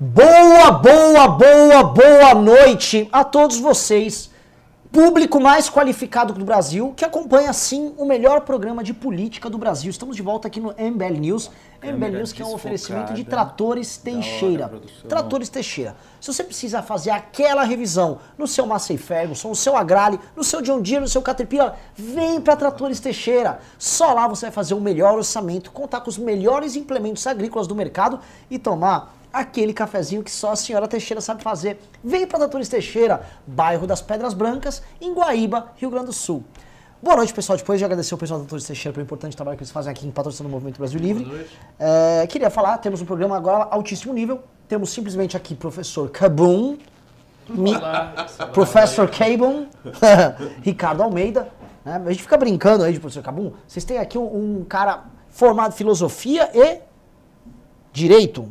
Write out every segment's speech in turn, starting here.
Boa, boa, boa, boa noite a todos vocês, público mais qualificado do Brasil, que acompanha sim o melhor programa de política do Brasil. Estamos de volta aqui no MBL News. MBL News que é um oferecimento de Tratores Teixeira. Tratores Teixeira. Se você precisa fazer aquela revisão no seu Massey Ferguson, no seu Agrale, no seu John Deere, no seu Caterpillar, vem para Tratores Teixeira. Só lá você vai fazer o melhor orçamento, contar com os melhores implementos agrícolas do mercado e tomar aquele cafezinho que só a senhora Teixeira sabe fazer. Vem para Doutores Teixeira, bairro das Pedras Brancas, em Guaíba, Rio Grande do Sul. Boa noite, pessoal. Depois de agradecer o pessoal da Doutores Teixeira pelo importante trabalho que eles fazem aqui em patrocínio do Movimento Brasil Livre. É, queria falar, temos um programa agora altíssimo nível. Temos simplesmente aqui professor Kabum, mi, professor Kabum, Ricardo Almeida. Né? A gente fica brincando aí de professor Kabum. Vocês têm aqui um, um cara formado em filosofia e direito.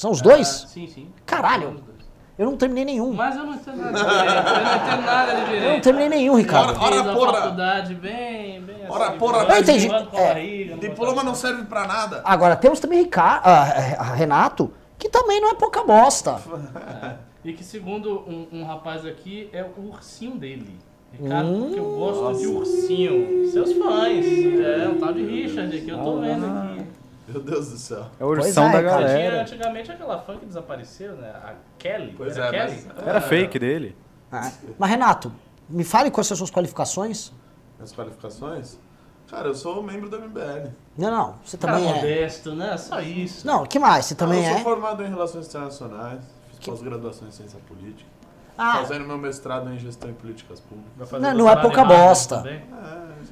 São os dois? Ah, sim, sim. Caralho. Eu não terminei nenhum. Mas eu não entendo nada de direito. Eu não entendo nada de direito. Eu não terminei nenhum, Ricardo. Ora, Fiz a porra. faculdade bem, bem Ora, assim, porra, bem eu entendi. É. Diploma não serve pra nada. Agora temos também Ricardo, ah, Renato, que também não é pouca bosta. E que segundo um, um rapaz aqui, é o ursinho dele. Ricardo, Hum. porque eu gosto de ursinho. Seus fãs. É, um tal de Richard aqui, eu tô vendo aqui. Meu Deus do céu. É o ursão é, da cara. Tinha galera. antigamente aquela fã que desapareceu, né? A Kelly. Pois Era é, Kelly? mas- Era fake dele. Ah, Mas Renato, me fale quais são as suas qualificações. As qualificações? Cara, eu sou membro do MBL. Não, não, você Cara também é. modesto, né? Só isso. Não, o que mais? Você também eu sou é? formado em Relações Internacionais, fiz Que- pós-graduação em Ciência Política, Ah, fazendo meu mestrado em Gestão e Políticas Públicas. Vai fazer Não, não é pouca bosta. É,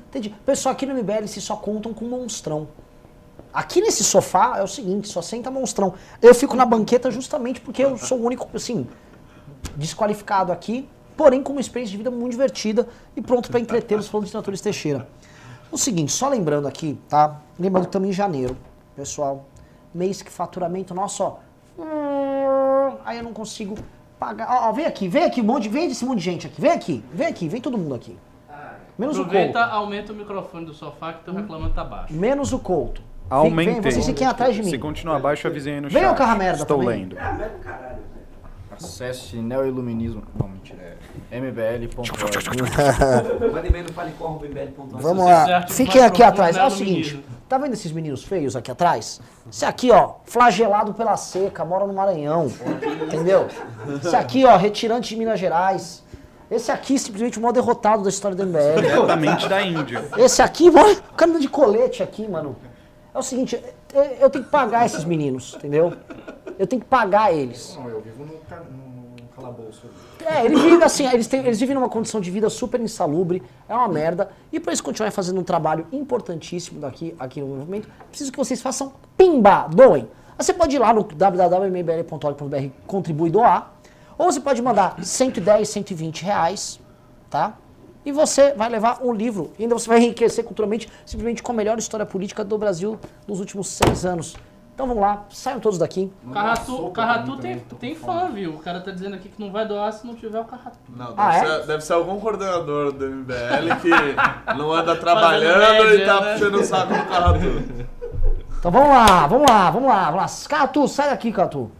entendi. Pessoal, aqui no MBL se só contam com monstrão. Aqui nesse sofá é o seguinte, só senta monstrão. Eu fico na banqueta justamente porque eu sou o único, assim, desqualificado aqui, porém com uma experiência de vida muito divertida e pronto para entreter os falando de Tratores Teixeira. O seguinte, só lembrando aqui, tá? Lembrando que estamos em janeiro, pessoal. Mês que faturamento nosso, ó. Aí eu não consigo pagar. Ó, ó, vem aqui, vem aqui, um monte, vem esse monte de gente aqui. Vem aqui, vem aqui, vem todo mundo aqui. Menos o Aproveita, Couto. aumenta o microfone do sofá que teu reclamando tá baixo. Menos o Couto. Aumentei. Vem, vocês fiquem atrás de mim. Se continuar abaixo, avisei aí no Vem, chat. ô carra merda, Estou também. lendo. Acesse neoiluminismo. Não, mentira. É mbl.org. No. Vamos lá. Fiquem mais aqui atrás. É é o no seguinte, tá vendo esses meninos feios aqui atrás? Esse aqui, ó, flagelado pela seca, mora no Maranhão. Entendeu? Esse aqui, ó, retirante de Minas Gerais. Esse aqui, simplesmente o maior derrotado da história do MBL. Diretamente da Índia. Esse aqui, mano, o cara de colete aqui, mano. É o seguinte, eu tenho que pagar esses meninos, entendeu? Eu tenho que pagar eles. Não, eu vivo ca- num calabouço. É, ele vive assim, eles, têm, eles vivem numa condição de vida super insalubre, é uma merda. E para eles continuarem fazendo um trabalho importantíssimo daqui aqui no movimento, preciso que vocês façam pimba, doem. Você pode ir lá no www.mbl.org.br contribuir e doar, ou você pode mandar 110, 120 reais, tá? E você vai levar um livro, e ainda você vai enriquecer culturalmente, simplesmente com a melhor história política do Brasil nos últimos seis anos. Então vamos lá, saiam todos daqui. O Carratu, o Carratu tem, tem fã, viu? O cara tá dizendo aqui que não vai doar se não tiver o Carratu. Não, deve, Ah, é? ser, deve ser algum coordenador do MBL que não anda trabalhando média, e tá né? puxando o saco do carro tudo. Então vamos lá, vamos lá, vamos lá, vamos lá. Catu, sai daqui, Catu.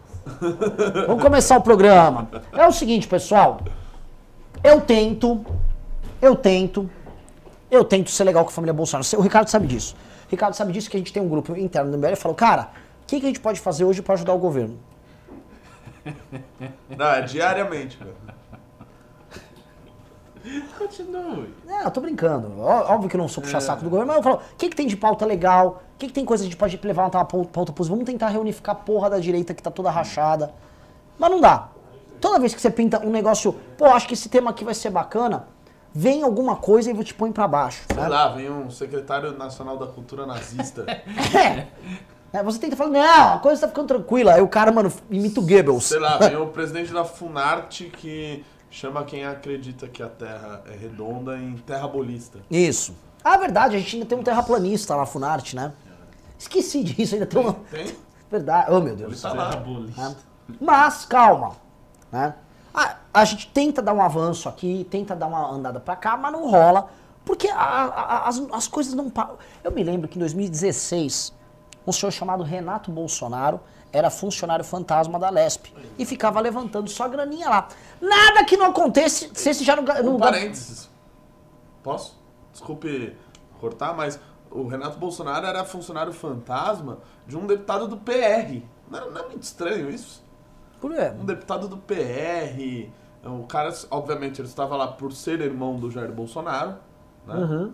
Vamos começar o programa. É o seguinte, pessoal. Eu tento, eu tento, eu tento ser legal com a família Bolsonaro. O Ricardo sabe disso. O Ricardo sabe disso que a gente tem um grupo interno do MBL e falou, cara, o que, que a gente pode fazer hoje para ajudar o governo? Não, é diariamente, velho. Continue. É, eu tô brincando. Óbvio que eu não sou puxar saco do governo, mas eu falo, o que, que tem de pauta legal? O que, que tem coisa que a gente pode levantar uma pau- pauta positiva? Vamos tentar reunificar a porra da direita que tá toda rachada. Mas não dá. Toda vez que você pinta um negócio, pô, acho que esse tema aqui vai ser bacana, vem alguma coisa e te põe pra baixo. Sei né? lá, vem um secretário nacional da cultura nazista. É. É, Você tenta falar, não, a coisa tá ficando tranquila. Aí o cara, mano, imita o Goebbels. Sei lá, vem o presidente da Funarte que chama quem acredita que a Terra é redonda em terrabolista. Isso. Ah, verdade, a gente ainda tem um terraplanista lá na Funarte, né? Esqueci disso, ainda tem um... Tem? Verdade. Oh, meu Deus. Ele tá lá. Bolista. Mas, calma. Né? A, gente tenta dar um avanço aqui, tenta dar uma andada pra cá, mas não rola. Porque a- a- as, as coisas não param. Eu me lembro que em 2016, um senhor chamado Renato Bolsonaro era funcionário fantasma da Lesp e ficava levantando só graninha lá. Nada que não acontecesse já no, Um parênteses. Posso? Desculpe cortar, mas o Renato Bolsonaro era funcionário fantasma de um deputado do PR. Não, é- não é muito estranho isso? Por quê? Um deputado do PR. O cara, obviamente, ele estava lá por ser irmão do Jair Bolsonaro, né? Uhum.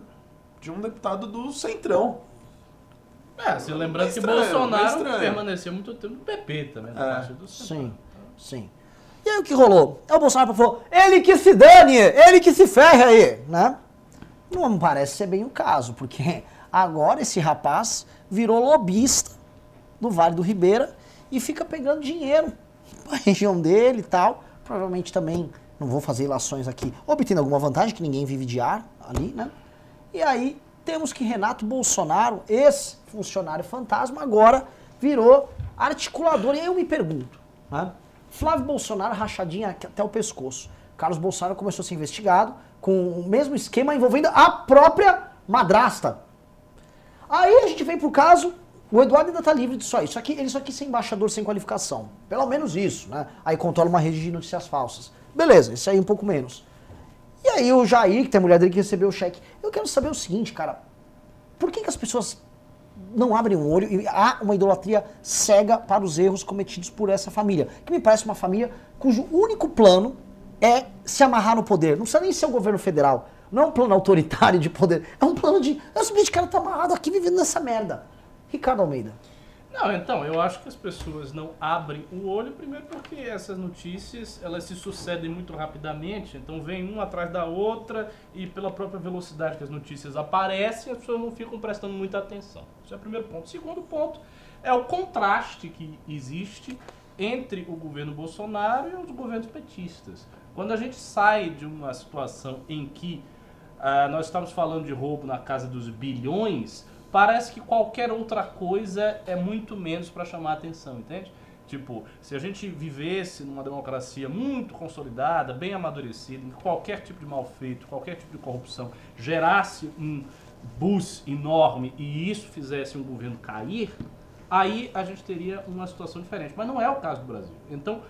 De um deputado do Centrão. É, assim, lembrando que estranho, Bolsonaro é permaneceu muito tempo no PP também, na É. parte do Sim, sim. E aí o que rolou? É o Bolsonaro falou, ele que se dane, ele que se ferre aí, né? Não parece ser bem o caso, porque agora esse rapaz virou lobista do Vale do Ribeira e fica pegando dinheiro pra região dele e tal. Provavelmente também, não vou fazer ilações aqui, obtendo alguma vantagem, que ninguém vive de ar ali, né? E aí temos que Renato Bolsonaro, ex-funcionário fantasma, agora virou articulador. E aí eu me pergunto, né? Flávio Bolsonaro rachadinha até o pescoço. Carlos Bolsonaro começou a ser investigado com o mesmo esquema envolvendo a própria madrasta. Aí a gente vem pro caso, o Eduardo ainda tá livre disso aí. Só que ele só quis ser embaixador sem qualificação. Pelo menos isso, né? Aí controla uma rede de notícias falsas. Beleza, isso aí um pouco menos. E aí o Jair, que tem a mulher dele que recebeu o cheque. Eu quero saber o seguinte, cara. Por que, que as pessoas não abrem o olho e há uma idolatria cega para os erros cometidos por essa família? Que me parece uma família cujo único plano é se amarrar no poder. Não precisa nem ser o governo federal. Não é um plano autoritário de poder. É um plano de. É o cara tá amarrado aqui vivendo nessa merda. Ricardo Almeida. Não, então, eu acho que as pessoas não abrem o olho, primeiro porque essas notícias, elas se sucedem muito rapidamente, então vem uma atrás da outra e pela própria velocidade que as notícias aparecem, as pessoas não ficam prestando muita atenção. Esse é o primeiro ponto. Segundo ponto é o contraste que existe entre o governo Bolsonaro e os governos petistas. Quando a gente sai de uma situação em que ah, nós estamos falando de roubo na casa dos bilhões, parece que qualquer outra coisa é muito menos para chamar a atenção, entende? Tipo, se a gente vivesse numa democracia muito consolidada, bem amadurecida, em que qualquer tipo de mal feito, qualquer tipo de corrupção gerasse um bus enorme e isso fizesse um governo cair, aí a gente teria uma situação diferente. Mas não é o caso do Brasil. Então,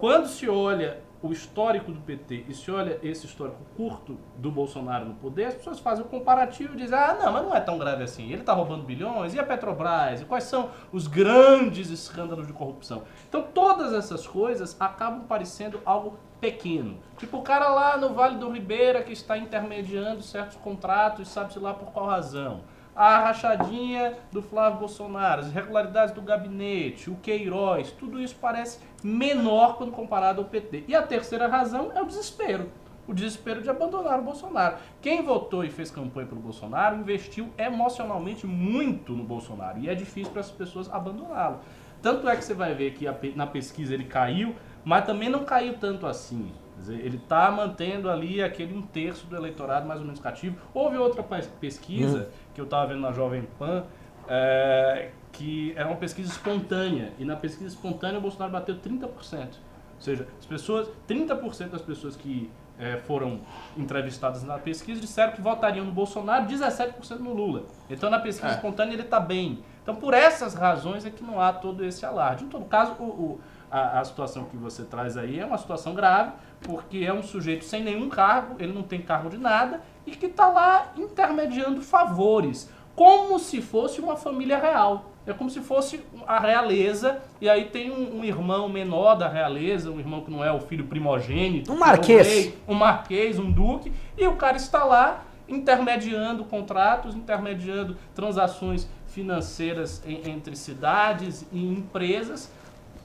quando se olha o histórico do PT e se olha esse histórico curto do Bolsonaro no poder, as pessoas fazem o comparativo e dizem, ah, não, mas não é tão grave assim. Ele está roubando bilhões, e a Petrobras? E quais são os grandes escândalos de corrupção? Então, todas essas coisas acabam parecendo algo pequeno. Tipo o cara lá no Vale do Ribeira que está intermediando certos contratos, sabe-se lá por qual razão a rachadinha do Flávio Bolsonaro, as irregularidades do gabinete, o Queiroz, tudo isso parece menor quando comparado ao PT. E a terceira razão é o desespero. O desespero de abandonar o Bolsonaro. Quem votou e fez campanha pelo Bolsonaro investiu emocionalmente muito no Bolsonaro. E é difícil para essas pessoas abandoná-lo. Tanto é que você vai ver que na pesquisa ele caiu, mas também não caiu tanto assim. Dizer, ele está mantendo ali aquele um terço do eleitorado mais ou menos cativo. Houve outra pes- pesquisa que eu estava vendo na Jovem Pan, é, que era uma pesquisa espontânea. E na pesquisa espontânea o Bolsonaro bateu 30%. Ou seja, as pessoas, 30% das pessoas que é, foram entrevistadas na pesquisa disseram que votariam no Bolsonaro, 17% no Lula. Então na pesquisa É. espontânea ele está bem. Então por essas razões é que não há todo esse alarde. Em todo caso, o- o- a, a situação que você traz aí é uma situação grave, porque é um sujeito sem nenhum cargo, ele não tem cargo de nada, e que está lá intermediando favores, como se fosse uma família real. É como se fosse a realeza, e aí tem um, um irmão menor da realeza, um irmão que não é o filho primogênito. Um que é marquês. rei, um marquês, um duque, e o cara está lá intermediando contratos, intermediando transações financeiras en- entre cidades e empresas,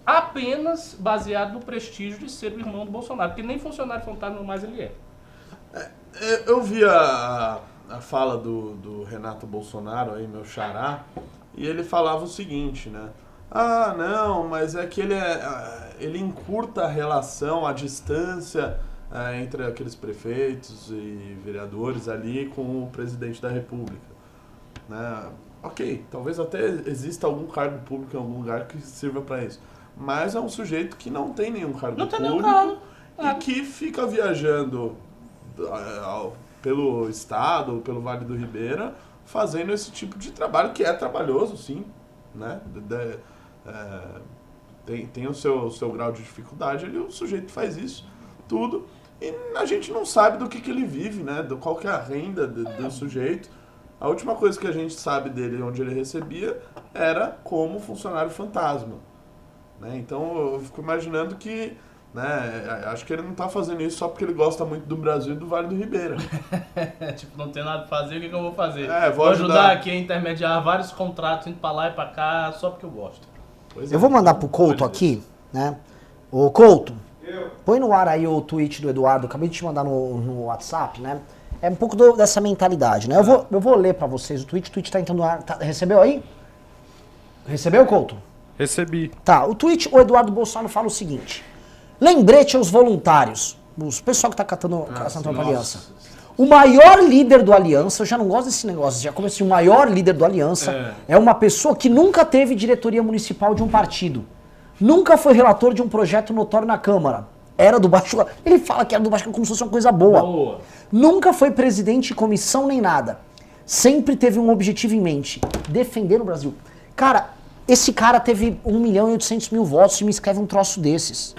apenas baseado no prestígio de ser o irmão do Bolsonaro, porque nem funcionário fantasma mais ele é. Eu- Eu vi a, a fala do, do Renato Bolsonaro aí, meu xará, e ele falava o seguinte, né? Ah, não, mas é que ele, é, ah, ele encurta a relação, a distância ah, entre aqueles prefeitos e vereadores ali com o presidente da república. Né? Ok, talvez até exista algum cargo público em algum lugar que sirva para isso. Mas é um sujeito que não tem nenhum cargo Não tem nenhum público cargo, e que fica viajando pelo estado, pelo Vale do Ribeira, fazendo esse tipo de trabalho que é trabalhoso, sim, né? De- de- é, tem, tem o seu, seu grau de dificuldade, ele, o sujeito faz isso, tudo, e a gente não sabe do que, que ele vive, né? Do qual que é a renda do, do sujeito. A última coisa que a gente sabe dele, onde ele recebia, era como funcionário fantasma. Né? Então eu fico imaginando que, né, acho que ele não tá fazendo isso só porque ele gosta muito do Brasil e do Vale do Ribeira. tipo, não tem nada pra fazer, o que, que eu vou fazer? É, vou ajudar. ajudar. aqui a intermediar vários contratos, indo pra lá e pra cá, só porque eu gosto. Pois Eu é. vou mandar pro Couto aqui, né? Ô Couto, põe no ar aí o tweet do Eduardo, acabei de te mandar no, no WhatsApp, né? É um pouco do- dessa mentalidade, né? Eu vou, eu vou ler pra vocês o tweet, o tweet tá entrando no ar. tá- recebeu aí? Recebeu, Couto? Recebi. Tá, o tweet, o Eduardo Bolsonaro fala o seguinte: lembrete aos voluntários, os pessoal que tá catando, Ah, caçando sim. pra aliança. O maior líder do Aliança, eu já não gosto desse negócio, já comecei, o maior líder do Aliança é. uma pessoa que nunca teve diretoria municipal de um partido. Nunca foi relator de um projeto notório na Câmara. Era do Baixo. Ele fala que era do Baixo como se fosse uma coisa boa. Boa. Nunca foi presidente de comissão nem nada. Sempre teve um objetivo em mente: defender o Brasil. Cara, esse cara teve 1 milhão e 800 mil votos e me escreve um troço desses.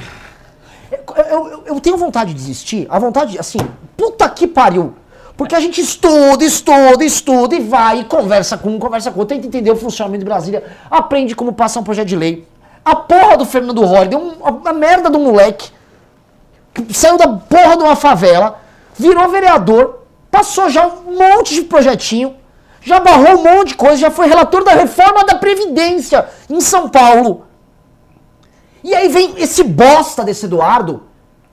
Eu, eu- eu- tenho vontade de desistir, a vontade, assim, puta que pariu. Porque a gente estuda, estuda, estuda e vai e conversa com um, conversa com outro, tenta entender o funcionamento de Brasília, aprende como passa um projeto de lei. A porra do Fernando Holliday, um, a, a merda do moleque, que saiu da porra de uma favela, virou vereador, passou já um monte de projetinho, já barrou um monte de coisa, já foi relator da reforma da Previdência em São Paulo. E aí vem esse bosta desse Eduardo,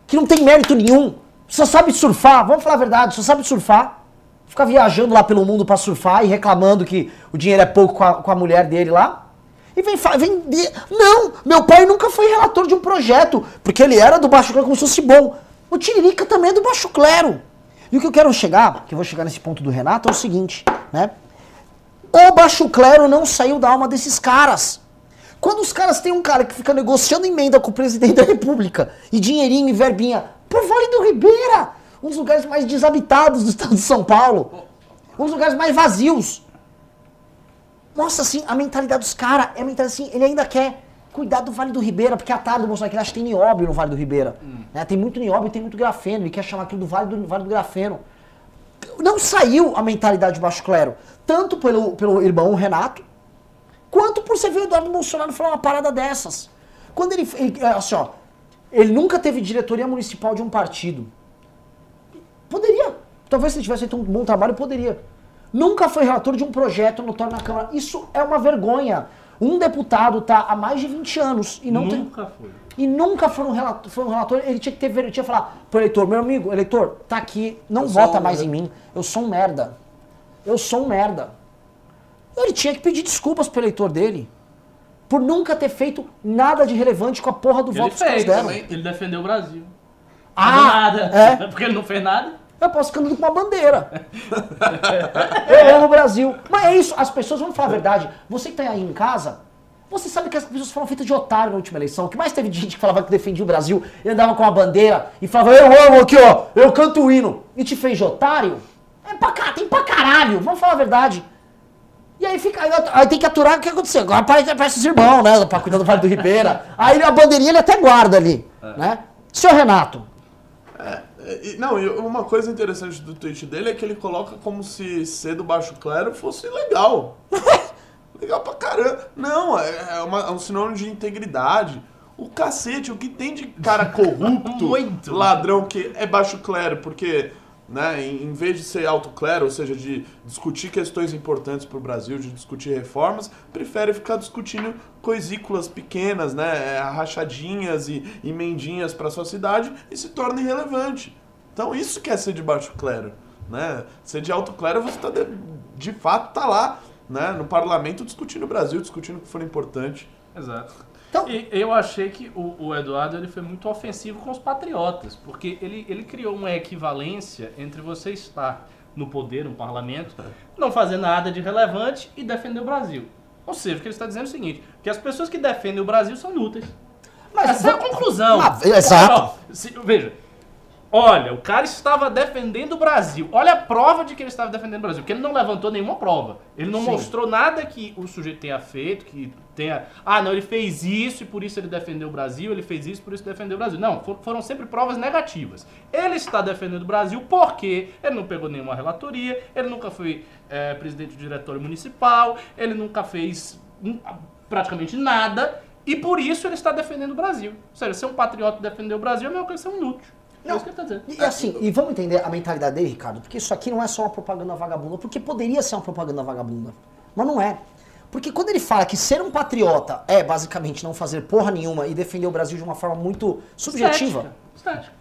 que não tem mérito nenhum, só sabe surfar, vamos falar a verdade, só sabe surfar. Fica viajando lá pelo mundo pra surfar e reclamando que o dinheiro é pouco com a, com a mulher dele lá. E vem, de- Não, meu pai nunca foi relator de um projeto, porque ele era do Baixo Clero como se fosse bom. O Tiririca também é do Baixo Clero. E o que eu quero chegar, que eu vou chegar nesse ponto do Renato, é o seguinte, né? O Baixo Clero não saiu da alma desses caras. Quando os caras têm um cara que fica negociando emenda com o presidente da república e dinheirinho e verbinha por Vale do Ribeira, um dos lugares mais desabitados do estado de São Paulo, um dos lugares mais vazios. Nossa, assim, a mentalidade dos caras é a mentalidade assim, ele ainda quer cuidar do Vale do Ribeira, porque a tarde do Bolsonaro que ele acha que tem nióbio no Vale do Ribeira. Né? Tem muito nióbio e tem muito grafeno, ele quer chamar aquilo do Vale do, vale do Grafeno. Não saiu a mentalidade de baixo clero, tanto pelo, pelo irmão Renato, quanto por você ver o Eduardo Bolsonaro falar uma parada dessas. Quando ele, ele é, assim, ó, ele nunca teve diretoria municipal de um partido. Poderia. Talvez se ele tivesse feito um bom trabalho, poderia. Nunca foi relator de um projeto notório na Câmara. Isso é uma vergonha. Um deputado tá há mais de 20 anos e não tem. Nunca foi. E nunca foi um relator, foi um relator, ele tinha que ter, ver- ele tinha que falar pro eleitor, meu amigo, eleitor, tá aqui, não Eu vota um mais em merda." mim, eu sou um merda. Eu sou um merda. Ele tinha que pedir desculpas pro eleitor dele por nunca ter feito nada de relevante com a porra do Ele voto que fez deram. também. Ele defendeu o Brasil. Ah, Não nada. é? Porque ele não fez nada. Eu posso ficar com uma bandeira. eu amo o Brasil. Mas é isso, as pessoas vão falar a verdade. Você que tá aí em casa, você sabe que as pessoas foram feitas de otário na última eleição. O que mais teve de gente que falava que defendia o Brasil e andava com uma bandeira e falava, eu amo aqui, ó, eu canto o hino. E te fez de otário? É pra tem pra caralho, vamos falar a verdade. E aí fica, aí, tem que aturar o que aconteceu. Agora parece, parece os irmãos, né? Pra cuidar do Vale do Ribeira. Aí a bandeirinha ele até guarda ali, né? Senhor Renato, É, e- não, e uma coisa interessante do tweet dele é que ele coloca como se ser do baixo clero fosse legal. legal pra caramba. Não, é, é uma- é um sinônimo de integridade. O cacete, o que tem de cara corrupto, Muito. ladrão que é baixo clero, porque, né, em, em vez de ser alto clero, ou seja, de discutir questões importantes pro Brasil, de discutir reformas, prefere ficar discutindo coisículas pequenas, né, é, rachadinhas e emendinhas pra sua cidade e se torna irrelevante. Então isso que é ser de baixo clero, né? Ser de alto clero você tá de, de fato tá lá, né, no parlamento discutindo o Brasil, discutindo o que for importante. Exato. Então- E eu achei que o, o Eduardo ele foi muito ofensivo com os patriotas, porque ele, ele criou uma equivalência entre você estar no poder, no parlamento, não fazer nada de relevante e defender o Brasil. Ou seja, o que ele está dizendo é o seguinte, que as pessoas que defendem o Brasil são inúteis. Mas Essa é a conclusão. Mas, exato. Ó, se- veja, Olha, o cara estava defendendo o Brasil. Olha a prova de que ele estava defendendo o Brasil. Porque ele não levantou nenhuma prova. Ele não Sim. mostrou nada que o sujeito tenha feito, que tenha. Ah, não, ele fez isso e por isso ele defendeu o Brasil, ele fez isso por isso defendeu o Brasil. Não, for- foram sempre provas negativas. Ele está defendendo o Brasil porque ele não pegou nenhuma relatoria, ele nunca foi eh, presidente do diretório municipal, ele nunca fez praticamente nada. E por isso ele está defendendo o Brasil. Ou seja, ser um patriota e defender o Brasil é a mesma coisa que ser um inútil. É Não. isso que ele está dizendo. E assim, e vamos entender a mentalidade dele, Ricardo, porque isso aqui não é só uma propaganda vagabunda, porque poderia ser uma propaganda vagabunda, mas não é. Porque quando ele fala que ser um patriota é basicamente não fazer porra nenhuma e defender o Brasil de uma forma muito subjetiva, Estética. Estética.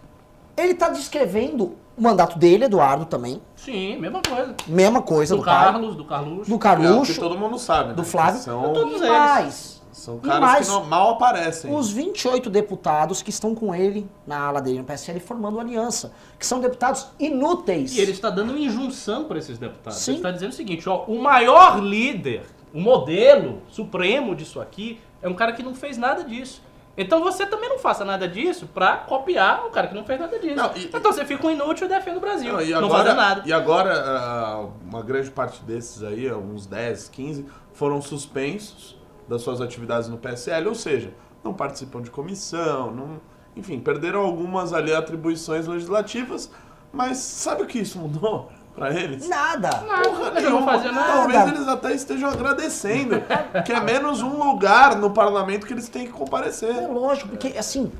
ele tá descrevendo o mandato dele, Eduardo também, Sim, mesma coisa. mesma coisa Do, do, Carlos, do Carluxo. do É Carluxo, todo mundo sabe, né? do Flávio, São, todos eles. mais. São caras mais, que não- mal aparecem. Os 28 deputados que estão com ele na ala dele no PSL formando aliança, que são deputados inúteis. E ele está dando uma injunção para esses deputados. Sim. Ele está dizendo o seguinte, ó, o maior líder, o modelo supremo disso aqui é um cara que não fez nada disso. Então você também não faça nada disso pra copiar o cara que não fez nada disso. Não, e- então você fica um inútil e defende o Brasil. Não, e não agora, faz nada. E agora, ah, uma grande parte desses aí, uns 10, 15, foram suspensos das suas atividades no PSL, ou seja, não participam de comissão, não, enfim, perderam algumas ali atribuições legislativas, mas sabe o que isso mudou pra eles? Nada. Nada, Porra eles não nenhuma. faziam nada. Talvez eles até estejam agradecendo, que é menos um lugar no parlamento que eles têm que É comparecer. lógico, porque assim,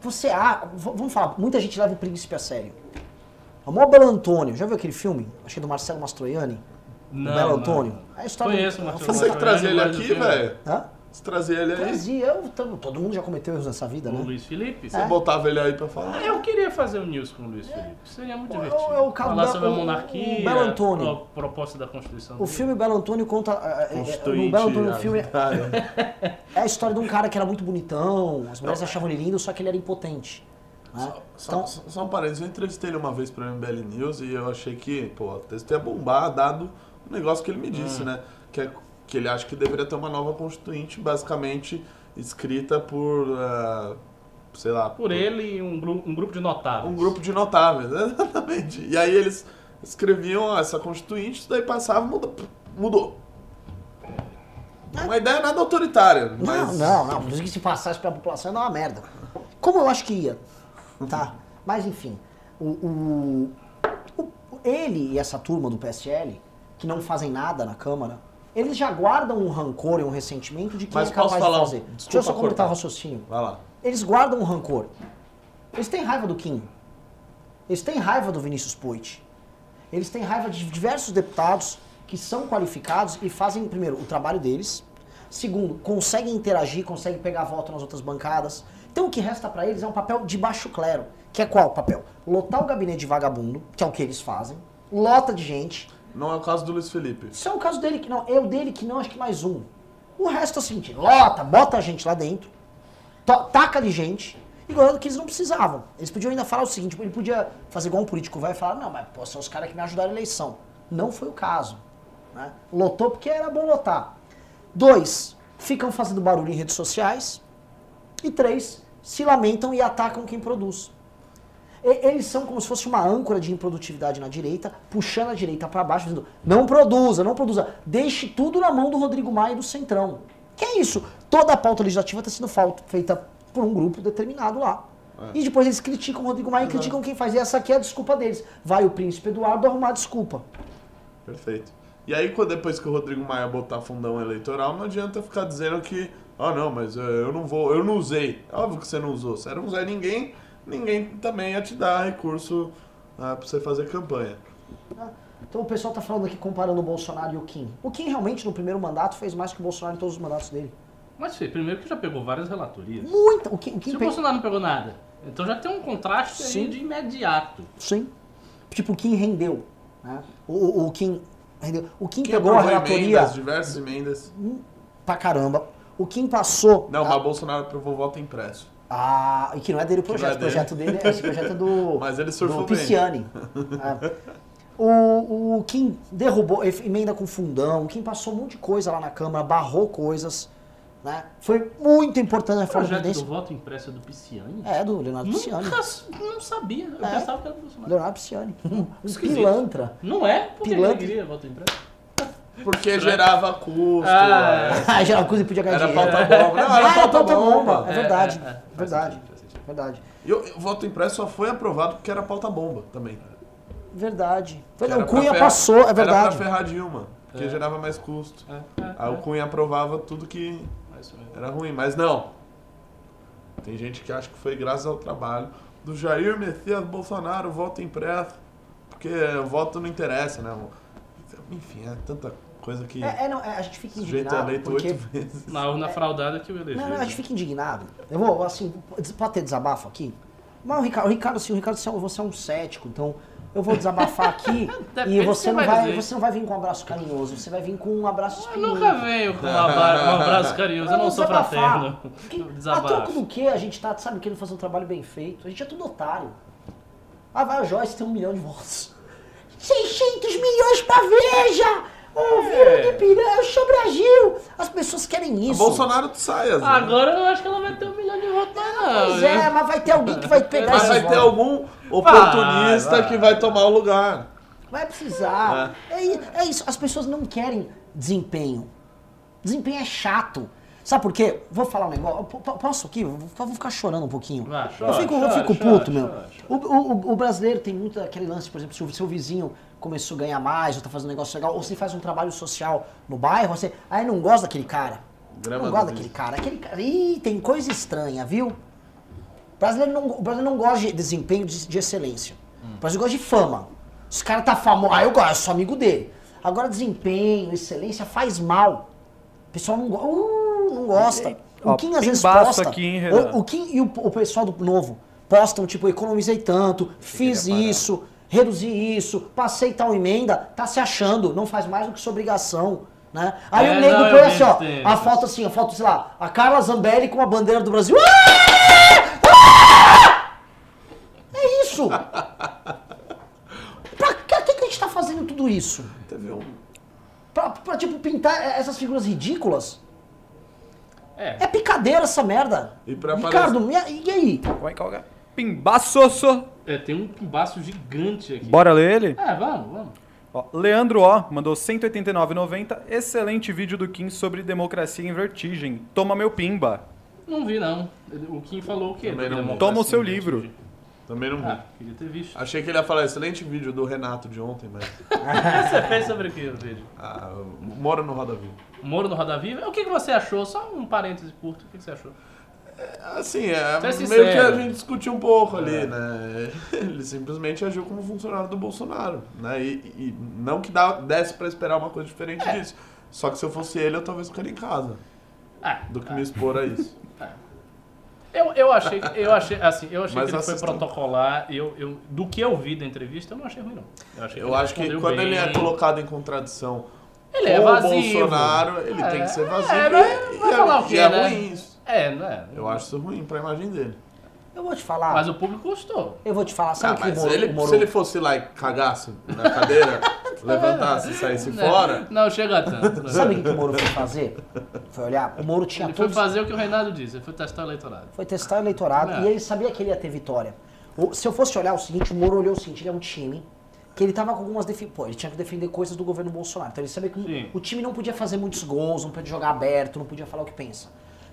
você há. v- Vamos falar, muita gente leva o príncipe a sério. O maior Belo Antônio, já viu aquele filme? Que é do Marcelo Mastroianni. Não, o Belo Antônio. não. A história Conheço o é filme- Você que trazer ele o aqui, velho. Hã? Se trazer ele aí, Trazia, eu, todo, mundo já cometeu erros nessa vida, O né? Luiz Felipe? você botava ele aí pra falar. Eu queria fazer um news com o Luiz Felipe. Seria muito É o- divertido. é o caso Falar da- sobre a o- monarquia, o Belo Antônio. a proposta da Constituição. O dele. filme Belo Antônio conta. é, é, é, Constituinte, no Belo Antônio, o filme ah, é a história de um cara que era muito bonitão, as mulheres achavam ele lindo, só que ele era impotente. né? Só, Então, só, só um parênteses, eu entrevistei ele uma vez pra MBL News e eu achei que, pô, o texto ia bombar, dado o negócio que ele me disse, Hum. né? Que, é, que ele acha que deveria ter uma nova constituinte, basicamente escrita por, ah, sei lá... Por ele e um, gru- um grupo de notáveis. Um grupo de notáveis, exatamente. E aí eles escreviam ó, essa constituinte, isso daí passava, mudou. mudou. Uma ideia nada autoritária, Não, mas... não, não. Mas que se passasse pra população ia dar uma merda. Como eu acho que ia. Tá? Mas enfim. O, o- o- ele e essa turma do PSL, que não fazem nada na Câmara, eles já guardam um rancor e um ressentimento de quem Mas é capaz de falar um- fazer. desculpa Deixa eu só completar o raciocínio. Vai lá. Eles guardam um rancor. Eles têm raiva do Kim. Eles têm raiva do Vinícius Poit. Eles têm raiva de diversos deputados que são qualificados e fazem, primeiro, o trabalho deles. Segundo, conseguem interagir, conseguem pegar voto nas outras bancadas. Então o que resta pra eles é um papel de baixo clero. Que é qual papel? Lotar o gabinete de vagabundo, que é o que eles fazem. Lota de gente. Não é o caso do Luiz Felipe. Isso é o caso dele que não. É o dele que não, acho que mais um. O resto é o seguinte: lota, bota a gente lá dentro, taca de gente, e ganhando que eles não precisavam. Eles podiam ainda falar o seguinte: ele podia fazer igual um político vai e falar, não, mas pô, são os caras que me ajudaram a eleição. Não foi o caso. né? Lotou porque era bom lotar. Dois, ficam fazendo barulho em redes sociais. E três, se lamentam e atacam quem produz. Eles são como se fosse uma âncora de improdutividade na direita, puxando a direita para baixo, dizendo: não produza, não produza, deixe tudo na mão do Rodrigo Maia e do Centrão. Que é isso? Toda a pauta legislativa está sendo feita por um grupo determinado lá. E depois eles criticam o Rodrigo Maia e criticam quem faz. E essa aqui é a desculpa deles. Vai o príncipe Eduardo arrumar desculpa. Perfeito. E aí, depois que o Rodrigo Maia botar fundão eleitoral, não adianta ficar dizendo que, ah, não, mas eh, eu não vou, eu não usei. É Óbvio que você não usou. Você não usar ninguém, ninguém também ia te dar recurso ah, pra você fazer campanha. Então o pessoal tá falando aqui comparando o Bolsonaro e o Kim. O Kim realmente no primeiro mandato fez mais que o Bolsonaro em todos os mandatos dele. Mas, Fê, primeiro que já pegou várias relatorias. Muita. O Kim, o Kim Se o pe- Bolsonaro não pegou nada, então já tem um contraste Sim. aí de imediato. Sim. Tipo, o Kim rendeu. Né? O, o, o Kim rendeu. O Kim Quem pegou a relatoria emendas, diversas emendas. pra caramba. O Kim passou. Não, a- mas Bolsonaro aprovou voto impresso. Ah, e que não é dele o projeto. não é o projeto dele, esse projeto é do. Mas ele surfou do. Pisciani. É. O, o Kim derrubou, emenda com fundão, o Kim passou um monte de coisa lá na Câmara, barrou coisas. Né? Foi muito importante a O reforma projeto Previdência. voto impresso é do Pisciani? É, do Leonardo Pisciani. Nunca, não sabia. Eu É. pensava que era do Bolsonaro. Leonardo Pisciani. Um Esquisito. pilantra. Não é? Por que ele Pilantra. queria voto impresso? Porque gerava custo. Ah, é. Ah, geral coisa podia ganhar Era dinheiro. pauta bomba. Não, era Ah, pauta pauta bomba. bomba. É verdade. É, é, é. Verdade. Verdade. E o, voto impresso só foi aprovado porque era pauta bomba também. Verdade. Foi, não, o Cunha ferrar- passou, é Era pra verdade. ferrar Dilma, porque É. gerava mais custo. É, é, Aí o. Cunha aprovava tudo que era ruim, mas não. Tem gente que acha que foi graças ao trabalho do Jair Messias Bolsonaro, voto impresso, porque o voto não interessa, né? Enfim, é tanta coisa que É, é, não, é, a gente o fica é indignado. eleito Porque... oito vezes. Na urna fraudada que o elegeu. Não, não, a gente fica indignado. Eu vou, assim, pode ter desabafo aqui? Mas o Ricardo, o Ricardo, assim, o Ricardo, você é um- você é um cético, então eu vou desabafar aqui e você você não vai dizer. você não vai vir com um abraço carinhoso, você vai vir com um abraço Eu espinhoso. nunca venho com um abra- abraço carinhoso, eu não sou fraterno. Que- A Desabafo. troco do que a gente tá, sabe, querendo fazer um trabalho bem feito? A gente é tudo otário. Ah, vai a Joyce tem um milhão de votos. 600 milhões pra Veja! Ouviram É. de Piranha, o Brasil! As pessoas querem isso. Bolsonaro tu saias, né? Agora eu não acho que ela vai ter um milhão de votos, não. Pois é, hein? mas vai ter alguém que vai pegar Mas vai ter algum oportunista Vai, vai. que vai tomar o lugar. Vai precisar. É. i- é isso, as pessoas não querem desempenho. Desempenho é chato. Sabe por quê? Vou falar um negócio. P- Posso aqui? Vou ficar, chorando um pouquinho. Eu chora, fico, eu chora, fico chora, puto, meu. O, o- o brasileiro tem muito aquele lance, por exemplo, se o seu vizinho começou a ganhar mais, ou tá fazendo um negócio legal, ou você faz um trabalho social no bairro, você. Aí não gosta daquele cara. Grama não gosta daquele cara. Aquele cara. Ih, tem coisa estranha, viu? O brasileiro não, o brasileiro não gosta de desempenho de, de excelência. O brasileiro gosta de fama. Os caras tá famoso. Ah, eu gosto, eu sou amigo dele. Agora, desempenho, excelência faz mal. O pessoal não, go- uh, não gosta. O Kim às vezes posta. aqui, hein, o, o Kim e o, o pessoal do novo postam, tipo, economizei tanto, fiz isso, reduzi isso, passei tal emenda, tá se achando, não faz mais do que sua obrigação. Né? Aí É, o nego põe assim, ó, a foto assim, a foto, sei lá, a Carla Zambelli com a bandeira do Brasil. Ah! Ah! É isso! pra que, que que a gente tá fazendo tudo isso? Teve um. Pra, pra, tipo, pintar essas figuras ridículas? É. É picadeira essa merda. E pra Ricardo, e, e aí? Vai calgar. Pimbaço! so. É, tem um pimbaço gigante aqui. Bora ler ele? É, vamos, vamos. Ó, Leandro O mandou 189,90. Excelente vídeo do Kim sobre democracia em vertigem. Toma meu pimba. Não vi, não. O Kim falou o quê? Toma o seu livro. Também não vi. Ah, queria ter visto. Achei que ele ia falar excelente vídeo do Renato de ontem, mas. O que você fez sobre aqui no vídeo? Ah, mora no Roda Viva. Moro no Roda Viva? O que, que você achou? Só um parêntese curto. O que, que você achou? Assim, é meio sincero. que a gente discutiu um pouco ali, né? Ele simplesmente agiu como funcionário do Bolsonaro, né? E, e não que dá, desse pra esperar uma coisa diferente disso. Só que se eu fosse ele, eu talvez ficaria em casa Ah, do que me expor a isso. Eu, eu achei, que- eu achei, assim, eu achei Mas que ele foi assistam. protocolar. Eu, eu, do que eu vi da entrevista, eu não achei ruim, não. Eu, achei Eu acho que quando bem. ele é colocado em contradição Ele é vazio. o Bolsonaro, ele É, tem que ser vazio. é, e- vai- vai é- falar o e quê, é né? ruim isso. É, não é? Eu acho isso ruim pra imagem dele. Eu vou te falar. Mas o público gostou. Eu vou te falar, Ah, sabe que mas o Moro, ele- Moro- se ele fosse lá e cagasse na cadeira, levantasse e saísse Né? fora, Não chega tanto. né? Sabe o que que o Moro foi fazer? Foi olhar, o Moro tinha Ele foi todos... fazer o que o Reinaldo disse, ele foi testar o eleitorado. Foi testar o eleitorado É. e ele sabia que ele ia ter vitória. Se eu fosse olhar o seguinte, o Moro olhou o seguinte, ele é um time que ele tava com algumas defi... Pô, ele tinha que defender coisas do governo Bolsonaro. Então ele sabia que Sim. o time não podia fazer muitos gols, não podia jogar aberto, não podia falar o que pensa.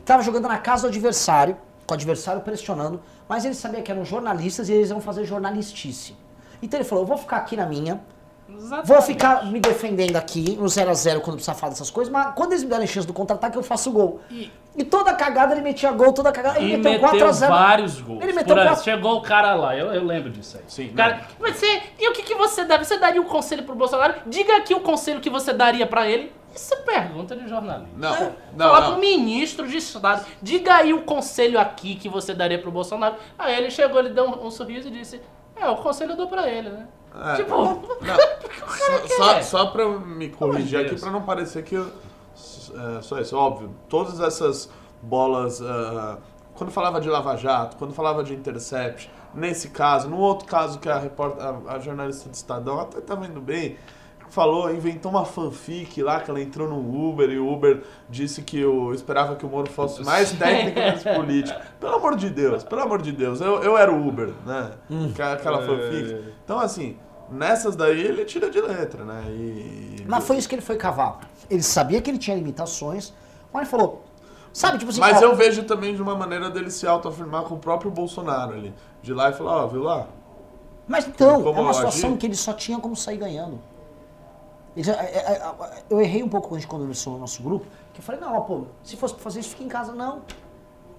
Tava jogando na casa do adversário, com o adversário pressionando, mas ele sabia que eram jornalistas e eles iam fazer jornalistice. Então ele falou, eu vou ficar aqui na minha, Exatamente. Vou ficar me defendendo aqui no 0x0 quando precisar falar dessas coisas, mas quando eles me derem chance do contra-ataque, eu faço gol. E- E, toda cagada ele metia gol, toda cagada. Ele E meteu meteu 4x0. vários gols. Ele meteu Por aí, 4 Chegou o cara lá, eu, eu lembro disso aí. Sim, cara, você, e o que, que você daria? Você daria um conselho pro Bolsonaro? Diga aqui o conselho que você daria pra ele. Isso é pergunta de jornalista. Não, É, não, Falar não. pro ministro de Estado. Diga aí o conselho aqui que você daria pro Bolsonaro. Aí ele chegou, ele deu um, um sorriso e disse: É, o conselho eu dou pra ele, né? É. Tipo, Não, só, só, só pra me corrigir de aqui, pra não parecer que. eu- É, só isso, óbvio. Todas essas bolas. ah, quando falava de Lava Jato, quando falava de Intercept, nesse caso, no outro caso que a, repórter, a, a jornalista do Estadão até estava indo bem, falou, inventou uma fanfic lá que ela entrou no Uber e o Uber disse que eu esperava que o Moro fosse mais técnico menos político. Pelo amor de Deus, pelo amor de Deus, eu, eu era o Uber, né? Aquela- Aquela fanfic. Então, assim, nessas daí ele tira de letra, né? E... Mas foi isso que ele foi cavar. Ele sabia que ele tinha limitações, mas ele falou, sabe, tipo assim... Mas ó, eu vejo também de uma maneira dele se autoafirmar com o próprio Bolsonaro ali. De lá e falar, ó, viu lá? Mas então, Como é uma situação agi? que ele só tinha como sair ganhando. É- é- é- eu errei um pouco quando a gente conversou no nosso grupo, que eu falei, não, pô, se fosse pra fazer isso, fica em casa. Não.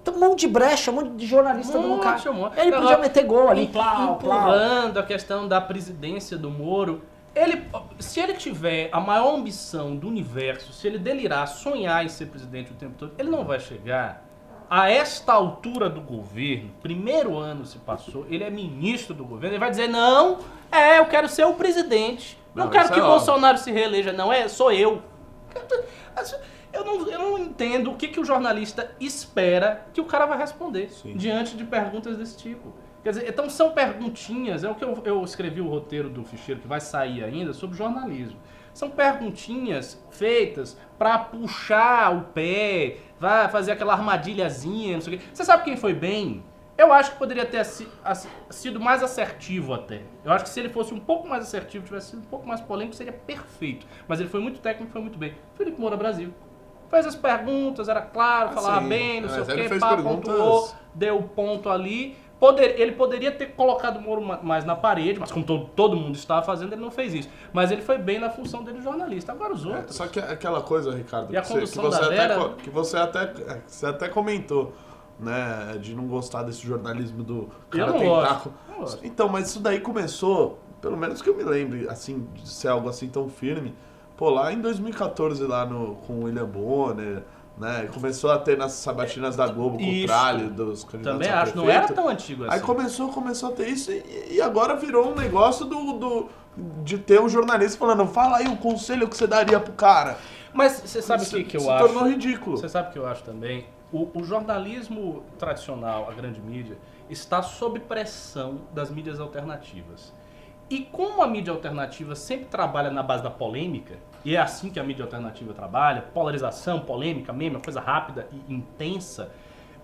Tem um monte de brecha, um monte de jornalista dando Monte, cara. um. Ele podia meter gol ali, plau, plau. empurrando a questão da presidência do Moro. Ele, se ele tiver a maior ambição do universo, se ele delirar, sonhar em ser presidente o tempo todo, ele não vai chegar a esta altura do governo. Primeiro ano se passou, ele é ministro do governo, ele vai dizer: não, é, eu quero ser o presidente. Não, Não, quero que é o óbvio. Bolsonaro se reeleja, não, é, sou eu. Eu não, eu não entendo o que, que o jornalista espera que o cara vai responder Sim. diante de perguntas desse tipo. Quer dizer, então são perguntinhas, é o que eu, eu escrevi o roteiro do ficheiro que vai sair ainda sobre jornalismo. São perguntinhas feitas para puxar o pé, vai fazer aquela armadilhazinha, não sei o quê. Você sabe quem foi bem? Eu acho que poderia ter assi- sido mais assertivo até. Eu acho que se ele fosse um pouco mais assertivo, tivesse sido um pouco mais polêmico, seria perfeito. Mas ele foi muito técnico, foi muito bem. Felipe Moura Brasil. Fez as perguntas, era claro, Ah, falava sim. bem, não Mas sei o quê, pá, perguntas- pontuou, deu ponto ali. Poder- ele poderia ter colocado o Moro ma- mais na parede, mas como todo, todo mundo estava fazendo, ele não fez isso. Mas ele foi bem na função dele de jornalista. Agora os É, outros. só que aquela coisa, Ricardo, a que você, que condução você da até, Vera- co- que você até, é, que você até comentou, né, de não gostar desse jornalismo do cara gosto. Então, mas isso daí começou, pelo menos que eu me lembre, assim, de ser algo assim tão firme, pô, lá em 2014, lá no, com o William Bonner, né, começou a ter nas sabatinas da Globo com o Isso. tralho dos candidatos Também acho, não era tão antigo assim. Aí começou, começou a ter isso e, e agora virou um negócio do, do- de ter um jornalista falando, fala aí o conselho que você daria pro cara. Mas você sabe o que, que eu se acho? tornou ridículo. Você sabe o que eu acho também? O, o jornalismo tradicional, a grande mídia, está sob pressão das mídias alternativas. E como a mídia alternativa sempre trabalha na base da polêmica, e é assim que a mídia alternativa trabalha, polarização, polêmica, meme, uma coisa rápida e intensa,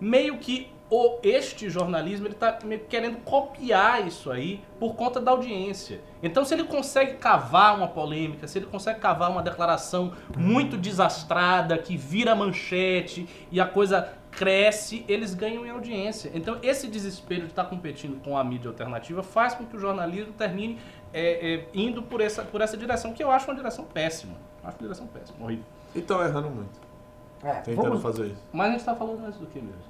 meio que o, este jornalismo ele está querendo copiar isso aí por conta da audiência. Então, se ele consegue cavar uma polêmica, se ele consegue cavar uma declaração muito desastrada que vira manchete e a coisa cresce, eles ganham em audiência. Então, esse desespero de estar competindo com a mídia alternativa faz com que o jornalismo termine é, é, indo por essa, por essa direção, que eu acho uma direção péssima. Acho uma direção péssima, horrível. E estão errando muito, É, tentando vamos- fazer isso. Mas a gente está falando mais do que mesmo?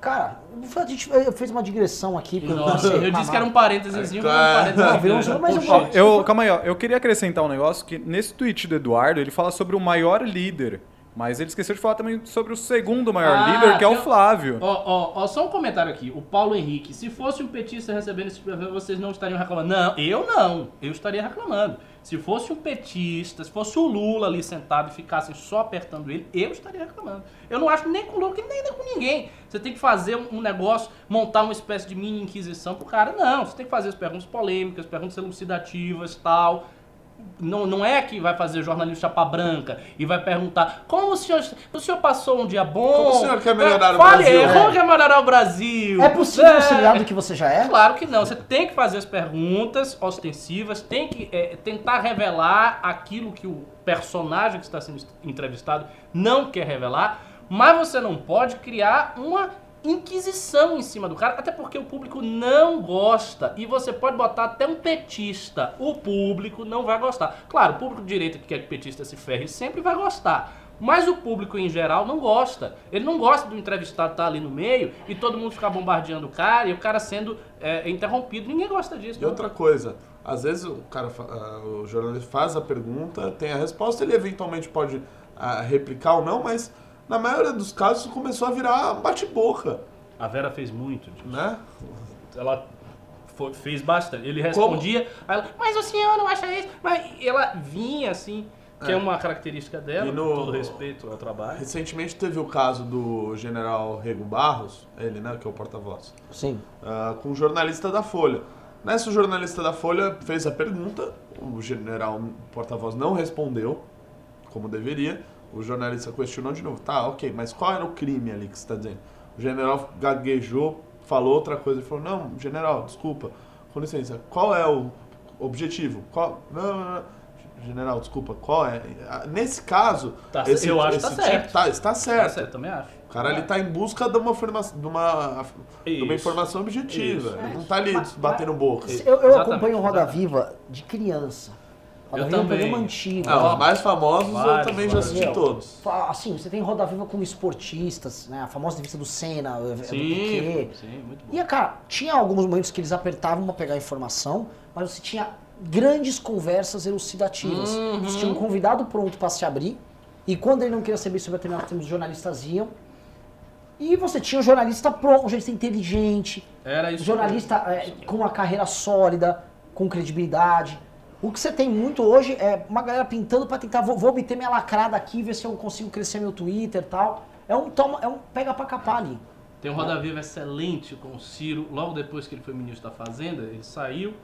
Cara, a gente eu fiz uma digressão aqui. Nossa, eu disse que era um parênteses, É, um. Não, um mas eu. Eu, calma aí, ó. Eu queria acrescentar um negócio que nesse tweet do Eduardo, ele fala sobre o maior líder. Mas ele esqueceu de falar também sobre o segundo maior Ah, líder, que é o Flávio. Ó, ó, ó, só um comentário aqui. O Paulo Henrique. Se fosse um petista recebendo esse prêmio, vocês não estariam reclamando. Não, eu não. Eu estaria reclamando. Se fosse um petista, se fosse o Lula ali sentado e ficassem só apertando ele, eu estaria reclamando. Eu não acho nem com o Lula, nem, nem com ninguém. Você tem que fazer um, um negócio, montar uma espécie de mini inquisição pro cara. Não, você tem que fazer as perguntas polêmicas, perguntas elucidativas tal. Não, não é que vai fazer jornalismo chapa branca e vai perguntar como o senhor, o senhor passou um dia bom. Como o senhor quer melhorar o Fale, Brasil? é, Como quer melhorar o Brasil? É possível É. ser melhor do que você já é? Claro que não. Você tem que fazer as perguntas ostensivas, tem que é, tentar revelar aquilo que o personagem que está sendo entrevistado não quer revelar, mas você não pode criar uma inquisição em cima do cara, até porque o público não gosta. E você pode botar até um petista, o público não vai gostar. Claro, o público de direita que quer que o petista se ferre sempre vai gostar. Mas o público em geral não gosta. Ele não gosta do entrevistado estar ali no meio e todo mundo ficar bombardeando o cara e o cara sendo é, interrompido. Ninguém gosta disso. E não. outra coisa, às vezes o cara, ah, o jornalista faz a pergunta, tem a resposta, ele eventualmente pode ah, replicar ou não, mas na maioria dos casos isso começou a virar bate-boca, A Vera fez muito disso. né? Ela foi- fez bastante. Ele respondia, aí ela, mas o senhor não acha isso? Mas ela vinha assim, que é, É. uma característica dela, E no- com todo respeito ao trabalho. Recentemente teve o caso do general Rego Barros, ele, né, que é o porta-voz, Sim. ah, com um jornalista da Folha. Nessa, o jornalista da Folha fez a pergunta, o general porta-voz não respondeu como deveria. O jornalista questionou de novo. Tá, ok, mas qual era o crime ali que você está dizendo? O general gaguejou, falou outra coisa e falou: Não, general, desculpa, com licença, qual é o objetivo? Qual... Não, não, não. General, desculpa, qual é? Nesse caso, Tá, esse, eu acho que tá tipo- certo. tá, está Tá certo. certo, também acho. O cara ele tá em busca de uma, forma, de uma, de uma informação objetiva. Isso. Ele não tá ali Mas- batendo boca. Isso. Eu, eu acompanho o Roda. Viva de criança. Roda Eu Viva é um também. programa antigo. Ah, os mais famosos eu Vários, também já assisti Meu, todos. Assim, você tem Roda Viva com esportistas, né? A famosa entrevista do Senna, do Sim, Piquet. sim, muito bom. E, cara, tinha alguns momentos que eles apertavam pra pegar informação, mas você tinha grandes conversas elucidativas. Uhum. Você tinha um convidado pronto pra se abrir, e quando ele não queria saber sobre determinado tema, os jornalistas iam. E você tinha um jornalista pronto, um jornalista inteligente, Era um isso. jornalista é, com uma carreira sólida, com credibilidade. O que você tem muito hoje é uma galera pintando pra tentar, vou, vou obter minha lacrada aqui, ver se eu consigo crescer meu Twitter e tal. É um, toma, é um pega pra capar ali. Tem um Roda Viva excelente com o Ciro, logo depois que ele foi ministro da Fazenda, ele saiu,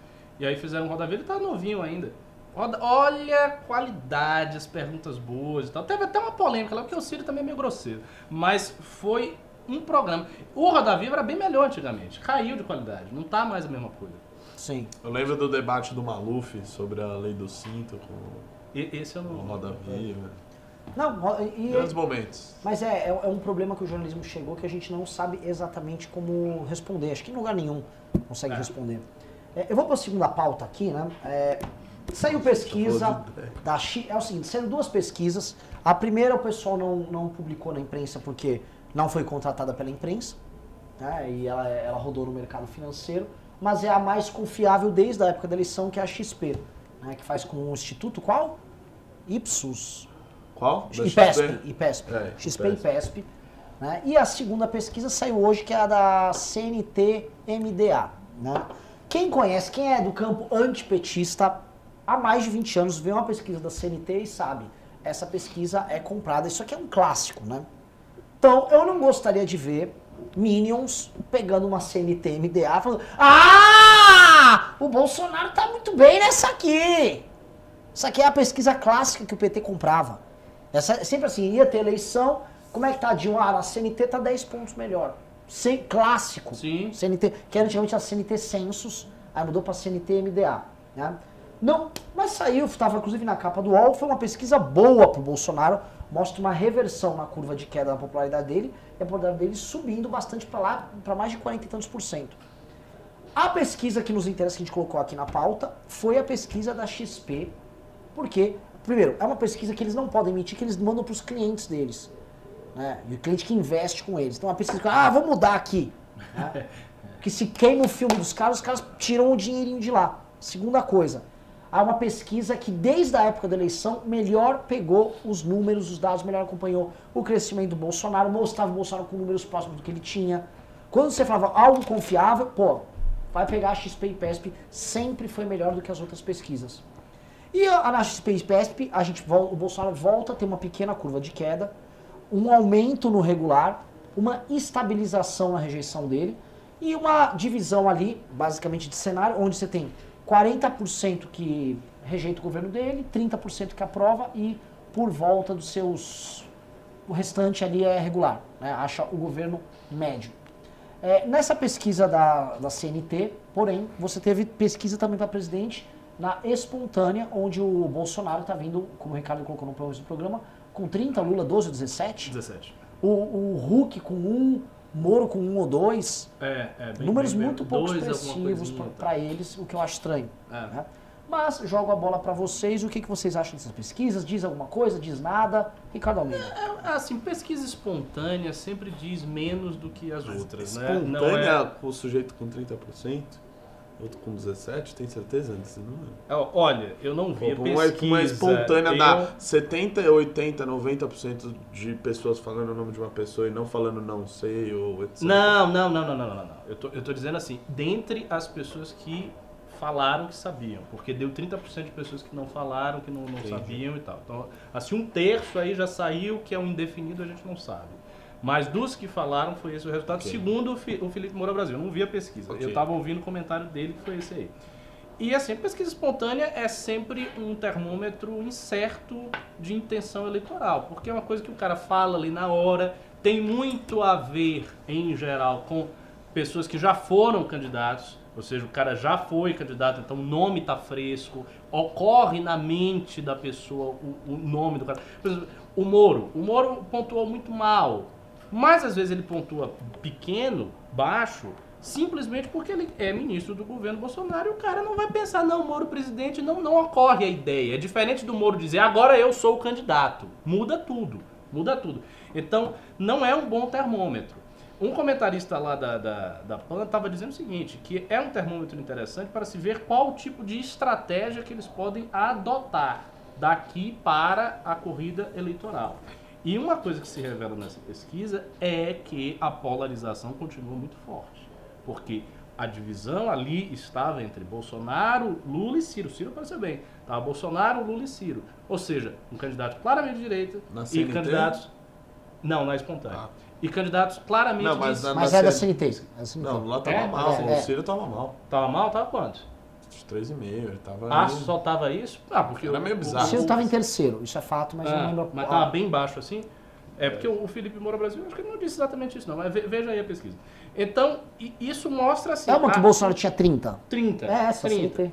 e aí fizeram um Roda Viva, ele tá novinho ainda. Roda- olha a qualidade, as perguntas boas e tal. Teve até uma polêmica lá, porque o Ciro também é meio grosseiro. Mas foi um programa. O Roda Viva era bem melhor antigamente, caiu de qualidade, não tá mais a mesma coisa. Sim. Eu lembro do debate do Maluf sobre a lei do cinto com E- esse eu o não. Roda Viva. Não, e, Grandes momentos. mas é, é, é um problema que o jornalismo chegou que a gente não sabe exatamente como responder. Acho que em lugar nenhum consegue É. responder. É, eu vou para a segunda pauta aqui, né? É, saiu pesquisa da Chi- É o seguinte, saíram duas pesquisas. A primeira o pessoal não, não publicou na imprensa porque não foi contratada pela imprensa. Né? E ela, ela rodou no mercado financeiro. Mas é a mais confiável desde a época da eleição, que é a XP. Né? Que faz com o Instituto qual? Ipsos. Qual? Da IPESP, XP? IPESP, É, XP e IPESP. IPESP. Né? E a segunda pesquisa saiu hoje, que é a da CNT-MDA. Né? Quem conhece, quem é do campo antipetista, há mais de 20 anos, vê uma pesquisa da CNT e sabe, essa pesquisa é comprada. Isso aqui é um clássico, né? Então, eu não gostaria de ver Minions pegando uma CNT-MDA falando Ah! O Bolsonaro tá muito bem nessa aqui! Isso aqui é a pesquisa clássica que o PT comprava. Essa, sempre assim, ia ter eleição, como é que tá, Dilma? Ah, a CNT tá 10 pontos melhor. Sem, clássico. Sim. CNT, que era antigamente a CNT Census, aí mudou pra CNT MDA. Né? Não, mas saiu, estava inclusive na capa do UOL, foi uma pesquisa boa pro Bolsonaro, mostra uma reversão na curva de queda da popularidade dele, e a popularidade dele subindo bastante para lá, para mais de 40 e tantos por cento. A pesquisa que nos interessa, que a gente colocou aqui na pauta, foi a pesquisa da XP, porque, primeiro, é uma pesquisa que eles não podem emitir, que eles mandam para os clientes deles. Né? E o cliente que investe com eles. Então, é uma pesquisa que, ah, vou mudar aqui. Né? Porque se queima o filme dos caras, os caras tiram o dinheirinho de lá. Segunda coisa, há uma pesquisa que desde a época da eleição melhor pegou os números, os dados, melhor acompanhou o crescimento do Bolsonaro, mostrava o Bolsonaro com números próximos do que ele tinha. Quando você falava algo confiável, pô, vai pegar a XP e PESP, sempre foi melhor do que as outras pesquisas. E a, na XP e PESP, a gente, o Bolsonaro volta a ter uma pequena curva de queda, um aumento no regular, uma estabilização na rejeição dele e uma divisão ali, basicamente de cenário, onde você tem 40% que rejeita o governo dele, 30% que aprova e por volta dos seus. O restante ali é regular, né? acha o governo médio. É, nessa pesquisa da, da CNT, porém, você teve pesquisa também para presidente na espontânea, onde o Bolsonaro está vindo, como o Ricardo colocou no começo do programa, com 30, Lula 12 ou 17. 17. O, o Hulk com 1, Moro com 1 ou 2. É, é bem, Números bem, bem, muito pouco dois, expressivos para eles, o que eu acho estranho. É. né? Mas jogo a bola para vocês, o que, que vocês acham dessas pesquisas? Diz alguma coisa? Diz nada? Ricardo Almeida. É, assim, pesquisa espontânea sempre diz menos do que as outras, né? Não Espontânea é... com o sujeito com 30%, outro com 17%, tem certeza desse número? Ó, Olha, eu não vi a Pô, pesquisa. uma, uma espontânea eu... dá 70, 80, 90% de pessoas falando o nome de uma pessoa e não falando não sei ou etc. Não, não, não, não, não, não, não. Eu tô, eu tô dizendo assim, dentre as pessoas que falaram que sabiam, porque deu 30% de pessoas que não falaram, que não, não sabiam e tal. Então, assim, um terço aí já saiu, que é um indefinido, a gente não sabe. Mas dos que falaram, foi esse o resultado, Ok. segundo o, Fi- o Felipe Moura Brasil. Eu não vi a pesquisa. Ok. Eu estava ouvindo o comentário dele, que foi esse aí. E assim, pesquisa espontânea é sempre um termômetro incerto de intenção eleitoral, porque é uma coisa que o cara fala ali na hora, tem muito a ver, em geral, com pessoas que já foram candidatos, ou seja, o cara já foi candidato, então o nome está fresco, ocorre na mente da pessoa o, o nome do cara. Por exemplo, o Moro. O Moro pontuou muito mal, mas às vezes ele pontua pequeno, baixo, simplesmente porque ele é ministro do governo Bolsonaro e o cara não vai pensar, não, Moro presidente, não, não ocorre a ideia. É diferente do Moro dizer, agora eu sou o candidato. Muda tudo, muda tudo. Então, não é um bom termômetro. Um comentarista lá da, da, da PAN estava dizendo o seguinte, que é um termômetro interessante para se ver qual tipo de estratégia que eles podem adotar daqui para a corrida eleitoral. E uma coisa que se revela nessa pesquisa é que a polarização continua muito forte. Porque a divisão ali estava entre Bolsonaro, Lula e Ciro. Ciro apareceu bem. Estava Bolsonaro, Lula e Ciro. Ou seja, um candidato claramente de direita Na e CNT? candidatos... Não, na espontânea. Ah. E candidatos claramente... Não, mas de- na- Mas na é da CN- CNT. É da CNT. Não, lá tava É, mal. é. O Ciro tava mal. Tava mal? Tava quanto? De 3,5. Ele tava. Ah, ali- só tava isso? Ah, porque Era meio o- O bizarro. Ciro estava em terceiro, isso é fato, mas eu não Ah, lembro. mas Ah, tava bem baixo assim? É porque o Felipe Moura Brasil, acho que ele não disse exatamente isso não, mas ve- veja aí a pesquisa. Então, isso mostra assim... É uma que o Bolsonaro tinha 30. 30. É essa, 30. CNT.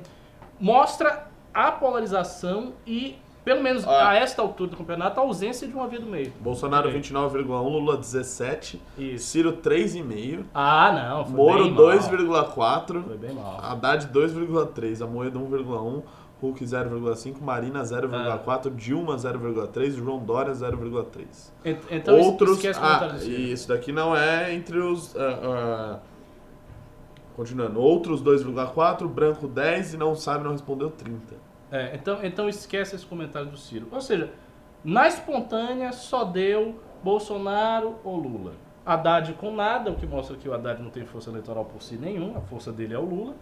Mostra a polarização e, pelo menos Ah. a esta altura do campeonato, a ausência de uma via do meio. Bolsonaro Ok. 29,1, Lula 17, Isso. Ciro 3,5, Ah, não, foi Moro bem mal. 2,4, Foi bem mal. Haddad 2,3, Amoedo 1,1, Hulk 0,5, Marina Ah. 0,4, Dilma 0,3, João Dória 0,3. Ent- Então, Outros. esquece Ah, Ciro. e isso daqui não é entre os. ah, ah, continuando. Outros 2,4, branco 10 e não sabe, não respondeu 30. É, então, então esquece esse comentário do Ciro. Ou seja, na espontânea só deu Bolsonaro ou Lula. Haddad com nada, o que mostra que o Haddad não tem força eleitoral por si nenhum, a força dele é o Lula.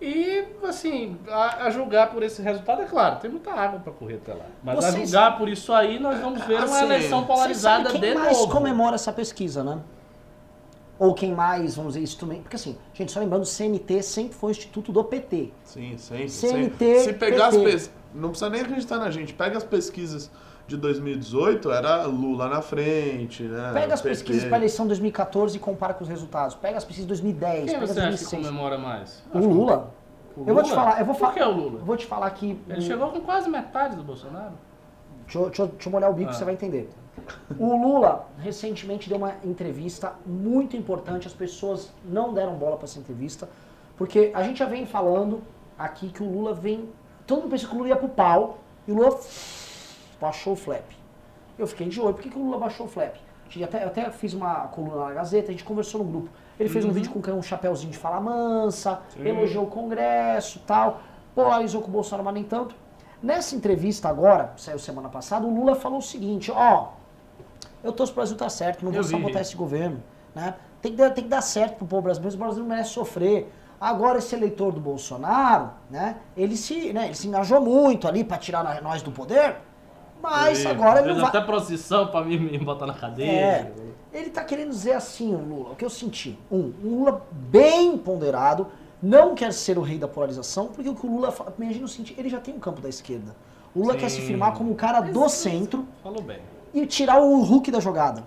E, assim, a, a julgar por esse resultado, é claro, tem muita água para correr até lá. Mas a Vocês- julgar por isso aí, nós vamos ver uma Assim, eleição Vocês polarizada sabem quem de mais comemora essa pesquisa, né? Ou quem mais, vamos dizer, instrumento. Porque assim, gente, só lembrando, o CNT sempre foi o instituto do PT. Sim, sempre. CNT, sempre. Se pegar as PT. pesquisas. Não precisa nem acreditar na gente. Pega as pesquisas de 2018, era Lula na frente, né? Pega as PT. pesquisas para a eleição 2014 e compara com os resultados. Pega as pesquisas de 2010, Quem pega você acha que 2006. comemora mais? O Lula. O Eu vou te Lula? falar, eu vou Por falar. que o Lula? Eu vou te falar aqui. Ele chegou com quase metade do Bolsonaro. Deixa eu, deixa eu- deixa eu molhar o bico, Ah. você vai entender. O Lula recentemente deu uma entrevista muito importante, as pessoas não deram bola para essa entrevista, porque a gente já vem falando aqui que o Lula vem. Todo mundo pensa que o Lula ia pro pau e o Lula baixou o flap. Eu fiquei de olho, por que, que o Lula baixou o flap? Gente até, eu até fiz uma coluna na Gazeta, a gente conversou no grupo. Ele fez um vídeo com um chapéuzinho de fala mansa, elogiou o Congresso tal, polarizou com o Bolsonaro, mas nem tanto. Nessa entrevista agora, que saiu semana passada, o Lula falou o seguinte, ó, eu torço pro Brasil tá certo, não vou sabotar esse governo, né? Tem que, dar, tem que dar certo pro povo brasileiro, o Brasil não merece sofrer. Agora esse eleitor do Bolsonaro, né, ele se, né, ele se engajou muito ali pra tirar nós do poder, mas E agora ele fez não vai... até procissão pra mim me botar na cadeira. É, ele tá querendo dizer assim, o Lula, o que eu senti. Um, um Lula bem ponderado, não quer ser o rei da polarização, porque o que o Lula fala, imagina o seguinte, ele já tem um campo da esquerda. O Lula Sim. quer se firmar como um cara do centro Falou bem. E tirar o Hulk da jogada.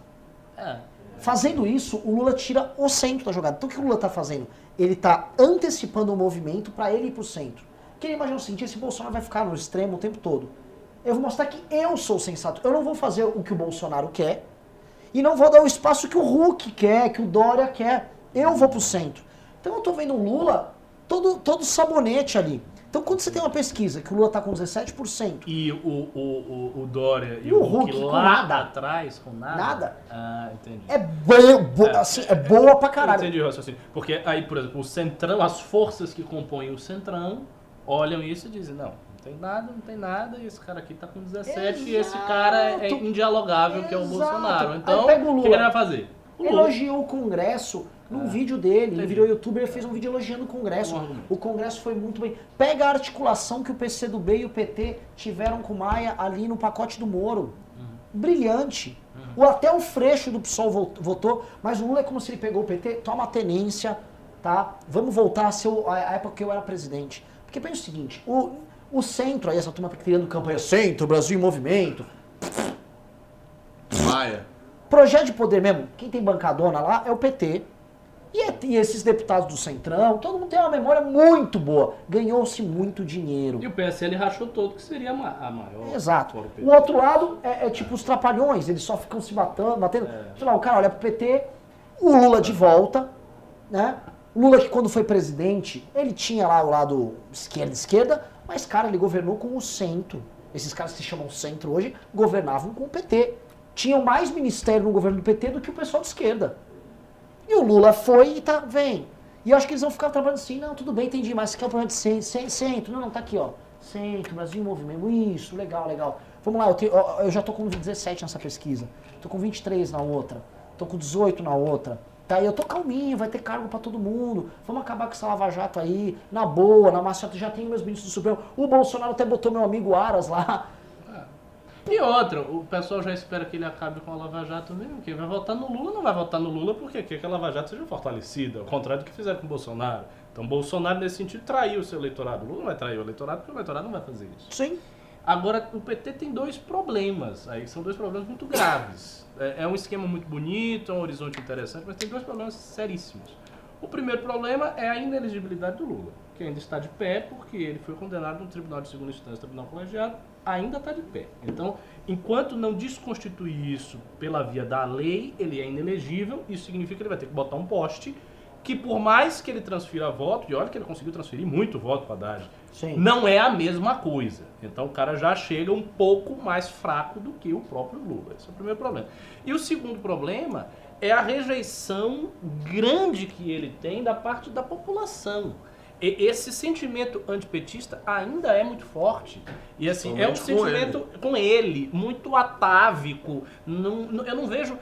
É. Fazendo isso, o Lula tira o centro da jogada. Então o que o Lula tá fazendo? Ele tá antecipando o movimento para ele ir pro centro. Porque ele imagina o seguinte, esse Bolsonaro vai ficar no extremo o tempo todo. Eu vou mostrar que eu sou sensato. Eu não vou fazer o que o Bolsonaro quer e não vou dar o espaço que o Hulk quer, que o Dória quer. Eu vou pro centro. Então eu tô vendo um Lula todo, todo sabonete ali. Então quando você tem uma pesquisa que o Lula tá com 17%, E o, o, o, o Dória e, E o Hulk com lá nada. atrás, com nada? Nada. Ah, entendi. é, bo bo- assim, é boa pra caralho. Entendi o raciocínio. Porque aí, por exemplo, o Centrão, as forças que compõem o Centrão olham isso e dizem, não, não tem nada, não tem nada, e esse cara aqui tá com 17 e esse cara é Exato. indialogável, que é o Exato. Bolsonaro. Então, o o que ele vai fazer? O Lula. elogiou o Congresso num vídeo dele. Ele virou youtuber e fez um vídeo elogiando o Congresso. O Congresso foi muito bem. Pega a articulação que o PCdoB e o PT tiveram com o Maia ali no pacote do Moro. Uhum. Brilhante. O, até o Freixo do PSOL vo- votou, mas o Lula é como se ele pegou o PT, toma a tenência, tá? Vamos voltar a ser o- a, a época que eu era presidente. Porque pensa o seguinte, o, o centro, aí essa turma tá criando campanha Centro, Brasil em Movimento, Maia. projeto de poder mesmo, quem tem bancadona lá é o PT. E, é- e esses deputados do Centrão, todo mundo tem uma memória muito boa. Ganhou-se muito dinheiro. E o PSL rachou todo, que seria a ma- a maior. Exato. o outro lado é, é tipo os trapalhões, eles só ficam se batendo, batendo. Sei lá, o cara olha pro PT, o Lula de volta, né? O Lula que quando foi presidente, ele tinha lá o lado esquerda-esquerda, mas, cara, ele governou com o centro. Esses caras que se chamam centro hoje governavam com o PT. Tinham mais ministério no governo do PT do que o pessoal de esquerda. E o Lula foi e tá, vem. E eu acho que eles vão ficar trabalhando assim, não, tudo bem, entendi, mas você quer o projeto de cen- cen- centro? Não, não, tá aqui, ó. Centro, Brasil em movimento, isso, legal, legal. Vamos lá, eu, tenho- eu já tô com 17 nessa pesquisa, tô com 23 na outra, tô com 18 na outra. Tá, eu tô calminho, vai ter cargo pra todo mundo. Vamos acabar com essa lava-jato aí, na boa, na maciota, já tenho meus ministros do Supremo. O Bolsonaro até botou meu amigo Aras lá. E outra, o pessoal já espera que ele acabe com a Lava Jato mesmo, que vai votar no Lula, não vai votar no Lula porque quer que a Lava Jato seja fortalecida, ao contrário do que fizeram com o Bolsonaro. Então Bolsonaro, nesse sentido, traiu o seu eleitorado. O Lula não vai trair o eleitorado porque o eleitorado não vai fazer isso. Sim. Agora, o PT tem dois problemas, aí são dois problemas muito graves. É, é um esquema muito bonito, é um horizonte interessante, mas tem dois problemas seríssimos. O primeiro problema é a inelegibilidade do Lula, que ainda está de pé porque ele foi condenado no Tribunal de Segunda Instância, Tribunal Colegiado, ainda está de pé. Então, enquanto não desconstituir isso pela via da lei, ele é inelegível, isso significa que ele vai ter que botar um poste que por mais que ele transfira voto, e olha que ele conseguiu transferir muito voto para Haddad, Sim. não é a mesma coisa. Então o cara já chega um pouco mais fraco do que o próprio Lula. Esse é o primeiro problema. E o segundo problema é a rejeição grande que ele tem da parte da população. E esse sentimento antipetista ainda é muito forte. E assim, é um Somente com sentimento com ele, muito atávico. Não- não- eu não vejo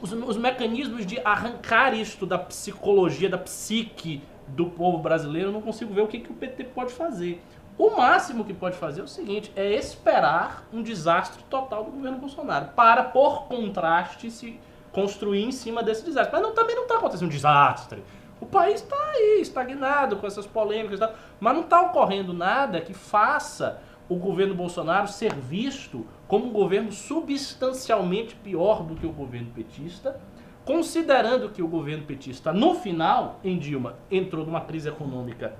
os, os mecanismos de arrancar isto da psicologia, da psique do povo brasileiro, eu não consigo ver o que, que o PT pode fazer. O máximo que pode fazer é o seguinte, é esperar um desastre total do governo Bolsonaro, para, por contraste, se construir em cima desse desastre. Mas não, também não está acontecendo um desastre. O país está aí, estagnado com essas polêmicas e tal, mas não está ocorrendo nada que faça o governo Bolsonaro ser visto como um governo substancialmente pior do que o governo petista, considerando que o governo petista, no final, em Dilma, entrou numa crise econômica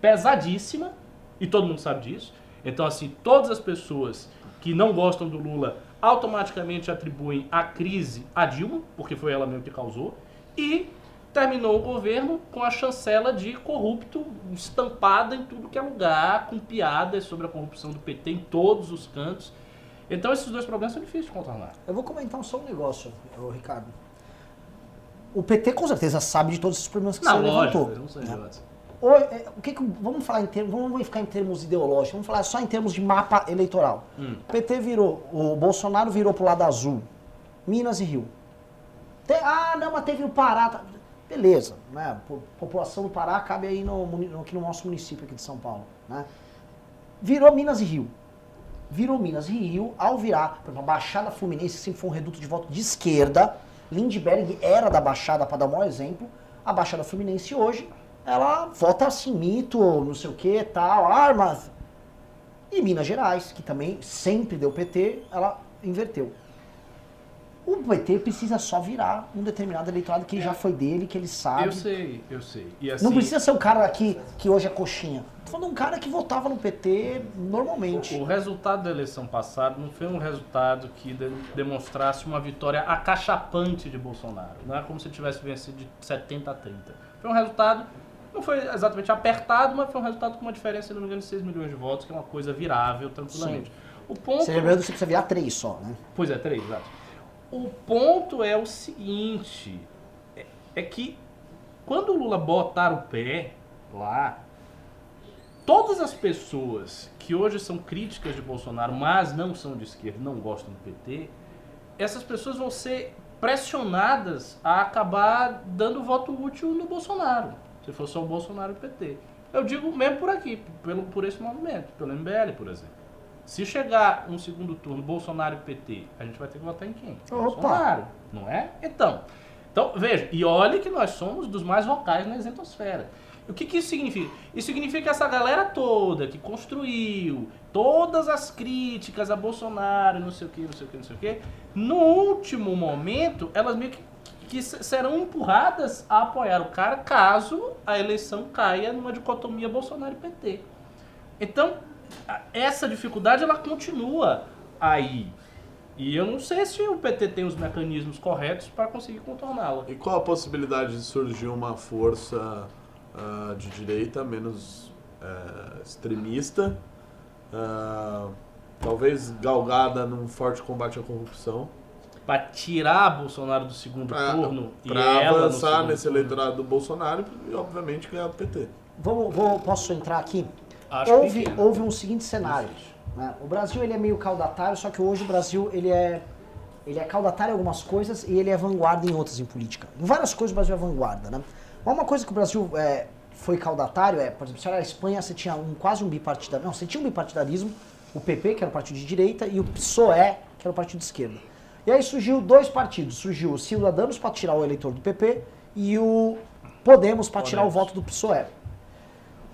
pesadíssima, e todo mundo sabe disso. Então, assim, todas as pessoas que não gostam do Lula automaticamente atribuem a crise a Dilma, porque foi ela mesmo que causou, e terminou o governo com a chancela de corrupto estampada em tudo que é lugar, com piadas sobre a corrupção do PT em todos os cantos. Então esses dois problemas são difíceis de contornar. Eu vou comentar só um negócio, Ricardo. O PT com certeza sabe de todos esses problemas que Não, você lógico, levantou. não são né? O, é, o que que- vamos falar em termos, vamos ficar em termos ideológicos, vamos falar só em termos de mapa eleitoral. Hum. O PT virou, o Bolsonaro virou pro lado azul, Minas e Rio. Te- ah, não, mas teve o Pará. tá- beleza, né? Po- População do Pará cabe aí no, no- aqui no nosso município aqui de São Paulo, né? Virou Minas e Rio. Virou Minas e Rio ao virar, por exemplo, a Baixada Fluminense sempre foi um reduto de voto de esquerda. Lindbergh era da Baixada, para dar um maior exemplo. A Baixada Fluminense hoje, ela vota assim, mito, não sei o que, tal, armas. E Minas Gerais, que também sempre deu PT, ela inverteu. O PT precisa só virar um determinado eleitorado que já foi dele, que ele sabe. Eu sei, eu sei. Assim, Não precisa ser um cara aqui que hoje é coxinha. Tô falando um cara que votava no PT normalmente. O resultado da eleição passada não foi um resultado que de- demonstrasse uma vitória acachapante de Bolsonaro. Não é como se tivesse vencido de 70 a 30. Foi um resultado, não foi exatamente apertado, mas foi um resultado com uma diferença, se não me engano, de 6 milhões de votos, que é uma coisa virável tranquilamente. O ponto, Você lembrando que você precisa virar três só, né? Pois é, três, exato. O ponto é o seguinte, é, é que quando o Lula botar o pé lá, todas as pessoas que hoje são críticas de Bolsonaro, mas não são de esquerda, não gostam do PT, essas pessoas vão ser pressionadas a acabar dando voto útil no Bolsonaro, se for só o Bolsonaro e o PT. Eu digo mesmo por aqui, pelo, por esse movimento, pelo MBL, por exemplo. Se chegar um segundo turno, Bolsonaro e PT, a gente vai ter que votar em quem? Opa. Bolsonaro, não é? Então, então, veja, e olhe que nós somos dos mais vocais na isentosfera. O que, que isso significa? Isso significa que essa galera toda que construiu todas as críticas a Bolsonaro, não sei o que, não sei o que, não sei o que, no último momento, elas meio que, que se- serão empurradas a apoiar o cara caso a eleição caia numa dicotomia Bolsonaro e PT. Então, essa dificuldade ela continua aí. E eu não sei se o PT tem os mecanismos corretos para conseguir contorná-la. E qual a possibilidade de surgir uma força ah, de direita menos eh, extremista, ah, talvez galgada num forte combate à corrupção, Para tirar Bolsonaro do segundo para turno e ela avançar nesse turno? eleitorado do Bolsonaro e, obviamente, ganhar do PT? Vamos, vou, posso entrar aqui? Acho houve, pequeno. houve um seguinte cenário. né? O Brasil ele é meio caudatário, só que hoje o Brasil ele é, ele é caudatário em algumas coisas e ele é vanguarda em outras em política. Em várias coisas o Brasil é vanguarda. Né? Mas Uma coisa que o Brasil é, foi caudatário é, por exemplo, se olhar a Espanha, você tinha um, quase um bipartidarismo. Não, você tinha um bipartidarismo, o PP, que era o partido de direita, e o PSOE, que era o partido de esquerda. E aí surgiu dois partidos. Surgiu o Cidadãos para tirar o eleitor do PP e o Podemos para tirar o voto do PSOE.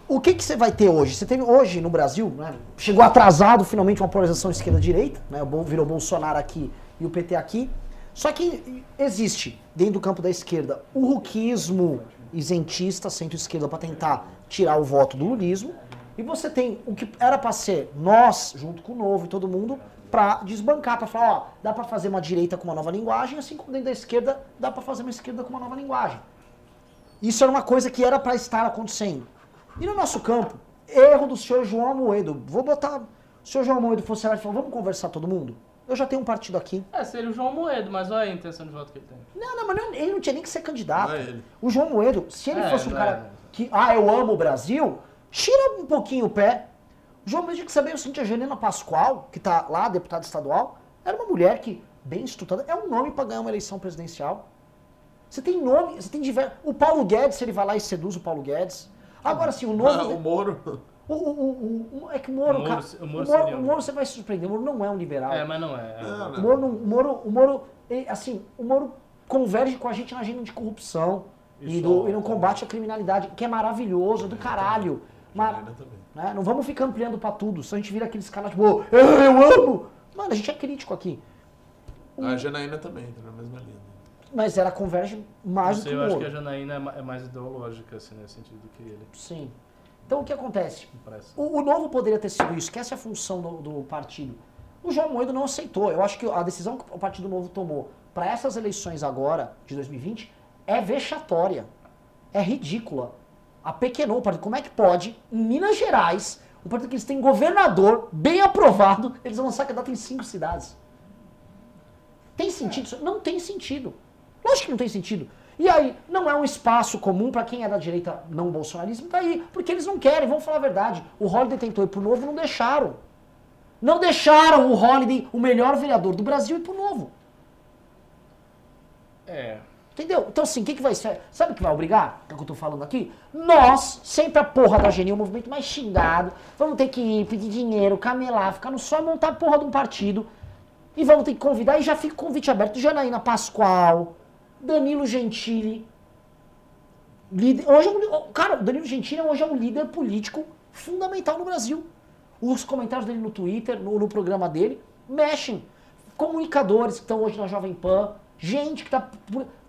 O que, que você vai ter hoje? Você teve hoje no Brasil, né, chegou atrasado finalmente uma polarização esquerda-direita, né, virou Bolsonaro aqui e o PT aqui. Só que existe, dentro do campo da esquerda, o ruquismo isentista, centro-esquerda, para tentar tirar o voto do lulismo. E você tem o que era para ser nós, junto com o Novo e todo mundo, para desbancar, para falar, ó, dá para fazer uma direita com uma nova linguagem, assim como dentro da esquerda dá para fazer uma esquerda com uma nova linguagem. Isso era uma coisa que era para estar acontecendo. E no nosso campo, erro do senhor João Amoedo. Vou botar. O senhor João Amoedo fosse lá e falou: vamos conversar todo mundo? Eu já tenho um partido aqui. É, seria o João Moedo, mas olha a intenção de voto que ele tem. Não, não, mas não- ele não tinha nem que ser candidato. Não é ele. O João Moedo, se ele É, fosse um cara é, que, ah, eu amo o Brasil, tira um pouquinho o pé. João Moedo tinha que saber o seguinte: a Janina Pascoal, que tá lá, deputada estadual, era uma mulher que, bem estudada, é um nome para ganhar uma eleição presidencial. Você tem nome, você tem diversos. O Paulo Guedes, se ele vai lá e seduz o Paulo Guedes. Agora, assim, o Ah, novo. o Moro. O, o, o, o- é que o Moro, O Moro- cara, o Moro Moro, seria o um- Moro você vai se surpreender. O Moro não é um liberal. É, mas não é. Não, O não. Moro, não- o Moro, o Moro, ele, assim, o Moro converge com a gente na agenda de corrupção e, do, e no combate à criminalidade, que é maravilhoso, do caralho. Mas. Né, não vamos ficar ampliando pra tudo, senão a gente vira aqueles caras tipo, "Oh, eu, eu amo. Mano, a gente é crítico aqui. A Janaína também, tá na mesma linha. Mas ela converge mais do que o eu acho que a Janaína é é mais ideológica, assim, nesse sentido do que ele. Sim. Então o que acontece? O, o Novo poderia ter sido isso, que essa é a função do, do partido. O João Moedo não aceitou. Eu acho que a decisão que o Partido Novo tomou para essas eleições agora, de 2020, é vexatória. É ridícula. Apequenou o partido. Como é que pode, em Minas Gerais, um partido que eles têm governador bem aprovado, eles vão lançar candidato em cinco cidades? Tem sentido isso? Não tem sentido. Lógico que não tem sentido. E aí, não é um espaço comum para quem é da direita não bolsonarismo, tá aí. Porque eles não querem, vamos falar a verdade. O Holliday tentou ir pro novo não deixaram. Não deixaram o Holliday, o melhor vereador do Brasil, ir pro novo. É. Entendeu? Então, assim, o que, que vai ser? Sabe o que vai obrigar? É o que eu tô falando aqui? Nós, sempre a porra da GNI, o movimento mais xingado, vamos ter que ir pedir dinheiro, camelar, ficar no e montar a porra de um partido. E vamos ter que convidar, e já fica o convite aberto, Janaína Pascoal, Danilo Gentili. Líder, hoje é cara, o Danilo Gentili hoje é um líder político fundamental no Brasil. Os comentários dele no Twitter, no, no programa dele, mexem. Comunicadores que estão hoje na Jovem Pan, gente que tá.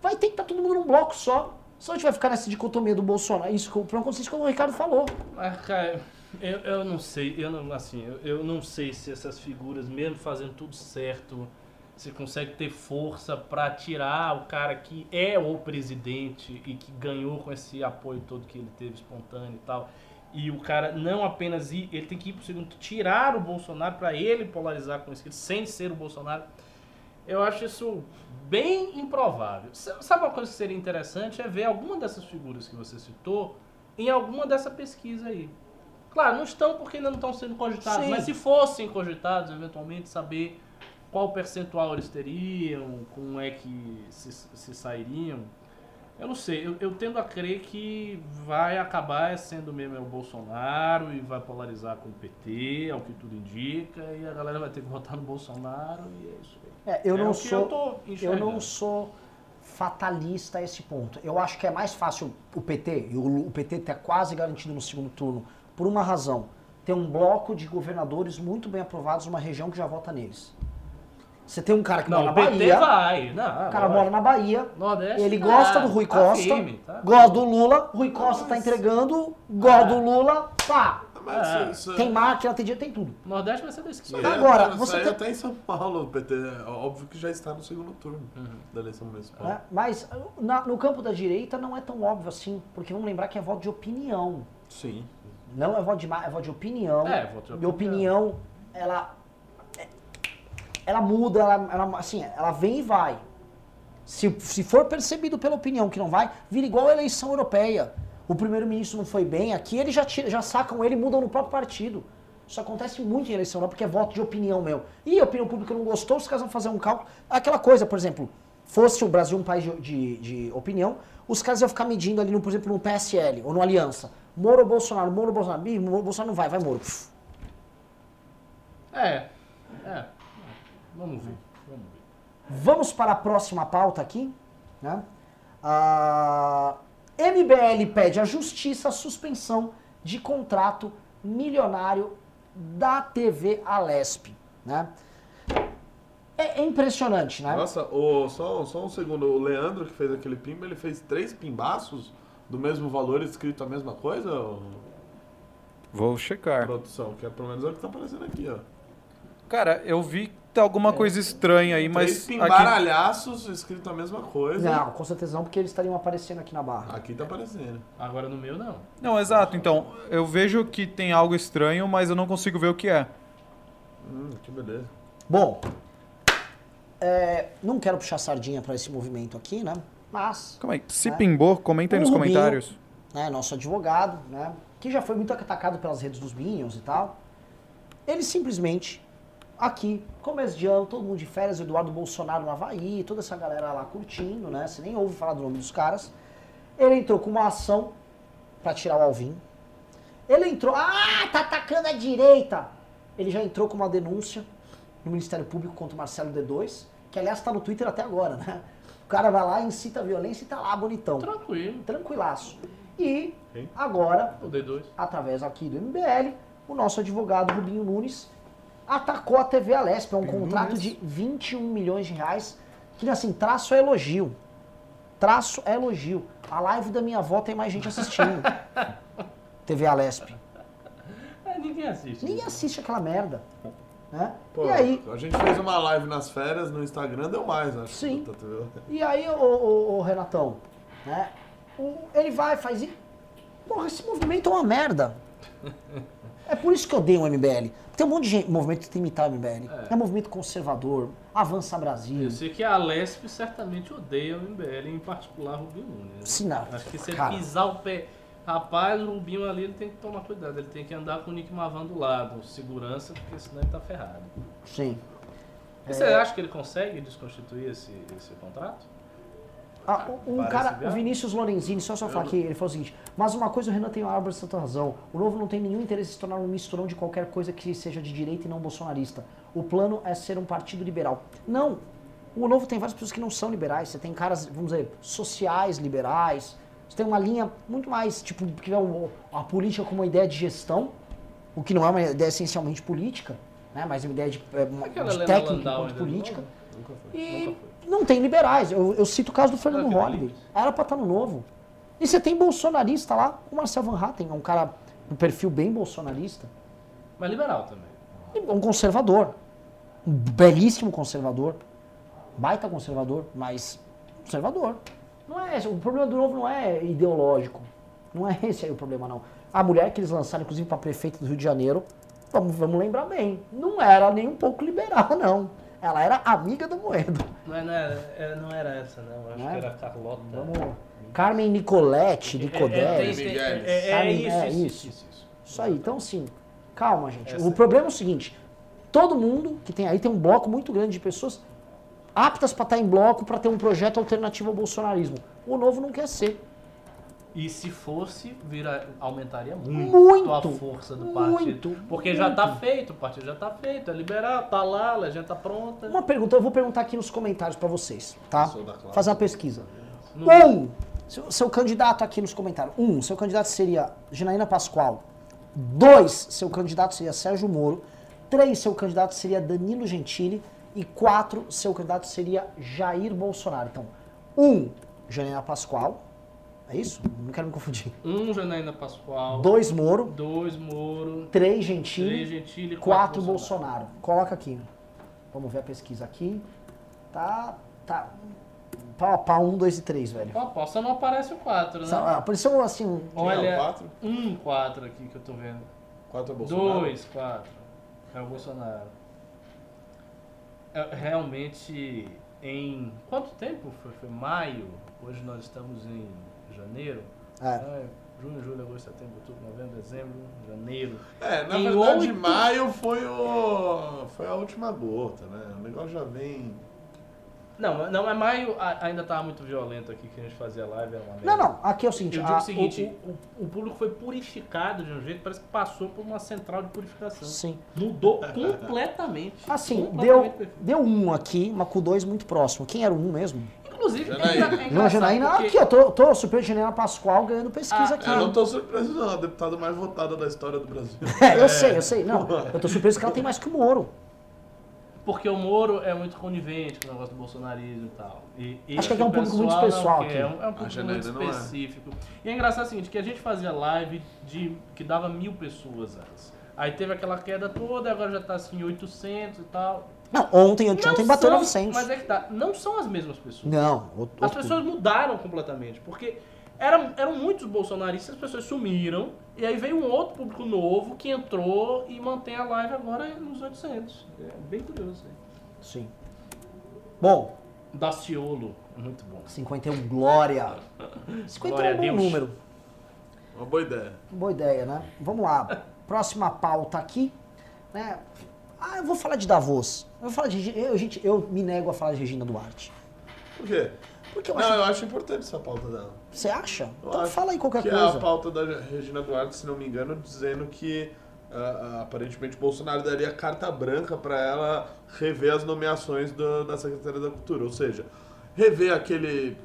Vai ter que estar todo mundo num bloco só. Só a gente vai ficar nessa dicotomia do Bolsonaro. Isso que, o- acontecer isso que o Ricardo falou. Mas, cara, eu, eu não sei, eu não, assim, eu, eu não sei se essas figuras, mesmo fazendo tudo certo, você consegue ter força pra tirar o cara que é o presidente e que ganhou com esse apoio todo que ele teve espontâneo e tal. E o cara não apenas ir, ele tem que ir pro segundo, tirar o Bolsonaro pra ele polarizar com isso, sem ser o Bolsonaro. Eu acho isso bem improvável. Sabe uma coisa que seria interessante? É ver alguma dessas figuras que você citou em alguma dessa pesquisa aí. Claro, não estão porque ainda não estão sendo cogitados, Sim. mas se fossem cogitados, eventualmente, saber qual percentual eles teriam, como é que se, se sairiam. Eu não sei, eu, eu tendo a crer que vai acabar sendo mesmo é o Bolsonaro e vai polarizar com o PT, ao que tudo indica, e a galera vai ter que votar no Bolsonaro e é isso. É, eu É não sou. eu Eu não sou fatalista a esse ponto. Eu acho que é mais fácil o PT, e o, o PT tá quase garantido no segundo turno, por uma razão. Ter um bloco de governadores muito bem aprovados numa região que já vota neles. Você tem um cara que Não, mora na PT Bahia, vai. Não, o cara vai. mora na Bahia, Nordeste, ele tá, gosta do Rui tá Costa, firme, tá? gosta do Lula, Rui Costa tá entregando, gosta do Lula, pá. Mas Ah, isso, isso Tem máquina, tem dinheiro, tem tudo. Nordeste vai ser da esquerda. aí Agora, você tem- até em São Paulo, o PT, é óbvio que já está no segundo turno da eleição municipal. né? Mas na- no campo da direita não é tão óbvio assim, porque vamos lembrar que é voto de opinião. Sim. Não é voto de é voto de opinião. É, voto de E opinião, ela é- ela muda, ela, ela, assim, ela vem e vai. Se, se for percebido pela opinião que não vai, vira igual a eleição europeia. O primeiro-ministro não foi bem, aqui eles já, tira, já sacam ele e mudam no próprio partido. Isso acontece muito em eleição, não porque é voto de opinião meu. E a opinião pública não gostou, os caras vão fazer um cálculo. Aquela coisa, por exemplo, fosse o Brasil um país de, de, de opinião, os caras iam ficar medindo ali, no, por exemplo, no PSL ou no Aliança. Moro ou Bolsonaro, Moro ou Bolsonaro. Ih, Moro, Bolsonaro não vai, vai Moro. É, é. Vamos ver, vamos ver. Vamos para a próxima pauta aqui. Né? A MBL pede à Justiça a suspensão de contrato milionário da TV Alesp. Né? É, é impressionante, né? Nossa, o, só, só um segundo. O Leandro que fez aquele pimba, ele fez três pimbaços do mesmo valor escrito a mesma coisa, ô, Vou checar. produção? Que é pelo menos é o que tá aparecendo aqui, ó. Cara, eu vi alguma coisa estranha aí, Três mas aqui, pimbaralhaços escrito a mesma coisa. Não, com certeza não, porque eles estariam aparecendo aqui na barra. Aqui tá aparecendo. Agora no meu não. Não, exato. Então, eu vejo que tem algo estranho, mas eu não consigo ver o que é. Hum, que beleza. Bom, é, não quero puxar sardinha para esse movimento aqui, né? Mas Calma aí. Se É. pimbou, comenta aí O nos Rubinho. comentários. né, nosso advogado, né, que já foi muito atacado pelas redes dos Minions e tal, ele simplesmente, aqui, começo de ano, todo mundo de férias, Eduardo Bolsonaro no Havaí, toda essa galera lá curtindo, né, você nem ouve falar do nome dos caras, ele entrou com uma ação pra tirar o Alvin, ele entrou, ah, tá atacando a direita, ele já entrou com uma denúncia no Ministério Público contra o Marcelo D2, que aliás tá no Twitter até agora, né, o cara vai lá, incita a violência e tá lá bonitão Tranquilo. tranquilaço. E Sim. agora, O D2. através aqui do MBL, o nosso advogado Rubinho Nunes atacou a TV Alesp. É um contrato de 21 milhões de reais, que assim, traço é elogio. Traço é elogio. A live da minha avó tem mais gente assistindo. TV Alesp. É, ninguém assiste. Ninguém assiste aquela merda. Né? Pô, e aí, a gente fez uma live nas férias no Instagram, deu mais, acho. Sim. E aí, ô, ô, ô, Renatão, né? o- ele vai, faz isso. Porra, esse movimento é uma merda. É por isso que eu odeio o MBL. Tem um monte de gente, movimento que tem imitar o MBL. É, movimento conservador, Avança Brasil. Eu sei que a Lesp certamente odeia o MBL, em particular o Rubinho Nunes. né? Sim, não. Acho que se ele Cara. pisar o pé. Rapaz, o Rubinho ali ele tem que tomar cuidado, ele tem que andar com o Nick Mavan do lado, segurança, porque senão ele tá ferrado. Sim. E Você acha que ele consegue desconstituir esse, esse contrato? Ah, um Parece cara, o Vinícius Lorenzini, só só falar aqui, ele falou o seguinte, mas uma coisa o Renan tem uma bastante razão, o Novo não tem nenhum interesse em se tornar um misturão de qualquer coisa que seja de direita e não bolsonarista. O plano é ser um partido liberal. Não, o Novo tem várias pessoas que não são liberais, você tem caras, vamos dizer, sociais liberais, você tem uma linha muito mais, tipo, que é a política como uma ideia de gestão, o que não é uma ideia essencialmente política, né, mas uma ideia de, é, de técnica ainda não? política. Nunca foi. E Nunca foi. Não tem liberais. Eu, eu cito o caso do Fernando Ah, Holliday. Era pra estar no novo. E você tem bolsonarista lá, o Marcel Van Hatten, é um cara um perfil bem bolsonarista. Mas liberal também. E Um conservador. Um belíssimo conservador. Baita conservador, mas conservador. Não é esse. O problema do novo não é ideológico. Não é esse aí o problema, não. A mulher que eles lançaram, inclusive, para prefeito do Rio de Janeiro, vamos, vamos lembrar bem, não era nem um pouco liberal, não. Ela era amiga do Moedo. Não, é- não, era, é- não era essa, não. Acho Não é? que era Carlota. Vamos. Carmen Nicoletti, É, é, Nicodelis. é, é isso, é isso, isso. isso, aí. Então, assim, calma, gente. O problema é o seguinte: todo mundo que tem aí tem um bloco muito grande de pessoas aptas para estar em bloco para ter um projeto alternativo ao bolsonarismo. o novo não quer ser. E se fosse, vira, aumentaria muito, Muito, a força do muito, partido. Porque já tá feito, o partido já tá feito, é liberado, tá lá, a legenda tá pronta. Uma pergunta, eu vou perguntar aqui nos comentários pra vocês, tá? Sou da classe. Fazer uma pesquisa. No- Um, seu, seu candidato aqui nos comentários. Um, seu candidato seria Janaína Pascoal. Dois, seu candidato seria Sérgio Moro. Três, seu candidato seria Danilo Gentili. E quatro, seu candidato seria Jair Bolsonaro. Então, um, Janaína Pascoal. É isso? Não quero me confundir. Um Janaína Pascoal, Dois, Moro. dois Moro, Três, Gentili. três Gentili, Quatro Bolsonaro. Coloca aqui. Vamos ver a pesquisa aqui. Tá. Tá. Pau a pau, um, dois e três, velho. Pô, pô, só não aparece o quatro, né? Só- ah, Apareceu assim. um- Olha, Não, quatro? um quatro aqui que eu tô vendo. Quatro é Bolsonaro? Dois, quatro. É o Bolsonaro. É, realmente, em quanto tempo? Foi, foi maio? Hoje nós estamos em janeiro. É. Ah, junho, julho, agosto, setembro, outubro, novembro, dezembro, janeiro. É, na Em verdade, oito- maio foi o. Foi a última gota, né? O negócio já vem. Não, não, mas maio ainda estava muito violento aqui que a gente fazia live, era uma merda. Não, não. Aqui é o seguinte. Eu digo a- o seguinte, o, o público foi purificado de um jeito, parece que passou por uma central de o- purificação. sim. Mudou completamente. Assim, Completamente deu, perfeito. deu um aqui, mas com dois muito próximo. Quem era o um mesmo? Inclusive, Janaína. é, é Não, Janaína. porque- Aqui, eu tô, tô surpreso de Janaína Pascoal ganhando pesquisa Ah, aqui. Eu não tô surpreso, não. A deputada mais votada da história do Brasil. É, eu sei, eu sei. Não, eu tô surpreso que ela tem mais que o Moro. Porque o Moro é muito conivente com o negócio do bolsonarismo e tal. E, e Acho que é um público muito pessoal aqui. É um, é um público muito é. específico. E é engraçado o seguinte, que a gente fazia live de que dava mil pessoas antes. Aí teve aquela queda toda, agora já tá assim 800 e tal. Não, ontem, anteontem Não bateu são- 900. Mas é que tá, não são as mesmas pessoas. Não, outro, As outro pessoas mudaram completamente, porque eram, eram muitos bolsonaristas, as pessoas sumiram, e aí veio um outro público novo que entrou e mantém a live agora nos 800. É bem curioso. isso aí. Sim. Bom, Daciolo, muito bom. 51, glória. 51 Glória é a um bom Deus. número. Uma boa ideia. Boa ideia, né? Vamos lá. Próxima pauta aqui. Né? Ah, eu vou falar de Davos. Eu vou falar de. Eu, gente, eu me nego a falar de Regina Duarte. Por quê? Porque eu Não, acho. eu acho importante essa pauta dela. Você acha? Eu Então fala aí qualquer que coisa. é a pauta da Regina Duarte, se não me engano, dizendo que ah, aparentemente Bolsonaro daria carta branca para ela rever as nomeações do- da Secretaria da Cultura. Ou seja, rever aquele.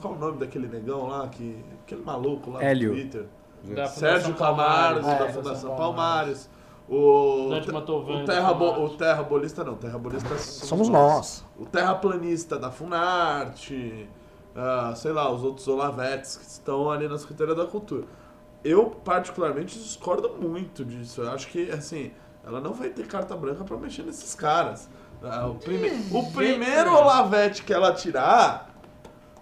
Qual o nome daquele negão lá? Que, aquele maluco lá Hélio. no Twitter. Da Sérgio Fundação Palmares, É, da Fundação Fundação Palmares. Palmares. O, Mantovani o, da terra, o terrabolista não, terrabolista Somos nós. o terraplanista da Funarte, ah, sei lá, os outros Olavetes que estão ali na Secretaria da Cultura. Eu, particularmente, discordo muito disso. Eu acho que, assim, ela não vai ter carta branca pra mexer nesses caras. Ah, o, prime- o primeiro. Olavete que ela tirar,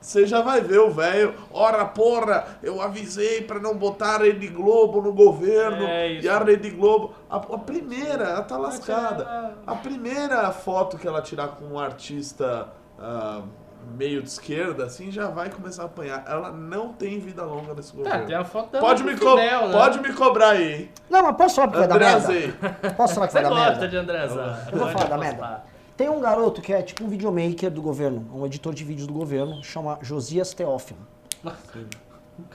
você já vai ver o velho. Ora, porra, eu avisei pra não botar a Rede Globo no governo. É e a Rede Globo. A, a primeira, ela tá lascada. A primeira foto que ela tirar com um artista ah, meio de esquerda, assim, já vai começar a apanhar. Ela não tem vida longa nesse É, governo. tem a foto dela pode, me Fidel, né? pode me cobrar aí, hein? Não, mas posso falar que vai dar merda? Posso falar que Você vai dar gosta merda? de André Zan. Eu vou falar da merda. Tem um garoto que é tipo um videomaker do governo, um editor de vídeos do governo, chama Josias Teófilo.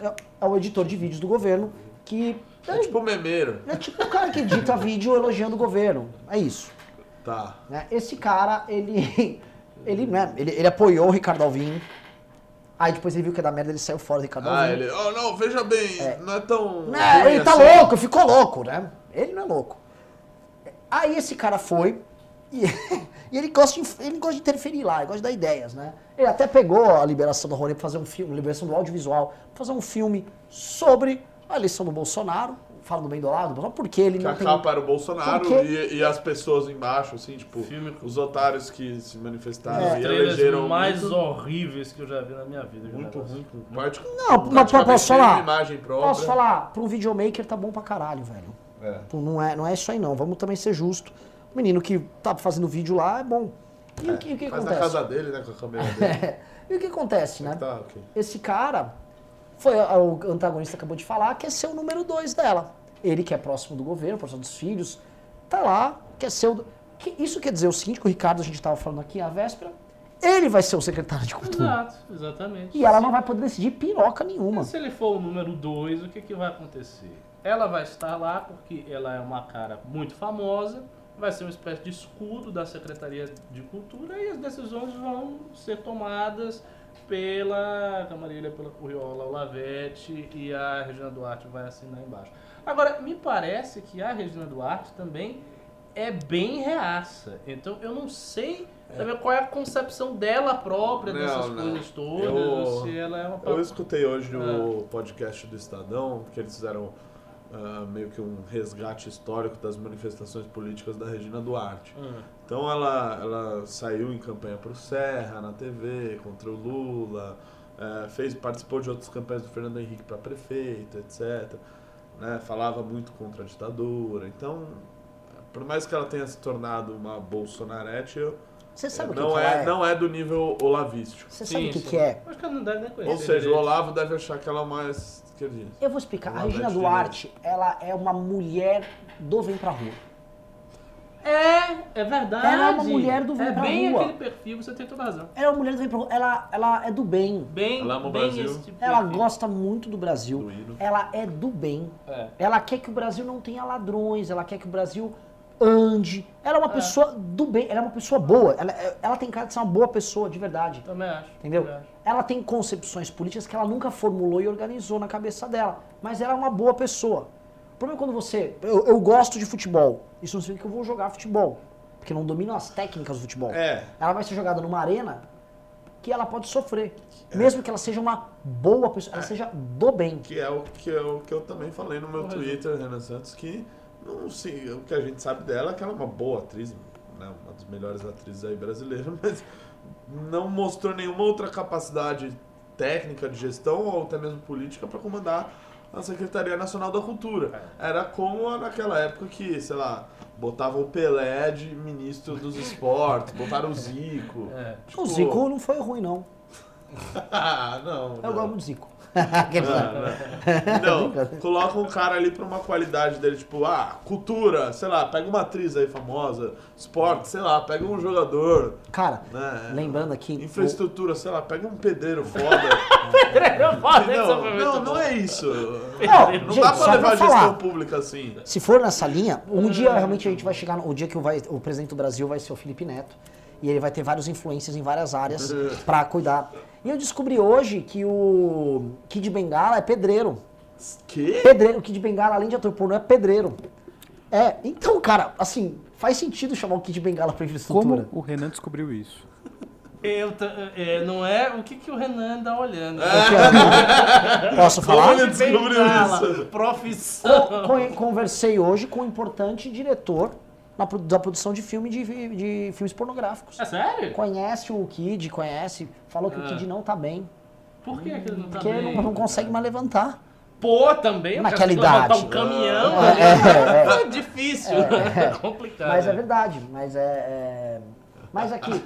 É, é o editor de vídeos do governo que É tipo memeiro. é tipo o cara que edita vídeo elogiando o governo. É isso. Tá. né? Esse cara, ele, ele, né, ele, ele apoiou o Ricardo Alvim. Aí depois ele viu que ia dar merda, ele saiu fora do Ricardo Ah, Alvim. ele. Oh, não, veja bem, não é tão. Ruim ele tá assim. louco, ficou louco, né? Ele não é louco. Aí esse cara foi e, e ele, gosta de, ele gosta de interferir lá, ele gosta de dar ideias, né? Ele até pegou a liberação do Rony pra fazer um filme, liberação do audiovisual, pra fazer um filme sobre a eleição do Bolsonaro, falando bem do lado do Bolsonaro, porque ele Que não a tem... capa era o Bolsonaro e, e as pessoas embaixo, assim, tipo, Filme os otários que se manifestaram As e elegeram mais muito, horríveis que eu já vi na minha vida. muito ruim. Partic- Não, mas posso falar? Posso falar, pra um videomaker tá bom pra caralho, velho. É. Pô, Não é, não é isso aí não, vamos também ser justo. O menino que tá fazendo vídeo lá é bom. E o que, o que Faz na acontece? casa dele, né, com a câmera dele. e o que acontece, né? tá, ok. Esse cara foi o antagonista acabou de falar, quer ser o número dois dela. Ele que é próximo do governo, próximo dos filhos, tá lá, quer ser o. que- isso quer dizer o seguinte, que o Ricardo, a gente estava falando aqui a véspera, Ele vai ser o secretário de cultura. Exato, exatamente. E ela não vai poder decidir piroca nenhuma. Mas se ele for o número 2, o que, que vai acontecer? Ela vai estar lá porque ela é uma cara muito famosa, vai ser uma espécie de escudo da Secretaria de Cultura e as decisões vão ser tomadas pela Camarilha, pela Curriola, Olavete e a Regina Duarte vai assinar embaixo. Agora, me parece que a Regina Duarte também é bem reaça. Então eu não sei também qual é a concepção dela própria Não, dessas não. coisas todas, Eu- se ela é uma Eu escutei hoje o Ah. podcast do Estadão, que eles fizeram ah, meio que um resgate histórico das manifestações políticas da Regina Duarte. Hum. Então ela, ela saiu em campanha pro Serra, na TV, contra o Lula, eh, fez, participou de outras campanhas do Fernando Henrique para prefeito, etc. Né, falava muito contra a ditadura. Então, por mais que ela tenha se tornado uma bolsonarete, eu- Você sabe o que, não, que é, ela é? não é do nível olavístico. Você sabe o que, que é? Acho que ela não deve nem conhecer. Ou seja, o. Olavo deve achar que ela é mais esquerdista. Eu vou explicar. A Regina Duarte, ela é uma mulher do Vem Pra Rua. É, é verdade. Ela é uma mulher do Vem É Pra bem Rua. aquele perfil, você tem toda razão. Ela é uma mulher do Vem Pra Rua. Ela, ela é do bem. Bem, Ela ama o bem Brasil. esse tipo Ela perfil. gosta muito do Brasil. Do. Ela é do bem. É. Ela quer que o Brasil não tenha ladrões. Ela quer que o Brasil ande. Ela é uma pessoa do bem. Ela é uma pessoa boa. Ela, ela tem cara de ser uma boa pessoa, de verdade. Também acho. Entendeu? também acho. Ela tem concepções políticas que ela nunca formulou e organizou na cabeça dela. Mas ela é uma boa pessoa. O problema é quando você. Eu, eu gosto de futebol. Isso não significa que eu vou jogar futebol. Porque não domino as técnicas do futebol. É. Ela vai ser jogada numa arena que ela pode sofrer. Mesmo que ela seja uma boa pessoa, ela seja do bem. Que é o que, é o que eu também falei no meu Twitter, Renan Santos, que não, sim, o que a gente sabe dela é que ela é uma boa atriz, né, uma das melhores atrizes aí brasileiras, mas não mostrou nenhuma outra capacidade técnica de gestão ou até mesmo política para comandar a Secretaria Nacional da Cultura. Era como naquela época que, sei lá, botavam o Pelé de ministro dos esportes, botaram o Zico. É. Tipo, O Zico não foi ruim, não. ah, não. Eu não. gosto muito do Zico. Não, não. coloca um cara ali pra uma qualidade dele, tipo, ah, cultura, sei lá, pega uma atriz aí famosa, esporte, sei lá, pega um jogador, Cara, né? lembrando aqui. Infraestrutura, sei lá, pega um pedreiro foda. Falo isso, não, foi não, não bom. é isso. Não, Não gente, dá pra levar pra a gestão falar. pública assim. Se for nessa linha, um dia realmente a gente vai chegar. no- O dia que o, vai- o presidente do Brasil vai ser o Felipe Neto. E ele vai ter vários influências em várias áreas pra cuidar. E eu descobri hoje que o Kid Bengala é pedreiro. Que? Pedreiro, o Kid Bengala, além de ator pornô, é pedreiro. É, então, cara, assim, faz sentido chamar o Kid Bengala pra infraestrutura. Como o Renan descobriu isso? Eu é, não é o que, que o Renan anda olhando. Posso falar? Como ele descobriu Bengala, isso? Profissão. Co- conversei hoje com um importante diretor na da produção de filme de, de filmes pornográficos. É sério? Conhece o Kid, conhece, falou que o Ah. Kid não tá bem. Por que, que ele não tá Porque bem? não, não consegue mais levantar. Pô, também. Naquela idade. um caminhão É, é, difícil. É, complicado. Mas é verdade, mas é. É- Mas aqui,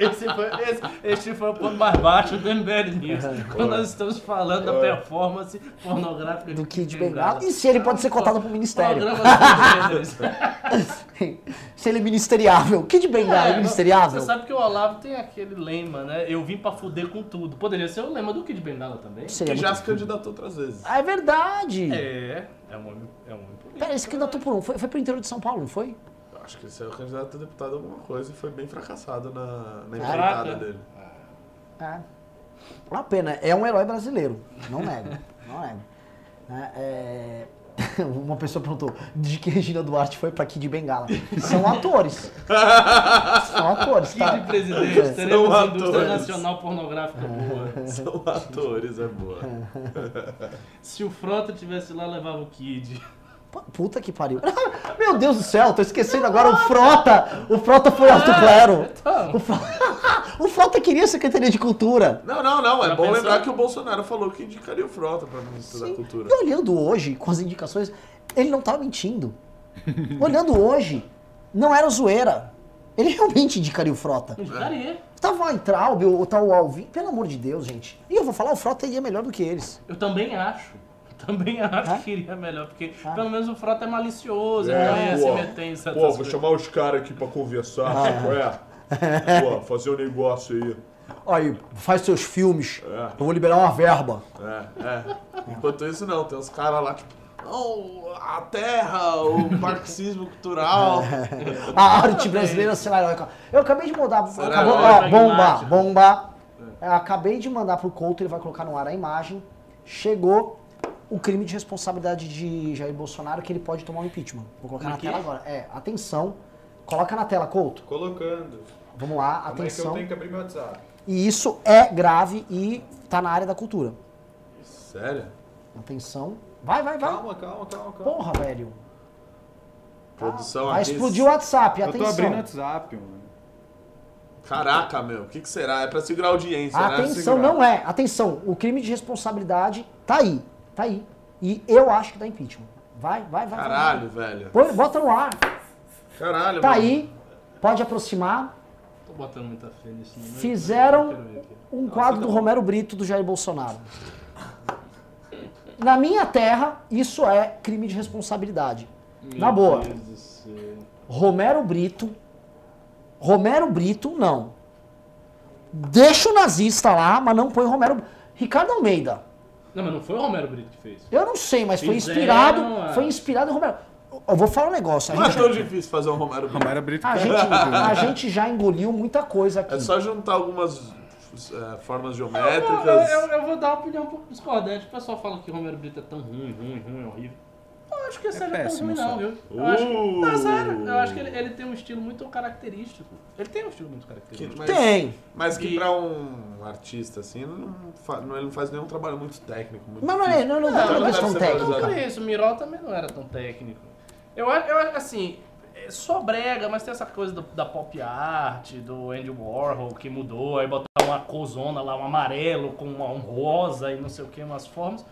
Esse foi, esse, este foi o ponto mais baixo do MBL News. Quando nós estamos falando da performance pornográfica do Kid Bengala. E se ele pode ser cotado pro ministério? Programa dos gêneros. se ele é ministeriável. Kid Bengala é, É, ministeriável? Você sabe que o Olavo tem aquele lema, né? Eu vim pra fuder com tudo. Poderia ser o lema do Kid Bengala também. Seria Que já se candidatou outras vezes. Ah, é verdade. É, é um homem, é um homem político. Pera, esse candidato por um. Foi, foi pro interior de São Paulo, não foi? Acho que ele saiu candidato a deputado a alguma coisa e foi bem fracassado na, na empreitada dele. É. Uma pena. É um herói brasileiro. Não nego. não nego. Né, é, Uma pessoa perguntou de que Regina Duarte foi pra Kid Bengala. São atores. São atores, tá? Kid presidente, teremos São indústria atores. nacional pornográfica boa. São atores, é boa. Se o Frota tivesse lá, levava o Kid. Puta que pariu. Meu Deus do céu, tô esquecendo agora o Frota. O Frota foi alto clero. Então, O Frota, o Frota queria a Secretaria de Cultura. Não, não, não. É Já bom pensou? lembrar que o Bolsonaro falou que indicaria o Frota pra ministro da Cultura. E olhando hoje, com as indicações, ele não tava mentindo. olhando hoje, não era zoeira. Ele realmente indicaria o Frota. indicaria. Tava o Weintraub, o tal Alvin, pelo amor de Deus, gente. E eu vou falar, o Frota iria melhor do que eles. Eu também acho. Também acho É? que iria melhor, porque Ah. pelo menos o Frota é malicioso, ele É, não ia pô. se meter em certas Pô, vou coisas. chamar os caras aqui pra conversar, Ah. qual é? Pô, fazer um negócio aí. Aí, faz seus filmes. É. Eu vou liberar uma verba. É, é. Enquanto isso, não. Tem uns caras lá, tipo, não, a terra, o marxismo cultural. A arte brasileira, sei lá. Eu acabei de mandar. Acabou, ó, bomba, bomba. Eu acabei de mandar pro Couto, ele vai colocar no ar a imagem. Chegou o crime de responsabilidade de Jair Bolsonaro que ele pode tomar um impeachment. Vou colocar na Aqui? tela agora. É, atenção. Coloca na tela, Couto. Colocando. Vamos lá, Como é que eu atenção. tenho que abrir meu WhatsApp? E isso é grave e tá na área da cultura. Sério? Atenção. Vai, vai, vai. Calma, calma, calma, calma. Porra, velho. Produção Vai aqui. explodir o WhatsApp, eu tô abrindo o atenção. WhatsApp, mano. Caraca, meu, o que, que será? É pra segurar a audiência, né? Atenção, não é. Atenção, o crime de responsabilidade tá aí. Tá aí. E eu acho que dá impeachment. Vai, vai, vai. vai. Caralho, velho. Põe, bota no ar. Caralho, Tá mano. aí. Pode aproximar. Tô botando muita fé nisso. mas Fizeram um quadro do Romero Brito do Jair Bolsonaro. Na minha terra, isso é crime de responsabilidade. Na Meu boa. Deus do céu. Romero Brito. Romero Brito, não. Deixa o nazista lá, mas não põe Romero. Ricardo Almeida. Não, mas não foi o Romero Brito que fez. Eu não sei, mas foi Fizeram, inspirado. é. Foi inspirado em Romero. Eu vou falar um negócio. Não é tão difícil fazer um Romero Brito. Romero Brito. a, gente, a gente já engoliu muita coisa aqui. É só juntar algumas é, formas Eu, geométricas. eu- eu vou dar uma opinião um pouco discordante. O pessoal fala que o Romero Brito é tão ruim, ruim, ruim, horrível. Eu acho que esse É seja tão ruim, não, viu? Eu acho que, Uh. não, sério, eu acho que ele, ele tem um estilo muito característico. Ele tem um estilo muito Que- característico. mas, Tem. mas que E- pra um artista assim, não fa- não- ele não faz nenhum trabalho muito técnico. Muito Mas não é, não, não, Não, não, não não questão técnica. Por isso, o Miró também não era tão técnico. Eu acho, eu acho, assim, é só brega, mas tem essa coisa do- da pop art, do Andy Warhol, que mudou, aí botar uma cozona lá, um amarelo com uma, um rosa e não sei o que, umas formas.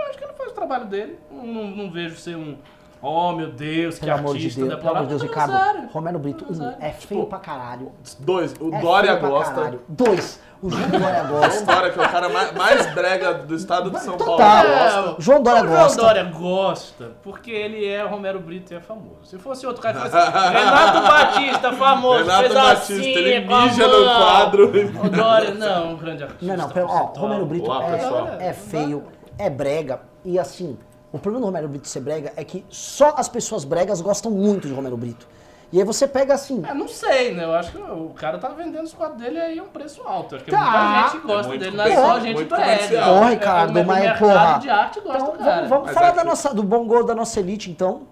Eu acho que ele faz o trabalho dele. Não, não, não vejo ser um, oh meu Deus, que Pelo amor de artista Deus, pelo amor de Deus. Ricardo. Sério. Romero Brito, um, é feio pra caralho. Dois, o É Dória gosta. Dois, o João Dória O gosta. Dória, que é o cara mais, mais brega do estado de São Paulo. Total. gosta. João Dória o gosta. João Dória gosta, porque ele é Romero Brito e é famoso. Se fosse outro cara que fosse Renato Batista, famoso, Renato fez Batista, assim, ele mija no quadro. O Dória, não, um grande artista. Não, não, ó. Romero Brito é, é feio, é brega. E assim, o problema do Romero Brito ser brega é que só as pessoas bregas gostam muito de Romero Brito. E aí você pega assim. É, não sei, né? Eu acho que o cara tá vendendo os quadros dele aí a um preço alto. Acho que Tá. muita gente gosta É dele, não é só gente muito brega. Porra, É, Ricardo, o, o mas, mercado porra. de arte gosta Então, do cara. vamos, vamos Mas falar é da que- nossa, do bom gosto da nossa elite, então.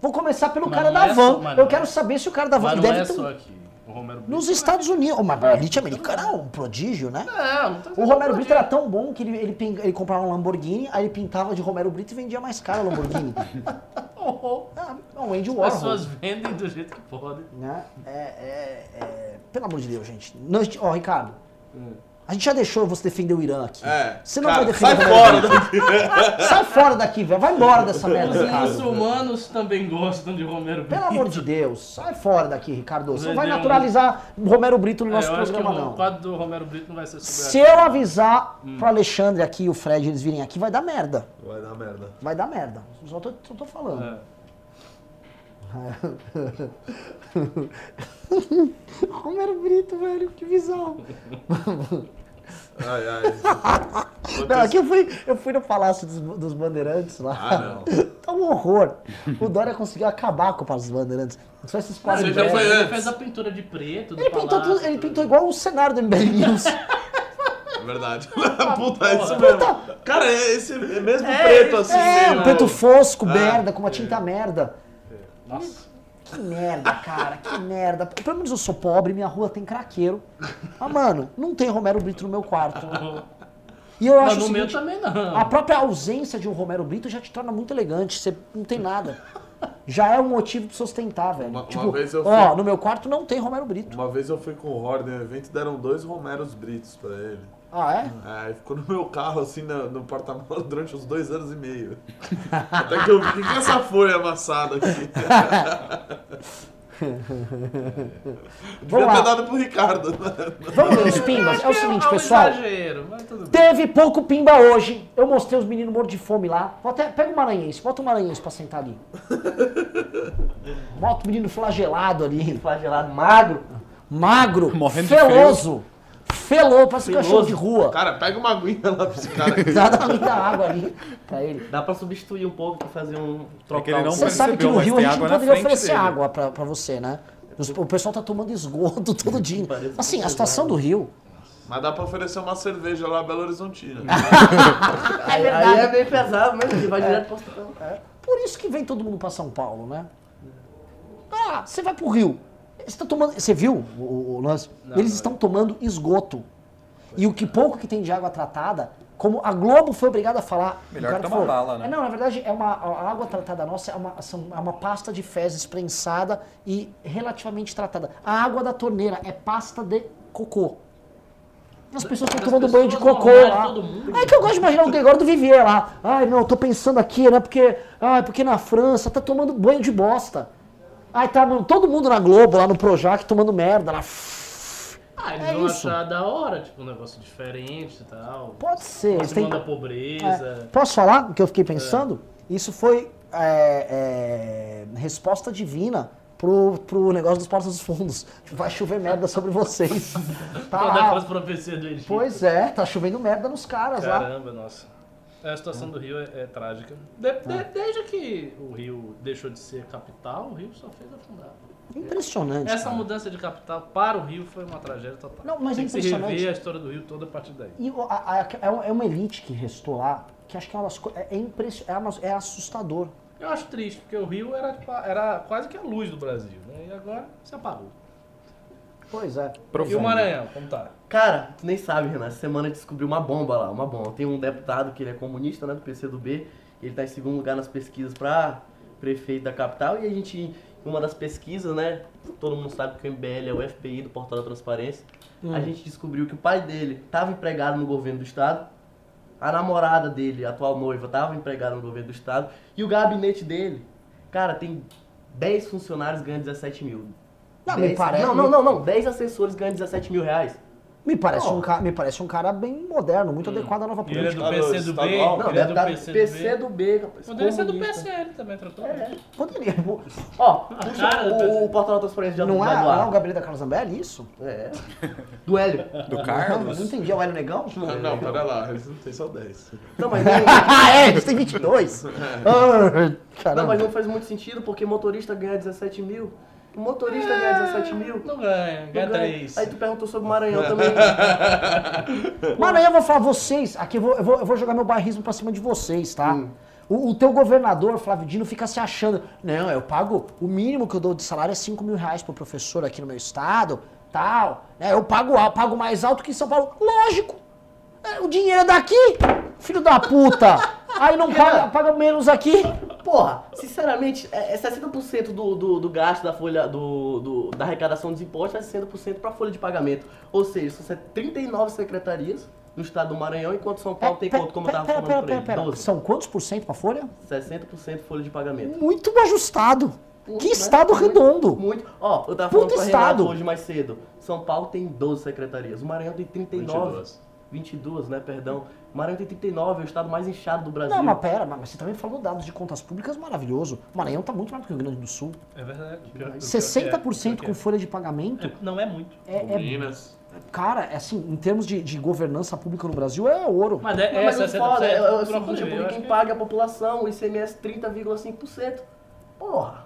Vou começar pelo Mas cara não da é van. só- Eu não quero é- saber se o cara da van Mas não deve é ter só aqui. O Romero Brito. Nos Estados Unidos. Mas a elite americana é um prodígio, né? Não, não O Romero Brito era tão bom que ele, ele, pin- ele comprava um Lamborghini, aí ele pintava de Romero Brito e vendia mais caro o Lamborghini. Oh, ah, é um Andy As Warhol. pessoas vendem do jeito que podem. né? É, é, é- Pelo amor de Deus, gente. Ó, Ricardo, Hum. A gente já deixou você defender o Irã aqui. É. Você não cara, vai defender sai o fora daqui. Sai fora daqui, velho. Vai embora dessa merda, Os muçulmanos também gostam de Romero Brito. Pelo amor de Deus, sai fora daqui, Ricardo. Você não vai um- naturalizar o Romero Brito no É, nosso que programa, o não. quadro do Romero Brito não vai ser sobre Se eu avisar pro Alexandre aqui e o Fred eles virem aqui, vai dar merda. Vai dar merda. Vai dar merda. Só tô, só tô falando. É. Romero Brito, velho, que visão. Ai, ai. Não, aqui eu fui, eu fui no Palácio dos, dos Bandeirantes lá. Ah, não. Tá um horror. O Dória conseguiu acabar com o Palácio dos Bandeirantes. Só esses quadros ele, fez a pintura de preto do Ele pintou, tudo- ele pintou igual o cenário do MBL News. É verdade. Puta, é isso mesmo. Cara, é esse é mesmo É, preto assim. É, um preto fosco, É. merda, com uma tinta merda. Nossa. Que merda, cara, que merda. Pelo menos eu sou pobre, minha rua tem craqueiro. Mas, mano, não tem Romero Brito no meu quarto. E eu Mas acho no o meu seguinte, também não. a própria ausência de um Romero Brito já te torna muito elegante. Você não tem nada. Já é um motivo pra sustentar, velho. Uma- uma tipo, vez eu ó, fui- no meu quarto não tem Romero Brito. Uma vez eu fui com o em um evento e deram dois Romeros Britos pra ele. Ah, é? É, ficou no meu carro, assim, no, no porta-malas durante uns dois anos e meio. Até que eu vi, que é essa folha amassada aqui? Devia lá. ter dado pro Ricardo. né? Vamos ver os pimbas. É o que seguinte, pessoal. exagero, mas tudo bem. Teve pouco pimba hoje. Eu mostrei os meninos mortos de fome lá. Vou até, pega o maranhense, bota o maranhense pra sentar ali. Bota o menino flagelado ali. Flagelado magro. magro, Morrendo de feloso. Felou, parece um cachorro de rua. Cara, pega uma aguinha lá pra esse cara. Dá dá muita água ali pra ele. Dá pra substituir um pouco pra fazer um É que ele trocar não um- Você sabe que no Rio a gente não poderia oferecer dele. água pra, pra você, né? O pessoal tá tomando esgoto todo dia. Assim, a que situação do Rio. Mas dá pra oferecer uma cerveja lá Belo Horizontina. É Aí, verdade. aí é bem pesado, mas ele vai direto pro hospital. Por isso que vem todo mundo pra São Paulo, né? Ah, você vai pro Rio. Você, tá tomando, você viu o, o- lance? Eles estão tomando esgoto. E o que pouco que tem de água tratada, como a Globo foi obrigada a falar. Melhor que tomar falou, bala, né? É, não, na verdade, é uma, a água tratada nossa é uma, é uma pasta de fezes prensada e relativamente tratada. A água da torneira é pasta de cocô. As pessoas estão tomando banho de pessoas cocô lá. É que eu gosto de imaginar o Gregório do Vivier lá. Ai, não, eu tô pensando aqui, né? Porque, ai, porque na França tá tomando banho de bosta. Ai, tá mano, todo mundo na Globo, lá no Projac, tomando merda lá. Ah, eles É vão isso. achar da hora, tipo, um negócio diferente e tal. Pode ser. Eles têm... da É. pobreza. Posso falar o que eu fiquei pensando? Isso foi é, é, resposta divina pro, pro negócio dos portos dos fundos. Vai chover merda sobre vocês. Tá lá. aquelas profecias do Egito. Pois é, tá chovendo merda nos caras lá. Caramba, nossa. A situação do Rio é, é trágica. De- de- desde que o Rio deixou de ser capital, o Rio só fez afundar. Impressionante. Essa cara. mudança de capital para o Rio foi uma tragédia total. Não, mas Tem é que se impressionante. rever a história do Rio toda a partir daí. E a- a- é uma- é uma elite que restou lá, que acho que é, uma das co- é, é, impression- é, é assustador. Eu acho triste, porque o Rio era, era quase que a luz do Brasil, né? E agora se apagou. Pois é. E o Profundo. Maranhão, como tá? Cara, tu nem sabe, Renan. Essa semana descobriu uma bomba lá, uma bomba. Tem um deputado que ele é comunista, né, do PCdoB. Ele tá em segundo lugar nas pesquisas pra prefeito da capital. E a gente, em uma das pesquisas, né, todo mundo sabe que o MBL é o FBI do Portal da Transparência. A gente descobriu que o pai dele estava empregado no governo do estado. A namorada dele, a atual noiva, estava empregada no governo do estado. E o gabinete dele, cara, tem 10 funcionários ganhando 17 mil. Não, me 10 parece- não, não, não, não. 10 assessores ganhando 17 mil reais. Me parece, um, ca- me parece um cara bem moderno, muito adequado à nova E ele é política. do PC do B. Não, ele é deve do estar PC do PC B. do B, rapaz. Poderia ser do. PSL também, tranquilo. Poderia. Ó, cara o, PC. o portal da transparência de Não é, não é o gabinete da Carla Zambelli, isso? É. Do Hélio. Do Carlos? não entendi. É o Hélio Negão? Não, não, pera lá, eles não têm só 10. Não, mas ah, é, eles têm 22. Ah, não, caramba. mas não faz muito sentido, porque motorista ganha 17 mil. O motorista ganha 17 mil. Não ganha, não ganha ganha. 3. Aí tu perguntou sobre o Maranhão também. Aí eu vou falar vocês, aqui eu vou, eu vou, eu vou jogar meu barrismo pra cima de vocês, tá? Hum. O, o teu governador, Flávio Dino, fica se achando, não, eu pago, o mínimo que eu dou de salário é 5 mil reais pro professor aqui no meu estado, tal, né? Eu pago, al- pago mais alto que em São Paulo. Lógico! É, O dinheiro é daqui, filho da puta! Aí não paga, paga menos aqui. Porra, sinceramente, é é 60% do, do, do gasto da folha do, do- da arrecadação dos impostos é 60% para folha de pagamento. Ou seja, são 39 secretarias no estado do Maranhão, enquanto São Paulo tem Pera, como eu pera, tava pera, falando por pera, pera. 12. São quantos por cento pra folha? 60% folha de pagamento. Muito ajustado. Muito, que né? estado Muito, redondo. Muito. Ó, eu tava Puta falando com a estado. Hoje mais cedo. São Paulo tem 12 secretarias. O Maranhão tem 39. 22. 22, né? Perdão. Maranhão tem 39, é o estado mais inchado do Brasil. Não, mas pera, mas você também falou dados de contas públicas maravilhoso. O Maranhão tá muito mais do que o Rio Grande do Sul. É verdade. Pior- pior que é, 60% pior que com é. folha de pagamento. É, Não é muito. É, é- Minas. cara, é assim, em termos de, de governança pública no Brasil, é ouro. Mas é, Não, é mas o 60%. foda é, é, é o seguinte, é quem que- paga a população, o ICMS 30,5%. Porra.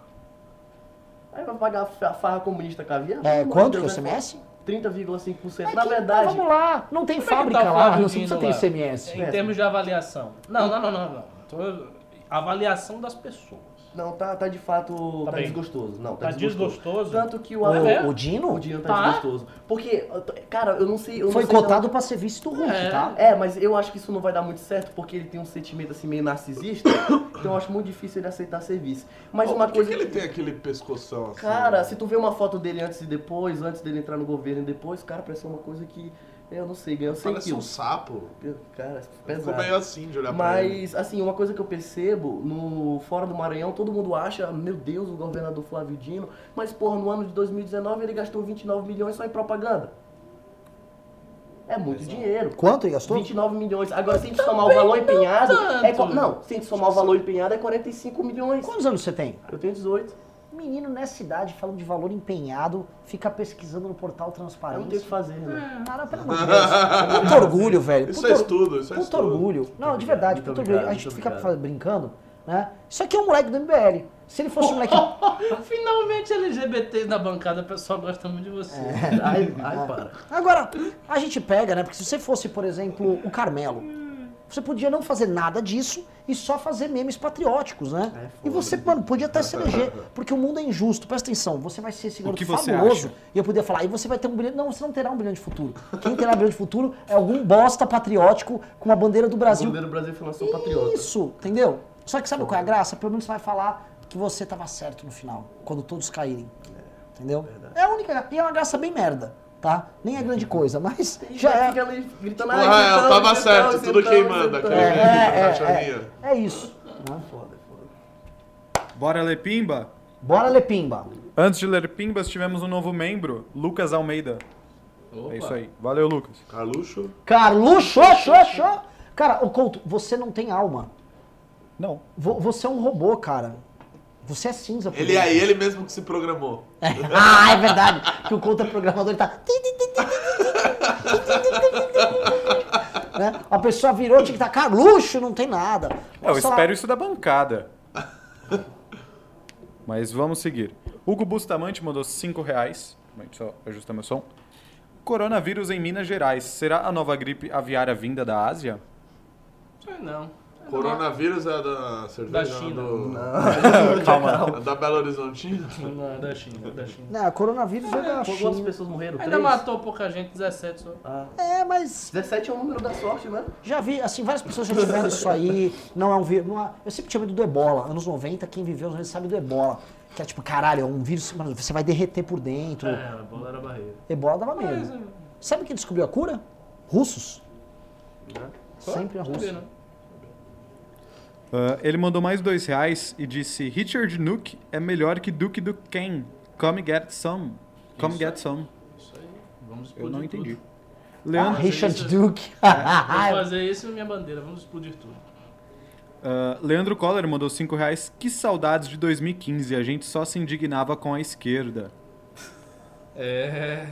Aí vai pagar a farra comunista caviar? É, quanto que é o Deus, né? CMS? 30,5%. É Na verdade, Vamos lá, não tem é fábrica tá o lá, você precisa ter? ICMS. Em termos de avaliação. Não, não, não, não. não. Tô- Avaliação das pessoas. Não, tá, tá de fato, Tá tá, desgostoso. Não, tá, Tá desgostoso. desgostoso? Tanto que o... O, é? o Dino O Dino tá, Tá? desgostoso. Porque, cara, eu não sei... Eu foi não sei cotado não- pra ser do Hulk, É. tá? É, mas eu acho que isso não vai dar muito certo, porque ele tem um sentimento assim meio narcisista, então eu acho muito difícil ele aceitar serviço. Mas Pô, uma por que coisa que ele tem aquele pescoção assim? Cara, se tu vê uma foto dele antes e depois, antes dele entrar no governo e depois, cara, parece uma coisa que, eu não sei, ganhou 100 Parece um quilos. sapo. Cara, Ficou pesado. meio assim de olhar pra ele. Mas, assim, uma coisa que eu percebo, no fora do Maranhão, todo mundo acha, meu Deus, o governador Flávio Dino, mas, porra, no ano de 2019 ele gastou 29 milhões só em propaganda. É muito dinheiro. Quanto ele gastou? 29 milhões. Agora, se a gente somar o valor empenhado, é... tanto. co- Não, se a gente somar o valor empenhado, é 45 milhões. Quantos anos você tem? Eu tenho 18. Menino nessa idade falando de valor empenhado, fica pesquisando no portal Eu não tenho o que fazer, né? Cara, pelo amor de Deus. Puto orgulho, velho. Isso Puto é estudo, isso é Puto estudo. orgulho. Não, de verdade, muito puto obrigado, orgulho. A gente fica brincando, né? Isso aqui é um moleque do MBL. Se ele fosse um moleque. Finalmente LGBT na bancada, o pessoal gosta muito de você. É. Ai, ai, para. Agora, a gente pega, né? Porque se você fosse, por exemplo, o Carmelo, você podia não fazer nada disso e só fazer memes patrióticos, né? É, e você, mano, podia até se eleger, porque o mundo é injusto. Presta atenção, você vai ser esse garoto fabuloso. E eu poderia falar, e você vai ter um brilhante. Não, você não terá um brilhante futuro. Quem terá um brilhante futuro é algum bosta patriótico com a bandeira do O Brasil. bandeira do Brasil falou, sou patriota. Isso, entendeu? Só que sabe qual é a graça? Pelo menos você vai falar que você tava certo no final, quando todos caírem. Entendeu? É a única. E é uma graça bem merda, tá? Nem é grande coisa, mas já Já é. fica ali gritando, Ah, ai, eu tava isentão, certo, tudo isentão, queimando. Aquele É, é, é, cachorrinho. É isso. Foda, foda. Bora ler Pimba? Bora ler pimba. Antes de ler Pimbas, tivemos um novo membro, Lucas Almeida. Opa. É isso aí. Valeu, Lucas. Carluxo. Carluxo, xô, xô. Cara, ô Couto, você não tem alma. Não. Vo- Você é um robô, cara. Você é cinza. Ele é ele mesmo que se programou. ah, é verdade. Que o Couto é programador, ele tá. né? A pessoa virou, tinha que estar Carluxo, não tem nada. Eu Sei lá. espero isso da bancada. Mas vamos seguir. Hugo Bustamante mandou 5 reais. Deixa eu só ajustar meu som. Coronavírus em Minas Gerais. Será a nova gripe aviária vinda da Ásia? Não. Coronavírus é da cerveja Da China. do- Calma. É da Belo Horizontina. Não, é da China, é da China. Não, coronavírus é da Quantas China. pessoas morreram? Ainda Três? matou pouca gente, 17 só. Ah. É, mas 17 é o número da sorte, né? já vi, assim, várias pessoas já tiveram isso aí. Não é um vírus. não é- eu sempre tinha medo do ebola. Anos 90, quem viveu anos 90 sabe do ebola. Que é tipo, caralho, é um vírus, mano, você vai derreter por dentro. É, a bola era barreira. Ebola dava Mas, medo. é, Sabe quem descobriu a cura? Russos. só? Sempre a Sabia, Rússia. Não. Ah, ele mandou mais dois reais e disse: Richard Nuke é melhor que Duke Duquesne. Come get some. Come Isso get aí. some. Isso aí. Vamos Eu explodir não entendi. tudo. Ah, Leandro, Richard isso- Duke. Vamos fazer isso minha bandeira, vamos explodir tudo. ah, Leandro Coller mandou 5 reais. Que saudades de 2015. A gente só se indignava com a esquerda. É.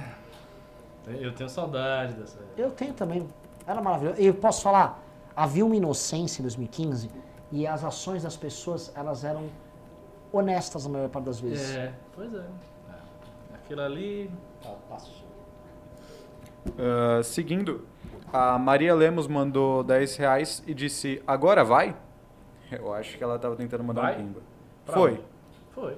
Eu tenho saudade dessa. Eu tenho também. Era maravilhoso. E eu posso falar, havia uma inocência em 2015 e as ações das pessoas, elas eram honestas na maior parte das vezes. É, pois é. É. Aquilo ali. Passou. Ah, seguindo, a Maria Lemos mandou 10 reais e disse: Agora vai? Eu acho que ela tava tentando mandar Vai? um pimba. Pra Foi. onde? Foi.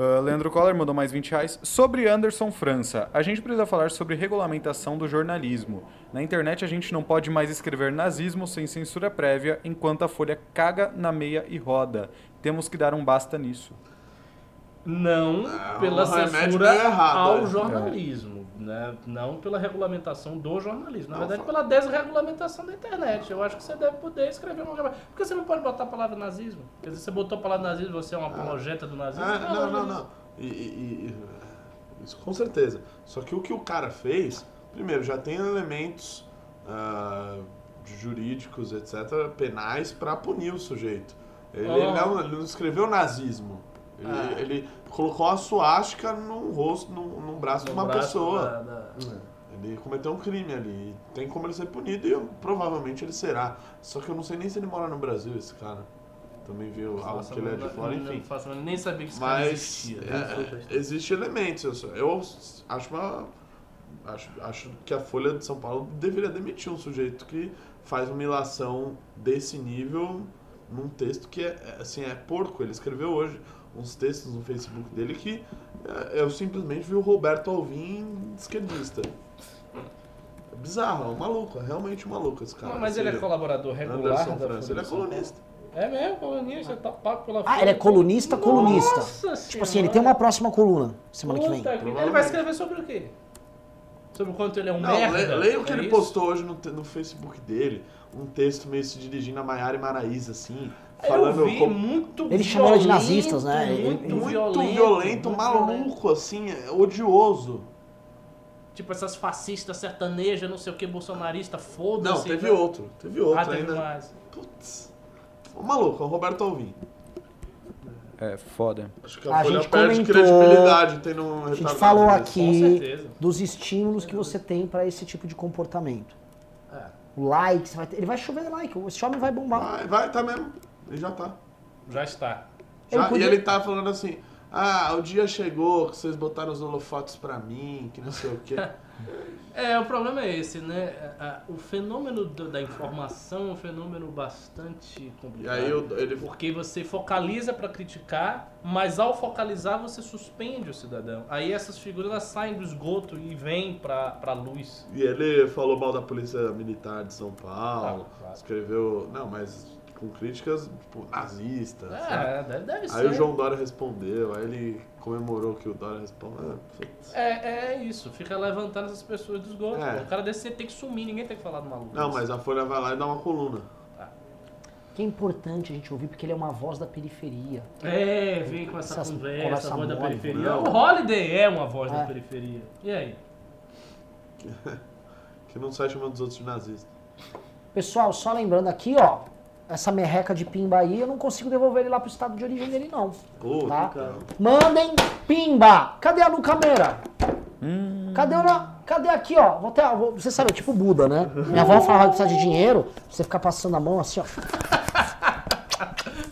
Ah, Leandro Coller mandou mais 20 reais. Sobre Anderson França, a gente precisa falar sobre regulamentação do jornalismo. Na internet a gente não pode mais escrever nazismo sem censura prévia, enquanto a Folha caga na meia e roda. Temos que dar um basta nisso. Não pela um censura errado, ao é. jornalismo, né? não pela regulamentação do jornalismo. Na Não, verdade, pela desregulamentação da internet. Eu acho que você deve poder escrever uma Por que você não pode botar a palavra nazismo? Quer dizer, você botou a palavra nazismo, você é uma apologeta do nazismo? Ah, não, não, não. E, e- e- isso com certeza. Só que o que o cara fez, primeiro, já tem elementos ah, jurídicos, etc., penais para punir o sujeito. Ele, Oh. ele não, ele não escreveu nazismo. Ele, Ah. ele colocou a suástica num rosto, num, num braço de No uma braço pessoa. da- da- Ele cometeu um crime ali. Tem como ele ser punido e eu- provavelmente ele será. Só que eu não sei nem se ele mora no Brasil, esse cara. Também viu algo que ele é de fora, enfim. não faço- nem sabia que esse cara Mas existia. é, existe elementos. Eu, só- eu acho uma. Acho, acho que a Folha de São Paulo deveria demitir um sujeito que faz uma ilação desse nível num texto que é, é, assim, é porco. Ele escreveu hoje uns textos no Facebook dele que é, eu simplesmente vi o Roberto Alvim esquerdista. É bizarro, é um maluco, é realmente um maluco esse cara. Não, mas ele é colaborador regular Anderson da França, ele é colunista. É mesmo, colunista, tá pago pela Ah, ele é colunista, colunista. Nossa Tipo assim, ele tem uma próxima coluna semana que vem. Puta que- Ele vai escrever sobre o quê? Sobre o quanto ele é um Não, merda? le- leia o que é ele isso? postou hoje no, no Facebook dele. Um texto meio se dirigindo a Maiara e Maraíza, assim. Eu Falando vi como- muito Ele chamou ela de nazistas, né? Muito, muito violento, violento, muito maluco, violento. assim, é odioso. Tipo essas fascistas sertanejas, não sei o que, bolsonarista, Não, foda-se. teve né? outro. Teve outro Ah, teve ainda. mais. Putz. O maluco, é o Roberto Alvim. É foda. Acho que a, A Folha gente perde comentou- credibilidade tendo um A gente falou aqui dos estímulos que você tem pra esse tipo de comportamento. É. O like, você vai ter- ele vai chover like, esse homem vai bombar. Vai, vai, tá mesmo. Ele já tá. Já está. Ele Já- podia- E ele tá falando assim, ah, o dia chegou que vocês botaram os holofotes pra mim, que não sei o quê. É, o problema é esse, né? O fenômeno da informação é um fenômeno bastante E complicado. aí eu- ele Porque você focaliza pra criticar, mas ao focalizar você suspende o cidadão. Aí essas figuras saem do esgoto e vêm pra, pra luz. E ele falou mal da polícia militar de São Paulo, Ah, claro. escreveu. Não, mas com críticas, tipo, nazistas. sabe? É, deve, deve ser. Aí o João Dória respondeu, aí ele comemorou que o Dória respondeu. Putz. É, é isso, fica levantando essas pessoas do esgoto. É. O cara desse tem que sumir, ninguém tem que falar do maluco. Não, mas a Folha vai lá e dá uma coluna. Que é importante a gente ouvir, porque ele é uma voz da periferia. É, vem com essa Essas- conversa, conversa voz da mole, periferia. não. O Holiday é uma voz É. da periferia. E aí? Que não sai chamando os outros de nazistas. Pessoal, só lembrando aqui, ó, essa merreca de pimba aí, eu não consigo devolver ele lá pro estado de origem dele, não. Puta, Tá? cara. Mandem pimba! Cadê a Luca Meira? Cadê o. na- Cadê aqui, ó? Vou ter, vou- você sabe, é tipo Buda, né? Minha avó falava que precisa de dinheiro, você ficar passando a mão assim, ó.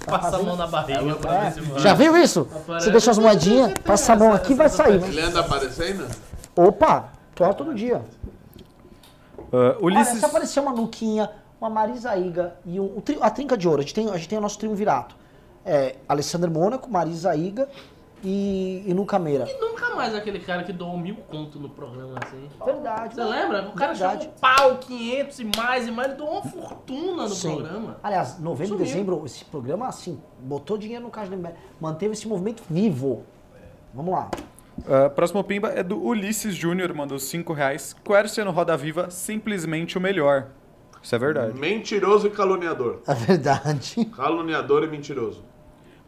Passa a mão na barriga pra ver se vai. É. Já viu isso? Você deixa as moedinhas, passa a mão aqui vai sair. Ele anda aparecendo? Opa, tô lá todo dia. Ah, Olha, Ulisses. se aparecer uma Luquinha, uma Marisa Iga e um, a trinca de ouro, a gente tem, a gente tem o nosso triunvirato. É Alessandro Mônaco, Marisa Iga e, e Luca Meira. E nunca mais aquele cara que doou mil conto no programa assim. Verdade. Você lembra? O cara Verdade. chamou pau, 500 e mais e mais, ele doou uma fortuna no Sim. programa. Aliás, novembro e Sumiu. dezembro, esse programa, assim, botou dinheiro no caixa do MBL, manteve esse movimento vivo. Vamos lá. Ah, próximo pimba é do Ulisses Júnior, mandou 5 reais. Quercia no Roda Viva, simplesmente o melhor. Isso é verdade. Mentiroso e caluniador. É verdade. Caluniador e mentiroso.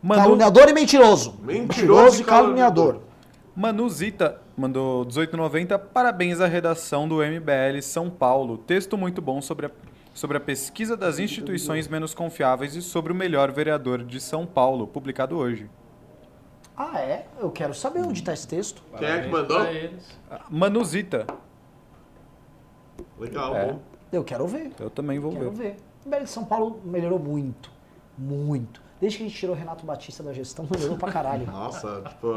Manu, Caluniador e mentiroso. Mentiroso e e caluniador. caluniador. Manu Zita mandou 18,90. Parabéns à redação do MBL São Paulo. Texto muito bom sobre a, sobre a pesquisa das instituições menos confiáveis e sobre o melhor vereador de São Paulo, publicado hoje. Ah, é? Eu quero saber onde está esse texto. Quem é que mandou? pra eles. Ah, Manu Zita. Legal, É. bom. Eu quero ver. Eu também vou Quero ver. ver. O MBL de São Paulo melhorou muito. Muito. Desde que a gente tirou o Renato Batista da gestão, melhorou pra caralho. Nossa, tipo.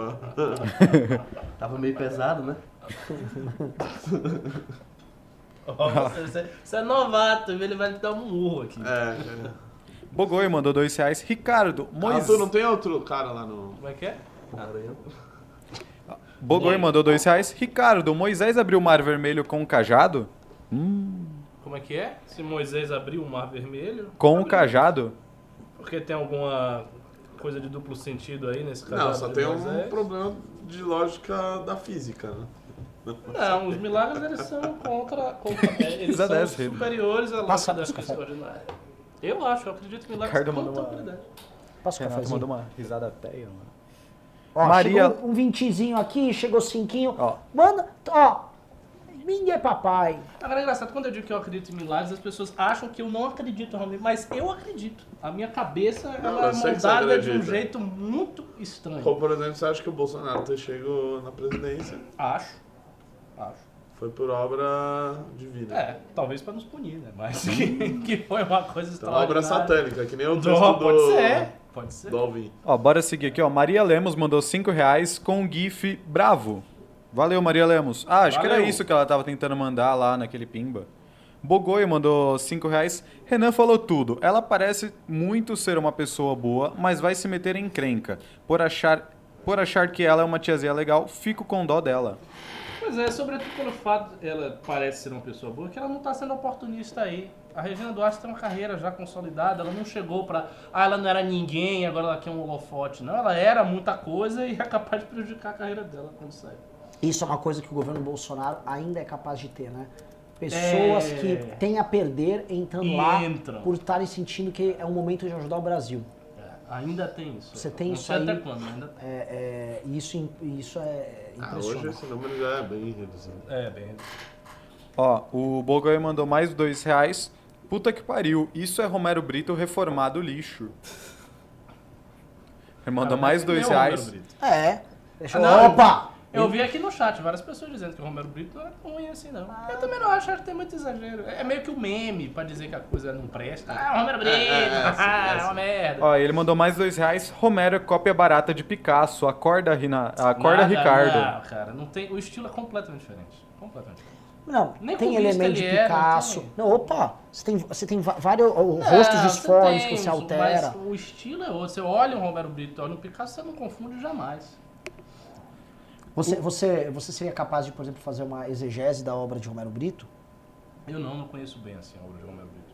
Tava meio pesado, né? Você, você- você é novato, ele vai te dar um murro aqui. é, é. Bogoi mandou 2 reais. Ricardo, Ah, Moisés. tu não tem outro cara lá no. Como é que é? Bogoi mandou 2 reais. Ricardo, Moisés abriu o mar vermelho com o cajado? Como é que é? Se Moisés abriu o mar vermelho, Com o cajado? porque tem alguma coisa de duplo sentido aí nesse caso? Não, só tem um problema de lógica da física, né? Não, os milagres eles são contra. contra é, eles são 10 reais. superiores à Passa- lógica da física ordinária. Eu acho, eu acredito que milagres são mandou uma- contabilidade. Passa o mandou uma risada teia, mano. Ó, Maria- chegou um vintizinho aqui, chegou cinquinho. Ó. Manda, ó. Ninguém é papai. Agora é engraçado, quando eu digo que eu acredito em milagres, as pessoas acham que eu não acredito realmente, mas eu acredito. A minha cabeça Não, ela é moldada de um jeito muito estranho. Como, por exemplo, você acha que o Bolsonaro ter chegado na presidência Acho. Acho. foi por obra divina. É, talvez pra nos punir, né? Mas que, que foi uma coisa Então, obra satânica, que nem o texto do, pode ser. Pode ser. do Alvin. Ó, bora seguir aqui, ó. Maria Lemos mandou 5 reais com o GIF bravo. Valeu, Maria Lemos. Ah, acho que era Valeu. isso que ela tava tentando mandar lá naquele pimba. Bogoio mandou 5 reais. Renan falou tudo. Ela parece muito ser uma pessoa boa, mas vai se meter em crenca. Por achar, por achar que ela é uma tiazinha legal, fico com dó dela. Pois é, sobretudo pelo fato de ela parece ser uma pessoa boa, que ela não tá sendo oportunista aí. A Regina Duarte tem uma carreira já consolidada, ela não chegou pra. Ah, ela não era ninguém, agora ela quer um holofote. Não, ela era muita coisa e é capaz de prejudicar a carreira dela quando sai. Isso é uma coisa que o governo Bolsonaro ainda é capaz de ter, né? Pessoas É. que têm a perder entrando E lá entram. por estarem sentindo que é um momento de ajudar o Brasil. É, ainda tem isso. Você tem não isso sei aí? até quando, ainda tem. É, é, e isso, isso é Ah, hoje impressionante. esse número já é bem reduzido. É, bem. Ó, o Bogoio mandou mais 2 reais. Puta que pariu, isso é Romero Brito reformado lixo. Ele mandou Cara, mais dois o Romero reais. É. Deixa eu... Ah, não, Opa! Eu vi aqui no chat várias pessoas dizendo que o Romero Brito não é tão ruim assim, não. Eu também não acho, acho que tem muito exagero. É meio que o meme pra dizer que a coisa não presta. Ah, o Romero Brito, É, é, é, sim, ah, é, é uma merda. Ó, ele mandou mais dois reais. Romero é cópia barata de Picasso. Acorda, Rina... Acorda Nada, Ricardo. Não, cara, não tem, o estilo é completamente diferente. Completamente diferente. Não, Nem tem elemento de é, não Picasso. tem. Não, opa, você tem, você tem vários ó, rostos Não, disformes que você altera. Mas o estilo é outro. Você olha o Romero Brito, olha o Picasso, você não confunde jamais. Você, você, você seria capaz de, por exemplo, fazer uma exegese da obra de Romero Brito? Eu não, não conheço bem assim a obra de Romero Brito.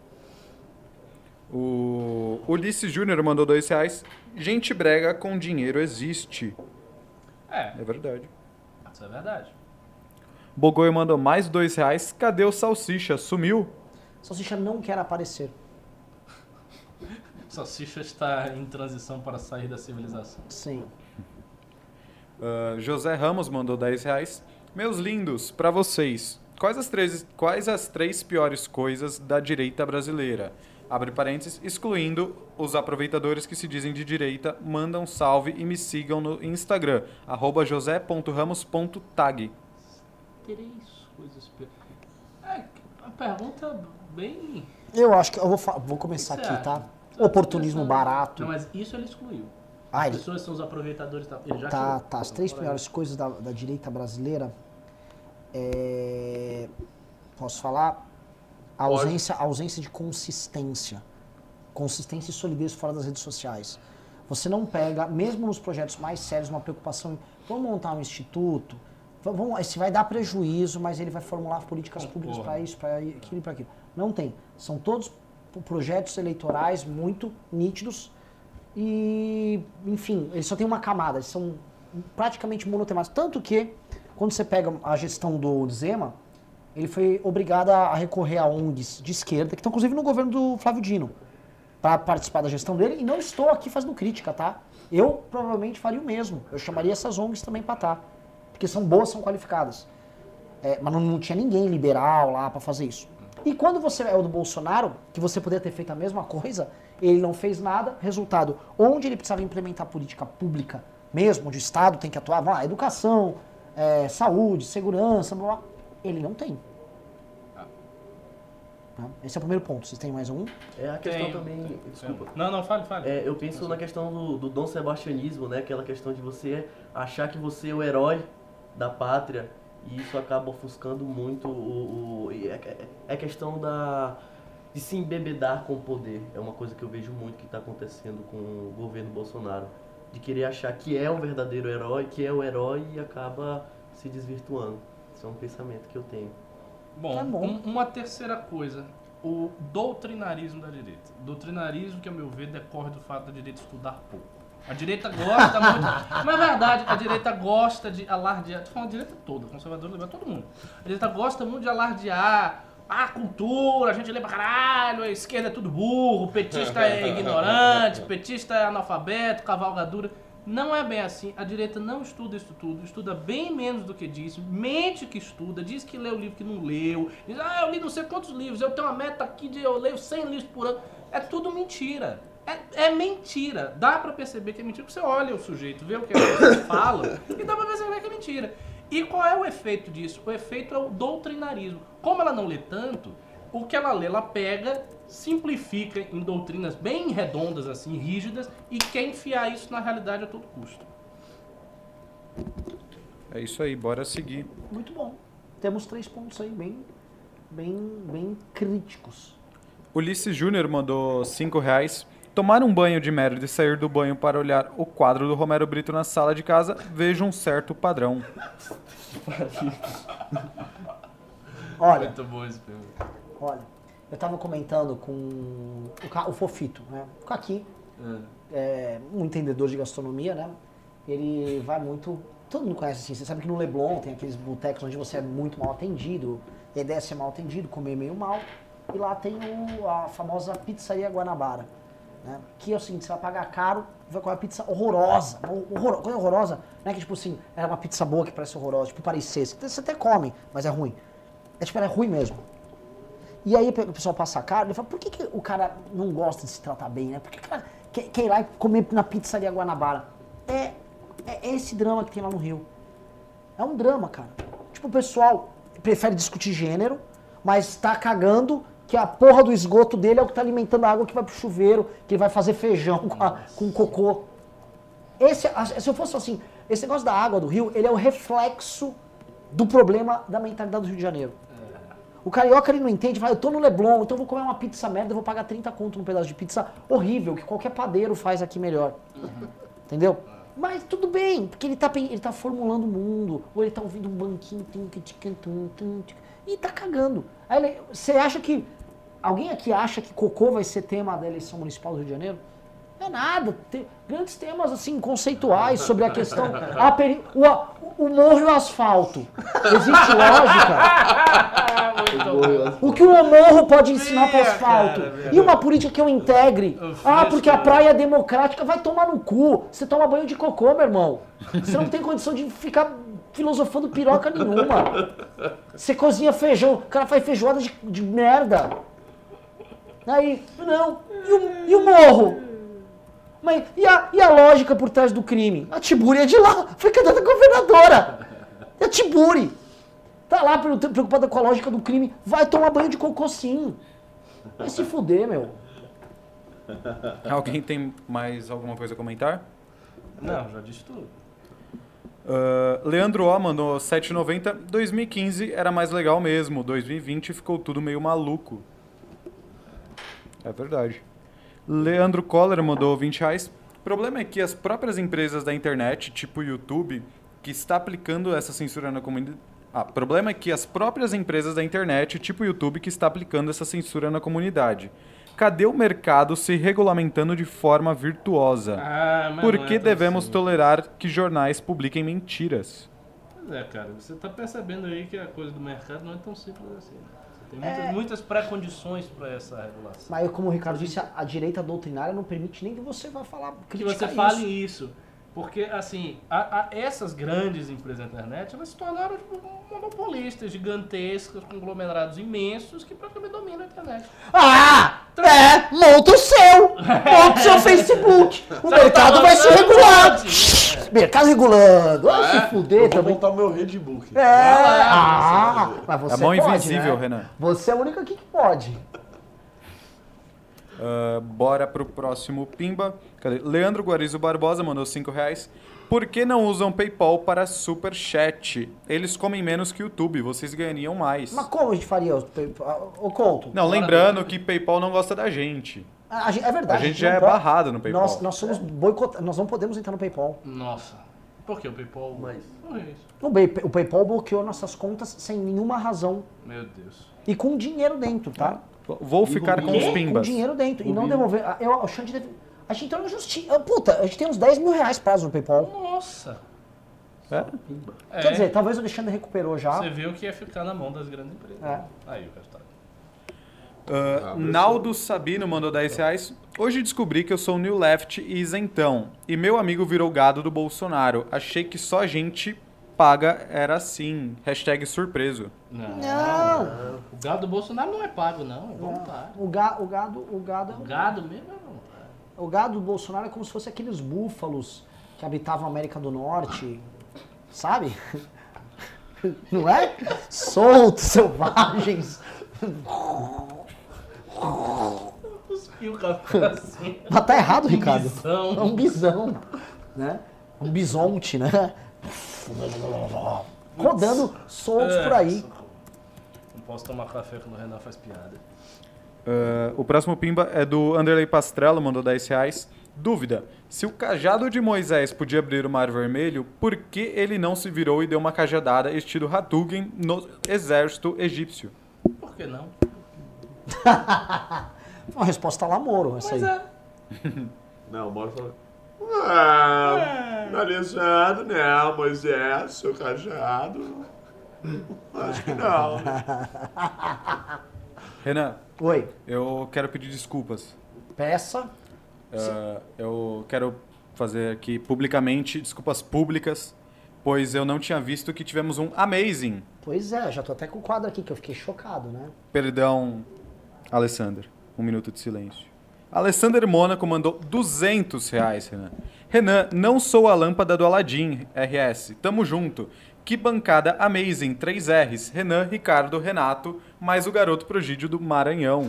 O Ulisses Júnior mandou dois reais. Gente brega com dinheiro existe. É, É verdade. isso é verdade. Bogoi mandou mais dois reais. Cadê o Salsicha? Sumiu? Salsicha não quer aparecer. Salsicha está em transição para sair da civilização. Sim. Ah, José Ramos mandou 10 reais. Meus lindos, pra vocês, quais as, três, quais as três piores coisas da direita brasileira? Abre parênteses, excluindo os aproveitadores que se dizem de direita, mandam salve e me sigam no Instagram, arroba josé.ramos.tag. Três coisas. pe- É, a pergunta bem. Eu acho que eu vou, vou começar aqui, tá? acha? Oportunismo Não, barato. mas isso ele excluiu. Ah, As ele, pessoas são os aproveitadores da. Ele já tá, tá. As três piores coisas da, da direita brasileira. É, posso falar? A ausência, a ausência de consistência. Consistência e solidez fora das redes sociais. Você não pega, mesmo nos projetos mais sérios, uma preocupação em vamos montar um instituto, va- vamos, esse vai dar prejuízo, mas ele vai formular políticas públicas Concordo. para isso, para aquilo e para aquilo. Não tem. São todos projetos eleitorais muito nítidos e, enfim, eles só têm uma camada, eles são praticamente monotemáticos. Tanto que, quando você pega a gestão do Zema, ele foi obrigado a recorrer a ONGs de esquerda, que estão inclusive no governo do Flávio Dino, para participar da gestão dele. E não estou aqui fazendo crítica, tá? Eu provavelmente faria o mesmo. Eu chamaria essas ONGs também para estar. Porque são boas, são qualificadas. É, mas não, não tinha ninguém liberal lá para fazer isso. E quando você é o do Bolsonaro, que você poderia ter feito a mesma coisa, ele não fez nada. Resultado, onde ele precisava implementar política pública mesmo, onde o Estado tem que atuar, vai lá, educação, é, saúde, segurança, blá, blá, ele não tem. Tá? Esse é o primeiro ponto. Vocês têm mais um? É a questão Tem, também. tem, desculpa. tem. Não, não, fale, fale. É, eu penso na questão do, do Dom Sebastianismo, né? Aquela questão de você achar que você é o herói da pátria e isso acaba ofuscando muito o. o e é, é- é questão da de se embebedar com o poder. É uma coisa que eu vejo muito que está acontecendo com o governo Bolsonaro. De querer achar que é o verdadeiro herói, que é o herói e acaba se desvirtuando. Isso é um pensamento que eu tenho. Bom, Tá bom. um- uma terceira coisa. O doutrinarismo da direita. Doutrinarismo, que a meu ver, decorre do fato da direita estudar pouco. A direita gosta muito. Mas é verdade, a direita gosta de alardear. Tô falando a direita toda, conservador, liberal, todo mundo. A direita gosta muito de alardear a cultura, a gente lê pra caralho, a esquerda é tudo burro, o petista é ignorante, o petista é analfabeto, cavalgadura. Não é bem assim. A direita não estuda isso tudo, estuda bem menos do que diz, mente que estuda, diz que lê o livro que não leu, diz, ah, eu li não sei quantos livros, eu tenho uma meta aqui de eu leio 100 livros por ano. É tudo mentira. É, é mentira. Dá pra perceber que é mentira, porque você olha o sujeito, vê o que ele fala, e dá pra perceber que é mentira. E qual é o efeito disso? O efeito é o doutrinarismo. Como ela não lê tanto, o que ela lê, ela pega, simplifica em doutrinas bem redondas, assim, rígidas, e quer enfiar isso na realidade a todo custo. É isso aí, bora seguir. Muito bom. Temos três pontos aí bem, bem, bem críticos. Ulisses Júnior mandou 5 reais. Tomar um banho de merda e sair do banho para olhar o quadro do Romero Brito na sala de casa, vejo um certo padrão. Olha, Muito bom esse filme. olha, eu tava comentando com o, o Fofito, né? O Kaki, é, um entendedor de gastronomia, né? Ele vai muito. Todo mundo conhece assim. Você sabe que no Leblon tem aqueles botecos onde você é muito mal atendido. E a ideia é ser mal atendido, comer meio mal. E lá tem o- a famosa pizzaria Guanabara. Né? Que é o seguinte, você vai pagar caro, vai comer uma pizza horrorosa. Horror, coisa horrorosa, não é que tipo assim, é uma pizza boa que parece horrorosa, tipo parecer. Você até come, mas é ruim. É tipo, é ruim mesmo. E aí o pessoal passa a cara e fala, por que, que o cara não gosta de se tratar bem, né? Por que o cara quer, quer ir lá e comer na pizzaria Guanabara. É, é esse drama que tem lá no Rio. É um drama, cara. Tipo, o pessoal prefere discutir gênero, mas tá cagando que a porra do esgoto dele é o que tá alimentando a água que vai pro chuveiro, que ele vai fazer feijão com, a- com cocô. Esse, se eu fosse assim, esse negócio da água do Rio, ele é o reflexo do problema da mentalidade do Rio de Janeiro. O carioca ele não entende, fala, eu tô no Leblon, então eu vou comer uma pizza merda, eu vou pagar 30 conto num pedaço de pizza horrível, que qualquer padeiro faz aqui melhor. Entendeu? Mas tudo bem, porque ele tá, ele tá formulando o mundo, ou ele tá ouvindo um banquinho, e tá cagando. Aí ele- você acha que. Alguém aqui acha que cocô vai ser tema da eleição municipal do Rio de Janeiro? Não é nada. Tem grandes temas assim, conceituais sobre a questão. a peri- o, o morro e o asfalto. Existe lógica. O que o morro pode ensinar para o asfalto? E uma política que eu integre? Ah, porque a praia é democrática. Vai tomar no cu. Você toma banho de cocô, meu irmão. Você não tem condição de ficar filosofando piroca nenhuma. Você cozinha feijão, o cara faz feijoada de, de merda. Aí, não. E o, e o morro? Mas, e, a, e a lógica por trás do crime? A Tiburi é de lá. Foi candidata a governadora. É a Tiburi. Tá lá pre- preocupada com a lógica do crime. Vai tomar banho de cocô sim. Vai se fuder, meu. Alguém tem mais alguma coisa a comentar? Não, já disse tudo. Ah, Leandro O mandou 7,90. 2015 era mais legal mesmo. 2020 ficou tudo meio maluco. É verdade. Leandro Coller mandou 20 reais. O problema é que as próprias empresas da internet, tipo o YouTube, que está aplicando essa censura na comunidade. Ah, problema é que as próprias empresas da internet, tipo o YouTube, que está aplicando essa censura na comunidade. Cadê o mercado se regulamentando de forma virtuosa? Ah, mas Por não é que tão devemos simples. tolerar que jornais publiquem mentiras? Pois é, cara, você tá percebendo aí que a coisa do mercado não é tão simples assim. né? Tem É. muitas, muitas pré-condições para essa regulação. Mas como o Ricardo disse, a, a direita doutrinária não permite nem que você vá falar, Que você fale isso. Porque, assim, a- a- essas grandes empresas da internet, elas se tornaram tipo, monopolistas gigantescas, conglomerados imensos que praticamente dominam a internet. Ah! É! Monta o seu! Monta o seu Facebook! O Sabe, mercado tá vai se um monte, Mercado regulando! Ah, se é? fuder Eu vou também. montar o meu Redbook. É! Ah! Mas você a mão pode, invisível, né? Renan. Você é o único aqui que pode. Ah, bora pro próximo Pimba. Cadê? Leandro Guarizo Barbosa mandou 5 reais. Por que não usam PayPal para Super Chat? Eles comem menos que o YouTube, vocês ganhariam mais. Mas como a gente faria o, o conto? Não, lembrando que PayPal não gosta da gente. A gente- é verdade. A gente não já é pode- barrado no PayPal. Nós, nós somos boicotados. Nós não podemos entrar no PayPal. Nossa. Por que o PayPal? Mas- Não é isso. O, Bay- o PayPal bloqueou nossas contas sem nenhuma razão. Meu Deus. E com dinheiro dentro, tá? Vou ficar com os Com Pimbas. dinheiro dentro. E não devolver. Ah, Eu, o Xande deve... A gente entrou na justiça. Puta, a gente tem uns 10 mil reais prazo no PayPal. Nossa. É? É, Quer dizer, talvez o Alexandre recuperou já. Você viu que ia ficar na mão das grandes empresas. É. Aí o resultado. Ah, Naldo Sabino mandou 10 reais. Hoje descobri que eu sou New Left e isentão. E meu amigo virou gado do Bolsonaro. Achei que só gente paga era assim. Hashtag surpreso. Não. Não. O gado do Bolsonaro não é pago, não. É voluntário. O, ga, o gado, o gado, é O um- gado mesmo é voluntário. o gado do Bolsonaro é como se fosse aqueles búfalos que habitavam a América do Norte, sabe? Não é? Soltos, selvagens. E o café assim. Mas tá errado, Ricardo. Bisão. É um bisão, né? Um bisonte, né? Rodando soltos por aí. Não posso tomar café quando o Renan faz piada. Ah, o próximo Pimba é do Anderley Pastrello, mandou 10 reais. Dúvida: se o cajado de Moisés podia abrir o Mar Vermelho, por que ele não se virou e deu uma cajadada estilo Hadouken no exército egípcio? Por que não? Uma resposta lá, Moro, essa aí. Pois é. Não, o Mauro falou. Ah, Alexandre, não, Moisés, seu cajado. Acho que não. Renan, Oi, eu quero pedir desculpas. peça. Ah, eu quero fazer aqui publicamente desculpas públicas, pois eu não tinha visto que tivemos um amazing. Pois é, já tô até com o quadro aqui, que eu fiquei chocado, né? Perdão, Alessandro. Um minuto de silêncio. Alessander Mônaco mandou 200 reais, Renan. Renan, não sou a lâmpada do Aladim, RS. Tamo junto. Que bancada amazing, 3 R's. Renan, Ricardo, Renato, mais o garoto prodígio do Maranhão.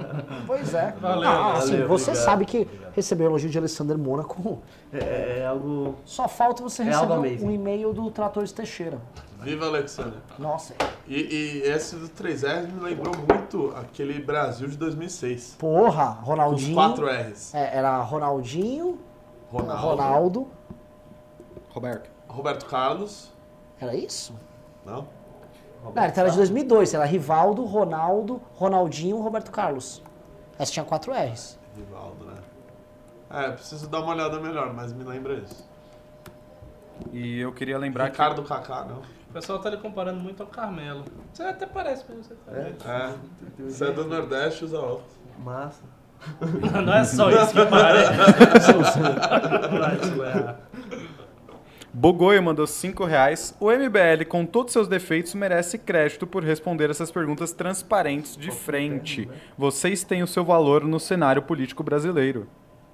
Pois é. Valeu, Ah, assim, valeu, você obrigado. sabe que receber o elogio de Alessander Mônaco, É, é algo. só falta você É receber um e-mail do Tratores Teixeira. Viva Alexander. Nossa, E, e esse do 3R me lembrou muito aquele Brasil de 2006. porra, os Ronaldinho. 4 R's. É, era Ronaldinho, Ronaldo, Ronaldo. Roberto. Roberto Carlos. Era isso? Não? Não, então era de 2002. Era Rivaldo, Ronaldo, Ronaldinho, Roberto Carlos. Essa tinha 4 R's. Rivaldo, né? É, preciso dar uma olhada melhor, mas me lembra isso. E eu queria lembrar Ricardo Kaká, não? O pessoal tá lhe comparando muito ao Carmelo. Você até parece mesmo, você tá vendo? É. Você é do Nordeste, usa óculos. Massa. Não é só isso que parece. Bogoio mandou 5 reais. O MBL, com todos seus defeitos, merece crédito por responder essas perguntas transparentes de frente. Vocês têm o seu valor no cenário político brasileiro.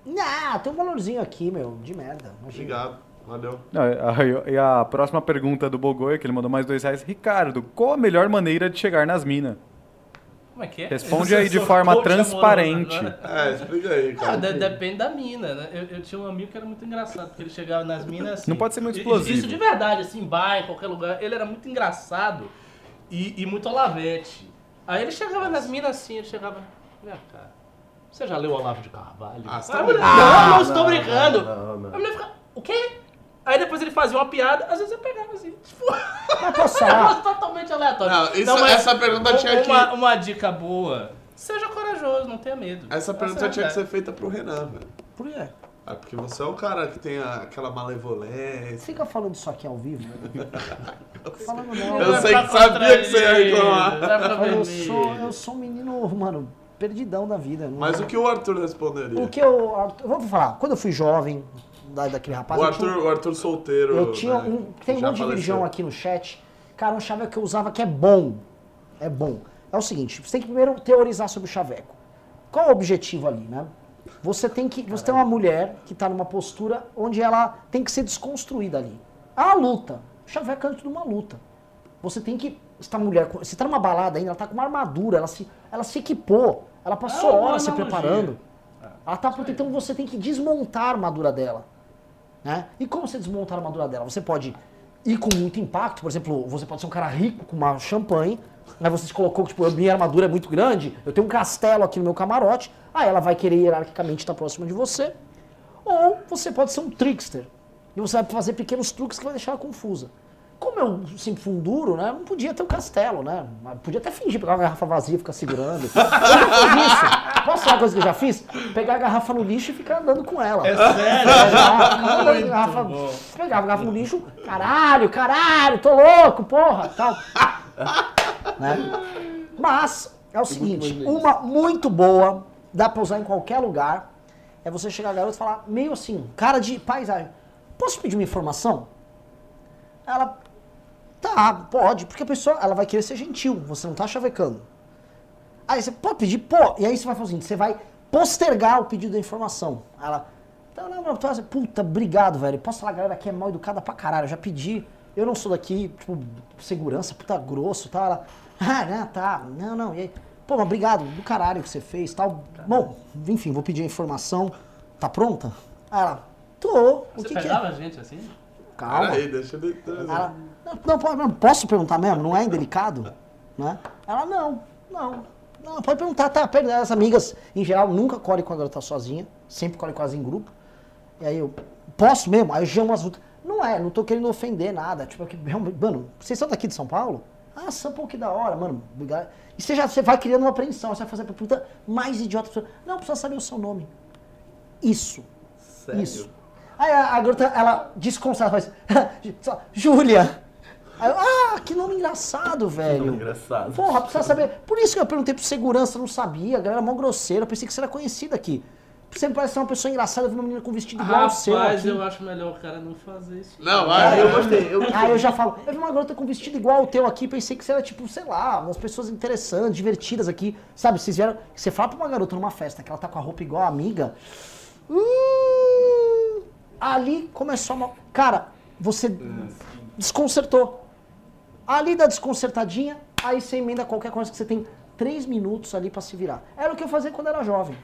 Não, tem um valorzinho aqui, meu, de merda. Imagina. Obrigado. Valeu. Não, a- E a próxima pergunta do Bogoio, que ele mandou mais dois reais. Ricardo, qual a melhor maneira de chegar nas minas? Como é que é? Responde aí de forma transparente. agora? É, explica aí, Ah, cara. de- depende da mina, né? Eu, eu tinha um amigo que era muito engraçado, porque ele chegava nas minas assim. Não pode ser muito explosivo. Isso de verdade, assim, bar, em qualquer lugar. Ele era muito engraçado e, e muito olavete. Aí ele chegava nas minas assim, ele chegava. Vem cá. Você já leu Olavo de Carvalho? Ah, você tá a mulher, brincando. não, não estou brincando. Não, não, não. A mulher ficava, o quê? Aí depois ele fazia uma piada, às vezes eu pegava assim, tipo, falar? totalmente aleatório. Não, isso- essa pergunta tinha que- uma, uma dica boa. Seja corajoso, não tenha medo. Essa pergunta Essa é tinha que ser feita pro Renan, velho. Por quê? É porque você é o cara que tem a- aquela malevolência. Fica falando isso aqui ao vivo. Falando não. Eu Vai sei que sabia que você ia reclamar. Eu sou, eu sou um menino, mano, perdidão da vida. não- Mas o que o Arthur responderia? O que eu. Arthur- Vamos falar, quando eu fui jovem, da- daquele rapaz. O Arthur, tinha- o Arthur solteiro. Eu tinha né, um. Tem um monte de virgão aqui no chat. Cara, um chaveco que eu usava que é bom. É bom. É o seguinte, você tem que primeiro teorizar sobre o chaveco. Qual o objetivo ali, né? Você tem que. Você tem uma mulher que tá numa postura onde ela tem que ser desconstruída ali. Há uma luta. O chaveco é antes de uma luta. Você tem que. Essa mulher, você tá numa balada ainda, ela tá com uma armadura, ela se, ela se equipou, ela passou É horas se preparando. Ela tá então você tem que desmontar a armadura dela. Né? E como você desmonta a armadura dela? Você pode ir com muito impacto, por exemplo, você pode ser um cara rico com uma champanhe, aí você se colocou, tipo, a minha armadura é muito grande, eu tenho um castelo aqui no meu camarote, aí ela vai querer hierarquicamente estar próxima de você. Ou você pode ser um trickster, e você vai fazer pequenos truques que vai deixar ela confusa. Como eu sempre fui um duro, né? Não podia ter um castelo, né? Mas Podia até fingir, pegar uma garrafa vazia e ficar segurando. Eu já fiz isso. Posso falar uma coisa que eu já fiz? Pegar a garrafa no lixo e ficar andando com ela. É sério? Pegava a garrafa, pegava a garrafa no lixo, caralho, caralho, tô louco, porra, tal. né? Mas é o seguinte, uma muito boa, dá pra usar em qualquer lugar, é você chegar a garota e falar, meio assim, cara de paisagem, posso pedir uma informação? Ela, tá, pode, porque a pessoa, ela vai querer ser gentil, você não tá chavecando. Aí você pode pedir, pô, e aí você vai fazer o seguinte, você vai postergar o pedido da informação. Ela, não, não, não, tô assim, puta, obrigado, velho. Posso falar, a galera aqui é mal educada pra caralho, eu já pedi, eu não sou daqui, tipo, segurança, puta grosso, tal. Ela, ah, né, tá, não, não, e aí, pô, mas obrigado, do caralho que você fez, tal. Bom, enfim, vou pedir a informação, tá pronta? Aí ela, tô, o Você que que pegava é? gente assim? Calma. Peraí, deixa trazer. Ela, não, não, não, posso perguntar mesmo? Não é indelicado? Né? Ela, não, não. Não, pode perguntar, tá? Perde as amigas, em geral, nunca colhe quando ela tá sozinha, sempre colhe quase em grupo. E aí eu, posso mesmo? Aí eu chamo as outras. Não é, não tô querendo ofender nada. Tipo, realmente, mano, vocês são daqui de São Paulo? Ah, São Paulo, que da hora, mano. obrigado. E você já você vai criando uma apreensão, você vai fazer a pergunta mais idiota. possível. Não, precisa saber o seu nome. Isso. Sério? Isso. Aí a, a garota, ela desconcerta, faz, só, Júlia. Aí eu, ah, que nome engraçado, velho. Engraçado. Porra, precisa saber. Por isso que eu perguntei pro segurança, não sabia, a galera é mó grosseira, eu pensei que você era conhecida aqui. Você parece ser uma pessoa engraçada, eu vi uma menina com vestido igual ao seu Rapaz, eu acho melhor o cara não fazer isso. Não, Ah, eu gostei. Eu Aí eu já falo, eu vi uma garota com vestido igual ao teu aqui, pensei que você era tipo, sei lá, umas pessoas interessantes, divertidas aqui. Sabe, vocês vieram. Você fala pra uma garota numa festa que ela tá com a roupa igual a amiga. hum, ali começou uma. Cara, você desconcertou. Ali da desconcertadinha, aí você emenda qualquer coisa que você tem três minutos ali pra se virar. Era o que eu fazia quando era jovem.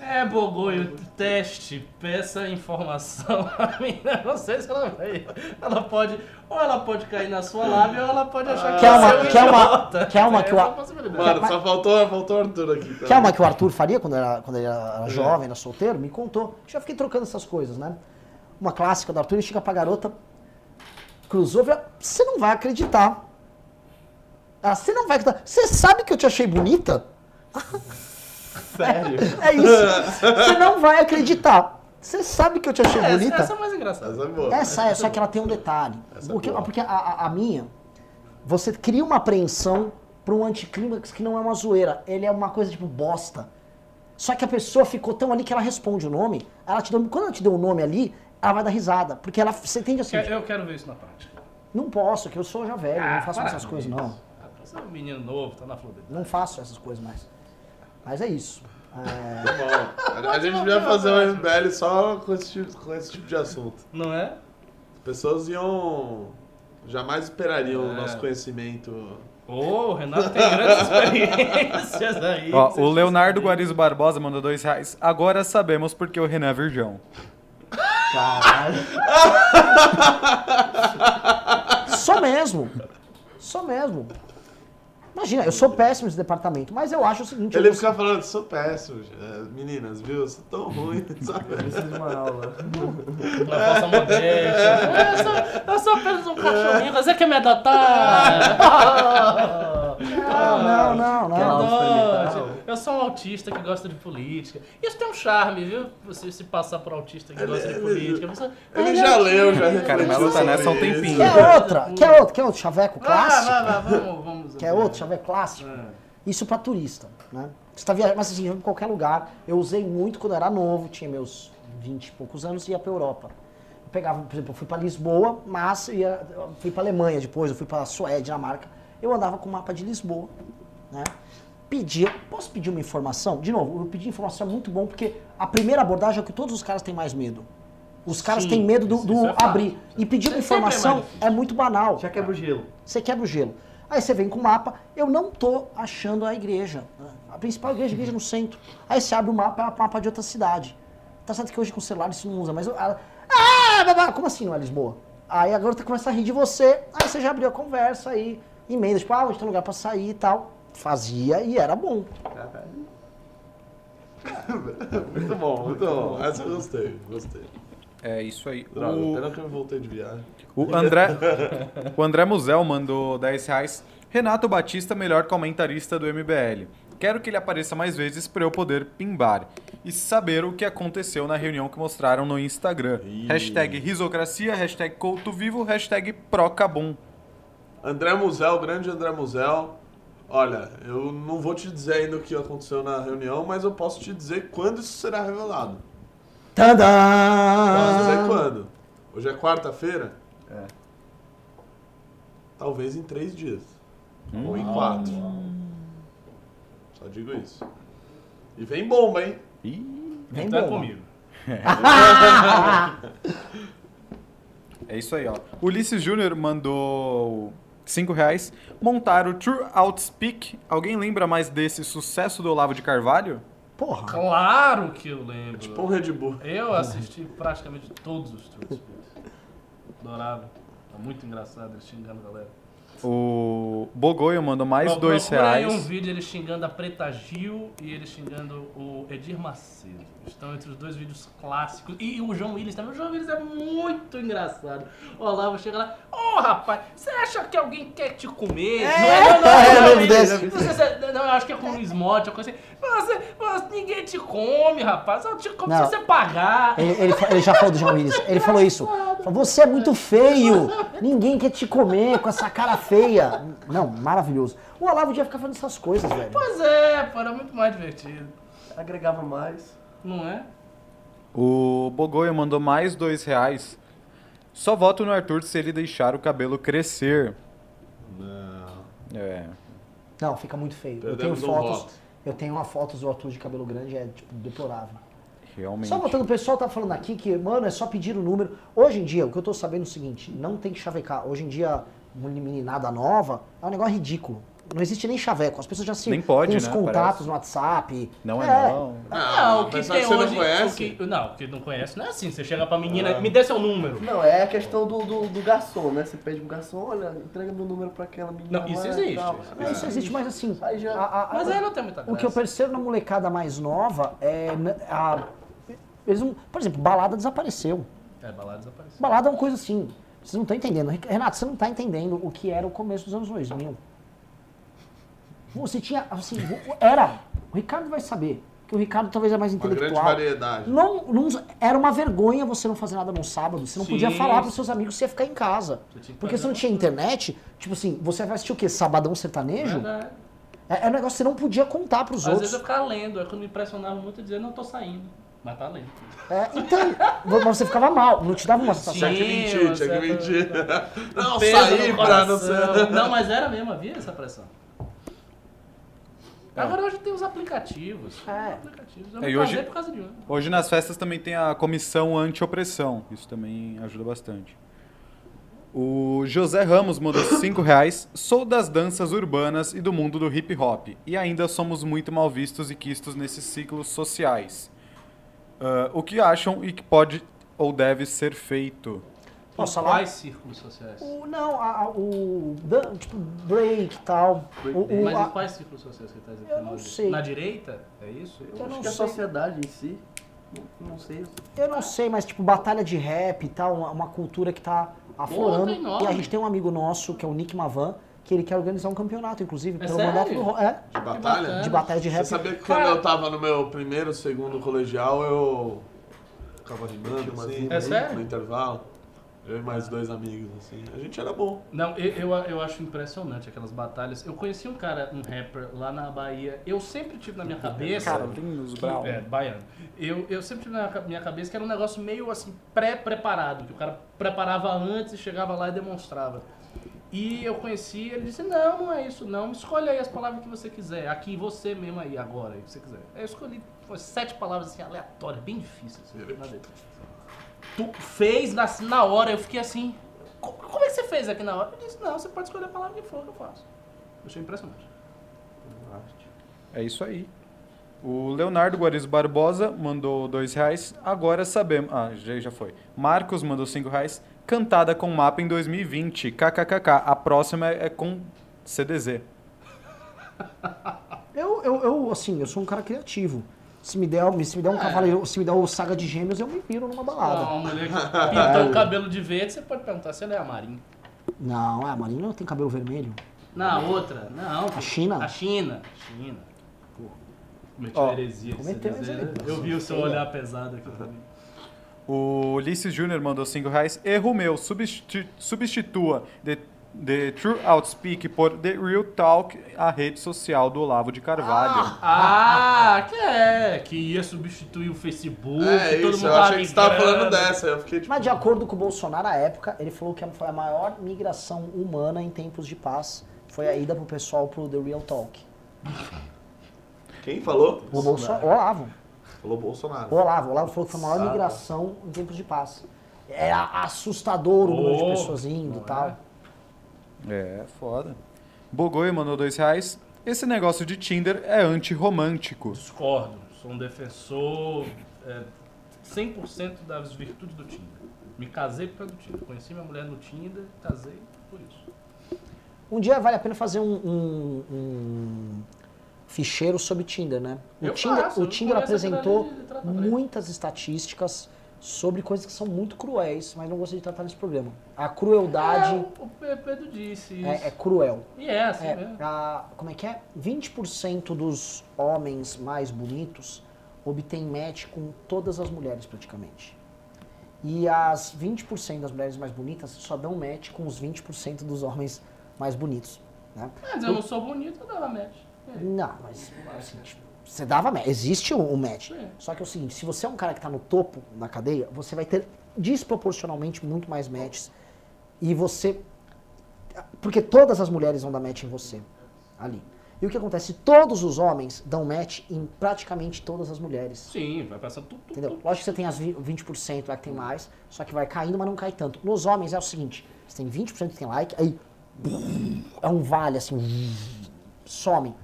É, Bogoio, teste, peça informação. A menina, não sei se ela vai. Ela pode. Ou ela pode cair na sua lábia, ou ela pode achar que Quer uma- você é um uma- idiota. quer uma que É o-. Mano, só faltou, faltou o Arthur aqui. Tá? Que é uma que o Arthur faria quando era, quando ele era jovem, era solteiro, me contou. Já fiquei trocando essas coisas, né? Uma clássica do Arthur, ele chega pra garota, cruzou, você não vai acreditar. Ah, você não vai acreditar. Você sabe que eu te achei bonita? Sério? É isso. Você não vai acreditar. Você sabe que eu te achei Essa, bonita? essa é mais engraçada. Essa é boa. Essa é, só que ela tem um detalhe. Essa é porque boa. porque a, a- a minha, você cria uma apreensão pra um anticlímax que não é uma zoeira. Ele é uma coisa tipo bosta. Só que a pessoa ficou tão ali que ela responde o nome. Ela te deu, quando ela te deu o nome ali, ela vai dar risada. Porque ela, você entende assim, Eu quero ver isso na prática. não posso, que eu sou já velho, não faço essas coisas não. Ah, Você é um menino novo, tá na flor dele. Não faço essas coisas mais. Mas é isso. É, Tá bom. A gente devia fazer um MBL só com esse, tipo, com esse tipo de assunto. Não é? As pessoas iam. Jamais esperariam o É. nosso conhecimento. Ô, o Renato tem grandes experiências aí. Ó, o Leonardo. Guarizo Barbosa mandou dois reais. Agora sabemos porque o Renan é virgão. Caralho. sou mesmo. Sou mesmo. Imagina, eu sou péssimo nesse departamento, mas eu acho o seguinte. eu Ele vou- fica falando, sou péssimo, é, meninas, viu? Eu sou tão ruim, sabe? Preciso de uma aula. Uma falsa modéstia. Eu sou, eu sou apenas um cachorrinho, você quer me adotar? Não, não, não, não. Aula Adote. Eu sou um autista que gosta de política. Isso tem um charme, viu? Você se passar por autista que Ele- gosta de ele- política. Você, Ele já leu, já refletiu Carmelo tá nessa há um tempinho. Quer outra? Quer outro? Quer outro chaveco Vai, clássico? vai, vai, vamos, vamos. Quer outro chaveco clássico? É. Isso pra turista, né? Você tá viajando, mas assim, em qualquer lugar. Eu usei muito quando eu era novo, tinha meus 20 e poucos anos e ia pra Europa. Eu pegava, por exemplo, eu fui pra Lisboa, mas eu ia, eu fui pra Alemanha depois, eu fui pra Suécia, Dinamarca. Eu andava com o mapa de Lisboa, né? Pedia, posso pedir uma informação? De novo, eu pedi informação é muito bom porque a primeira abordagem é o que todos os caras têm mais medo. Os caras Sim, têm medo do, do é abrir. E pedir uma é informação difícil. é muito banal. Já quebra o gelo. Você quebra o gelo. Aí você vem com o mapa, eu não tô achando a igreja. A principal igreja, a igreja no centro. Aí você abre o mapa, é o mapa de outra cidade. Tá certo que hoje com o celular isso não usa, mas... ela- ah, babá, como assim não é Lisboa? Aí a garota começa a rir de você, aí você já abriu a conversa, aí emenda, tipo, ah, onde tem lugar pra sair e tal. Fazia e era bom. Muito bom, muito bom. Essa eu gostei, gostei. É isso aí. Droga, O- pena que eu voltei de viagem. O André, o André Musel mandou 10 reais. Renato Batista, melhor comentarista do MBL. Quero que ele apareça mais vezes para eu poder pimbar e saber o que aconteceu na reunião que mostraram no Instagram. Ih. Hashtag risocracia, hashtag couto vivo, hashtag procabum. André Musel, grande André Musel. Olha, eu não vou te dizer ainda o que aconteceu na reunião, mas eu posso te dizer quando isso será revelado. Posso dizer quando? Hoje é quarta-feira? É. Talvez em três dias. Ou em quatro. Só digo isso. E vem bomba, hein? Vem Então é bom. comigo. É isso aí, ó. Ulisses Júnior mandou 5 reais. Montar o True Outspeak. Alguém lembra mais desse sucesso do Olavo de Carvalho? Porra. Claro que eu lembro. Tipo um Red Bull. Eu assisti praticamente todos os Truth Adorava. Tá muito engraçado ele xingando a galera. O Bogoio mandou mais Pro- 2 procura aí reais. um vídeo ele xingando a Preta Gil e ele xingando o Edir Macedo. Estão entre os dois vídeos clássicos. E o João Willis também. O João Willis é muito engraçado. O Olavo chega lá. Ô rapaz, você acha que alguém quer te comer? não é, não, não, é, não, eu não. Não, sei se é- não, eu acho que é com o Luiz uma coisa assim. Você, você- ninguém te come, rapaz. Só te come Não. se você pagar. Ele, ele, ele já falou do João Willis. Ele falou isso. Você é muito feio. Ninguém quer te comer com essa cara feia. Não, maravilhoso. O Olavo devia ficar fazendo essas coisas, velho. Pois é, pô, era muito mais divertido. Agregava mais. Não é? O Bogoia mandou mais dois reais. Só voto no Arthur se ele deixar o cabelo crescer. Não. É. Não, fica muito feio. Eu tenho Perdemos um fotos. voto. Eu tenho uma foto do Arthur de cabelo grande, é tipo deplorável. Realmente. Só voltando, o pessoal tá falando aqui que, mano, é só pedir o número. Hoje em dia, o que eu tô sabendo é o seguinte, não tem que chavecar. Hoje em dia, meninada nova é um negócio ridículo. Não existe nem chaveco. As pessoas já se Nem pode, têm os né, contatos parece. no WhatsApp. Não é, não. Não, o que apesar tem que você hoje. não conhece. O que, não, o que não conhece não é assim. Você chega pra menina, me dê seu número. Não, é a questão do, do, do garçom, né? Você pede pro garçom, olha, entrega meu número pra aquela menina. Não, isso lá e existe. tal. Não, isso existe, mas assim. Aí já- a- a- Mas aí não tem muita graça. O que eu percebo na molecada mais nova é. n- A, eles não, por exemplo, balada desapareceu. É, balada desapareceu. Balada é uma coisa assim. Vocês não estão entendendo. Renato, você não está entendendo o que era o começo dos anos 2000. Você tinha, assim, era. O Ricardo vai saber. Que o Ricardo talvez é mais Uma grande intelectual. variedade. Não, não- era uma vergonha você não fazer nada no sábado. Você não Sim. podia falar pros seus amigos que você ia ficar em casa. Porque você não tinha internet. Tipo assim, você vai assistir o quê? Sabadão sertanejo? Verdade. É, é um negócio que você não podia contar pros Às outros. vezes eu ficava lendo, é quando me impressionava muito, eu dizia, não tô saindo. Mas tá lendo. É, então, mas você ficava mal, não te dava uma sensação. Tinha que Sim, mentir, tinha que mentir. Não, saí no pra não ser. Não, mas era mesmo, havia essa pressão. Agora hoje tem os aplicativos. É. aplicativos. Eu É, hoje- por causa de um. Hoje nas festas também tem a comissão anti-opressão. Isso também ajuda bastante. O José Ramos mandou 5 reais. Sou das danças urbanas e do mundo do hip hop. E ainda somos muito mal vistos e quistos nesses ciclos sociais. Ah, o que acham e que pode ou deve ser feito? Posso falar? quais círculos sociais? O, não, a- a- o. dan- Tipo, break e tal. O, o- Mas a- em quais círculos sociais que você tá dizendo? Eu não sei. Na direita? É isso? eu Acho não que a sei. sociedade em si, não, não sei. Eu não sei, mas tipo, batalha de rap e tal, uma, uma cultura que tá aflorando. nome. e a gente tem um amigo nosso, que é o Nick Mavan, que ele quer organizar um campeonato, inclusive, É pelo sério? mandato do. É, De batalha? de batalha de Você rap. sabia que quando Cara- eu tava no meu primeiro, segundo colegial, eu ficava rimando assim, É sério? no intervalo. Eu e mais dois amigos, assim. A gente era bom. Não, eu, eu, eu acho impressionante aquelas batalhas. Eu conheci um cara, um rapper lá na Bahia. Eu sempre tive na minha cabeça. Carlinhos que- Brown. É, baiano. Eu, eu sempre tive na minha cabeça que era um negócio meio assim, pré-preparado, que o cara preparava antes e chegava lá e demonstrava. E eu conheci, ele disse, não, não é isso não, escolhe aí as palavras que você quiser, aqui você mesmo aí, agora, aí que você quiser. Eu escolhi foi sete palavras assim, aleatórias, bem difíceis. Assim. Tu fez na, na hora, eu fiquei assim, "Co- como é que você fez aqui na hora? Eu disse, não, você pode escolher a palavra que for que eu faço. Eu achei impressionante. É isso aí. O Leonardo Guarizo Barbosa mandou dois reais. Agora sabemos. Ah, já, já foi. Marcos mandou cinco reais. Cantada com mapa em 2020. KKKK. A próxima é, é com CDZ. Eu, eu, eu, assim, eu sou um cara criativo. Se me der, se me der um cavaleiro, se me der o Saga de Gêmeos, eu me viro numa balada. uma mulher que pintou o cabelo de verde, você pode perguntar se ela é a Marinha. Não, é, a Marina não tem cabelo vermelho. Na outra, não. A China? A China. China. Pô, cometeu Ó, heresia. cometeu heresia. Eu vi o seu olhar pesado aqui mim. O Ulisses Júnior mandou cinco reais. Erro meu. Substi- substitua The, the True Outspeak por The Real Talk, a rede social do Olavo de Carvalho. Ah, que é. Que ia substituir o Facebook. é todo isso, mundo eu tava achei que você tava migrando. falando dessa. Eu fiquei tipo. Mas de acordo com o Bolsonaro, à época, ele falou que foi a maior migração humana em tempos de paz. Foi a ida pro pessoal pro The Real Talk. Quem falou? O Bolsonaro. Olavo. Falou Bolsonaro. O Olavo. O Olavo falou que foi a maior Ah, tá. migração em tempos de paz. Era assustador o número de pessoas indo e tal. é? É, foda. Bogoi mandou dois reais. Esse negócio de Tinder é antirromântico. Discordo. Sou um defensor é, 100% das virtudes do Tinder. Me casei por causa do Tinder. Conheci minha mulher no Tinder, casei por isso. Um dia vale a pena fazer um, um- um ficheiro sobre Tinder, né? O Eu Tinder, faço, o Tinder apresentou muitas estatísticas sobre coisas que são muito cruéis, mas não gostaria de tratar nesse programa. A crueldade É, o Pe- Pedro disse isso. é, é cruel. E é assim É, mesmo. a- como é que é? 20% dos homens mais bonitos obtêm match com todas as mulheres praticamente. E as 20% das mulheres mais bonitas só dão match com os 20% dos homens mais bonitos. Né? Mas eu não sou bonito, eu dava match. Não, mas assim, tipo, Você dava match. Existe o match. Só que é o seguinte, se você é um cara que tá no topo da cadeia, você vai ter desproporcionalmente muito mais matches. E você. Porque todas as mulheres vão dar match em você. Ali. E o que acontece? Todos os homens dão match em praticamente todas as mulheres. Sim, vai passar tudo. tudo, Entendeu? Lógico que você tem as vi- 20% lá que tem mais, só que vai caindo, mas não cai tanto. Nos homens é o seguinte: você tem 20% que tem like, aí. É um vale assim. Some.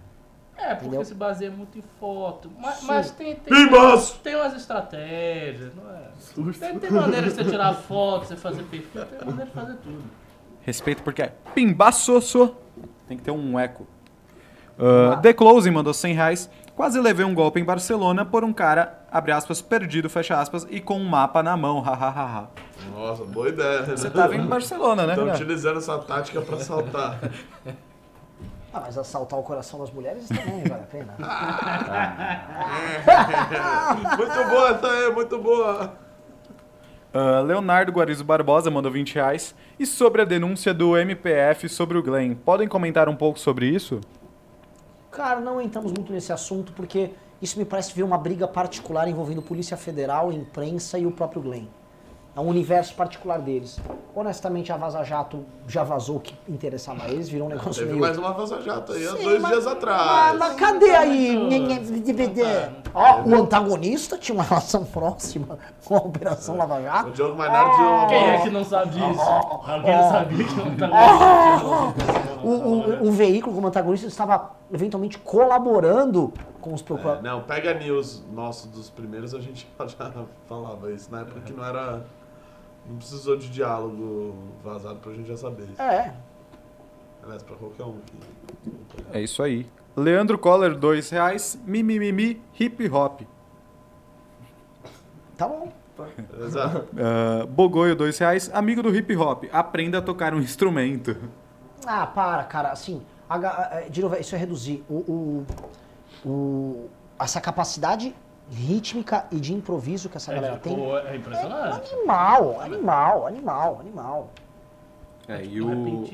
É, porque Entendeu? se baseia muito em foto. Mas, mas tem, tem, tem umas estratégias, não é? Tem, tem maneira de você tirar foto, você fazer perfil, tem maneira de fazer tudo. Respeito porque é pimbaçosso. Tem que ter um eco. Uh, The Closing mandou 100 reais. Quase levei um golpe em Barcelona por um cara, abre aspas, perdido, fecha aspas, e com um mapa na mão, hahaha. Nossa, boa ideia. Você tava em Barcelona, né, Estão utilizando essa tática pra saltar. Ah, mas assaltar o coração das mulheres também vale a pena. muito boa essa aí, muito boa. Uh, Leonardo Guarizo Barbosa mandou 20 reais. E sobre a denúncia do MPF sobre o Glenn, podem comentar um pouco sobre isso? Cara, não entramos muito nesse assunto porque isso me parece ver uma briga particular envolvendo Polícia Federal, imprensa e o próprio Glenn. É um universo particular deles. Honestamente, a Vaza Jato já vazou o que interessava a eles, virou um negócio Teve meio... mais uma Vaza Jato aí há Sim, dois mas- dias atrás. Mas, mas cadê aí? Nhe, DVD? Ó, o antagonista tinha uma relação próxima com a Operação Lava O Jato. Diogo Mainardi... Quem é que não sabe disso? Alguém sabia que não tá O, o, o veículo como antagonista estava eventualmente colaborando com os É, procuradores. não, pega news nosso dos primeiros, a gente já falava isso. Na época que não era... Não precisou de diálogo vazado pra gente já saber isso. É, Aliás, pra qualquer um. que- É isso aí. Leandro Coller, 2 reais. Mimimimi, hip hop. tá bom. Exato. Uh, Bogoio, 2 reais. Amigo do hip hop, aprenda a tocar um instrumento. Ah, para, cara. Assim, a ga- eh, de novo, isso é reduzir. O, o, o- essa capacidade rítmica e de improviso que essa galera tem. Pô, é impressionante. Animal, animal, animal, animal. É, e O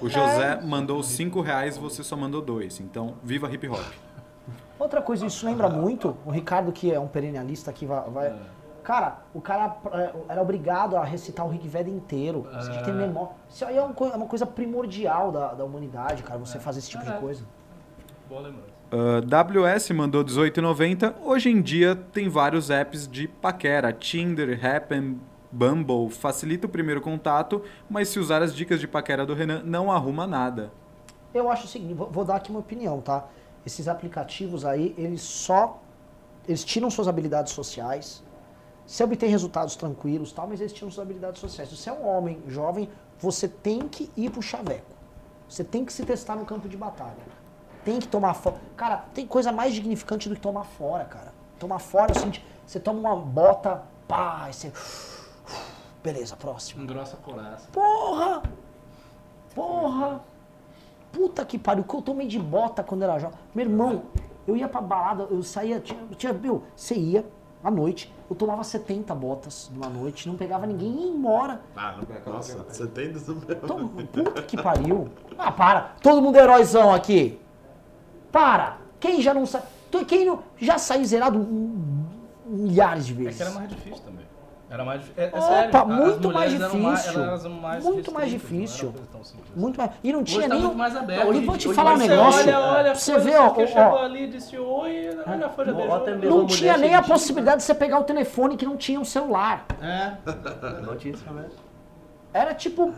o, José mandou 5 reais, você só mandou 2. Então, viva hip hop. Outra coisa, isso lembra muito, o Ricardo, que é um perennialista aqui, vai. vai- Cara, o cara era obrigado a recitar o Rig Veda inteiro. Você tinha que ter memória. Isso aí é uma coi- é uma coisa primordial da, da humanidade, cara, você fazer esse tipo de É. coisa. Boa lembrança. Uh, WS mandou 18,90. Hoje em dia tem vários apps de paquera. Tinder, Happn, Bumble. Facilita o primeiro contato, mas se usar as dicas de paquera do Renan, não arruma nada. Eu acho o seguinte, vou, vou dar aqui uma opinião, tá? Esses aplicativos aí, eles só. Eles tiram suas habilidades sociais. Você obtém resultados tranquilos tal, mas eles tiram suas habilidades sociais. Se você é um homem jovem, você tem que ir pro chaveco. Você tem que se testar no campo de batalha. Tem que tomar fora. Cara, tem coisa mais dignificante do que tomar fora, cara. Tomar fora é o seguinte, você toma uma bota, pá, aí você. Beleza, próximo. Engrossa a coraça. Porra! Porra! Puta que pariu, que eu tomei de bota quando era jovem. Meu irmão, eu ia pra balada, eu saía, tinha, tinha meu, você ia à noite, eu tomava 70 botas numa noite, não pegava ninguém e ia embora. Ah, não, nossa, tem isso mesmo. Então, puta que pariu. Ah, para. Todo mundo é heróizão aqui. Para. Quem já não sabe. Quem não, já saiu zerado um- milhares de É vezes. que era mais difícil também. Era mais difícil. É, é Opa, sério. muito mais mais- difícil. elas eram mais Muito mais difícil. Não simples. Muito mais. E não tinha Hoje tá nem. mais aberto. Eu vou te Hoje falar um você negócio. Olha, olha, pra você ver, ó, que ó, ali, disse oi, olha, mesmo Não mulher tinha nem a gentil. possibilidade de você pegar o telefone que não tinha um celular. É. Não tinha isso mesmo. Era tipo.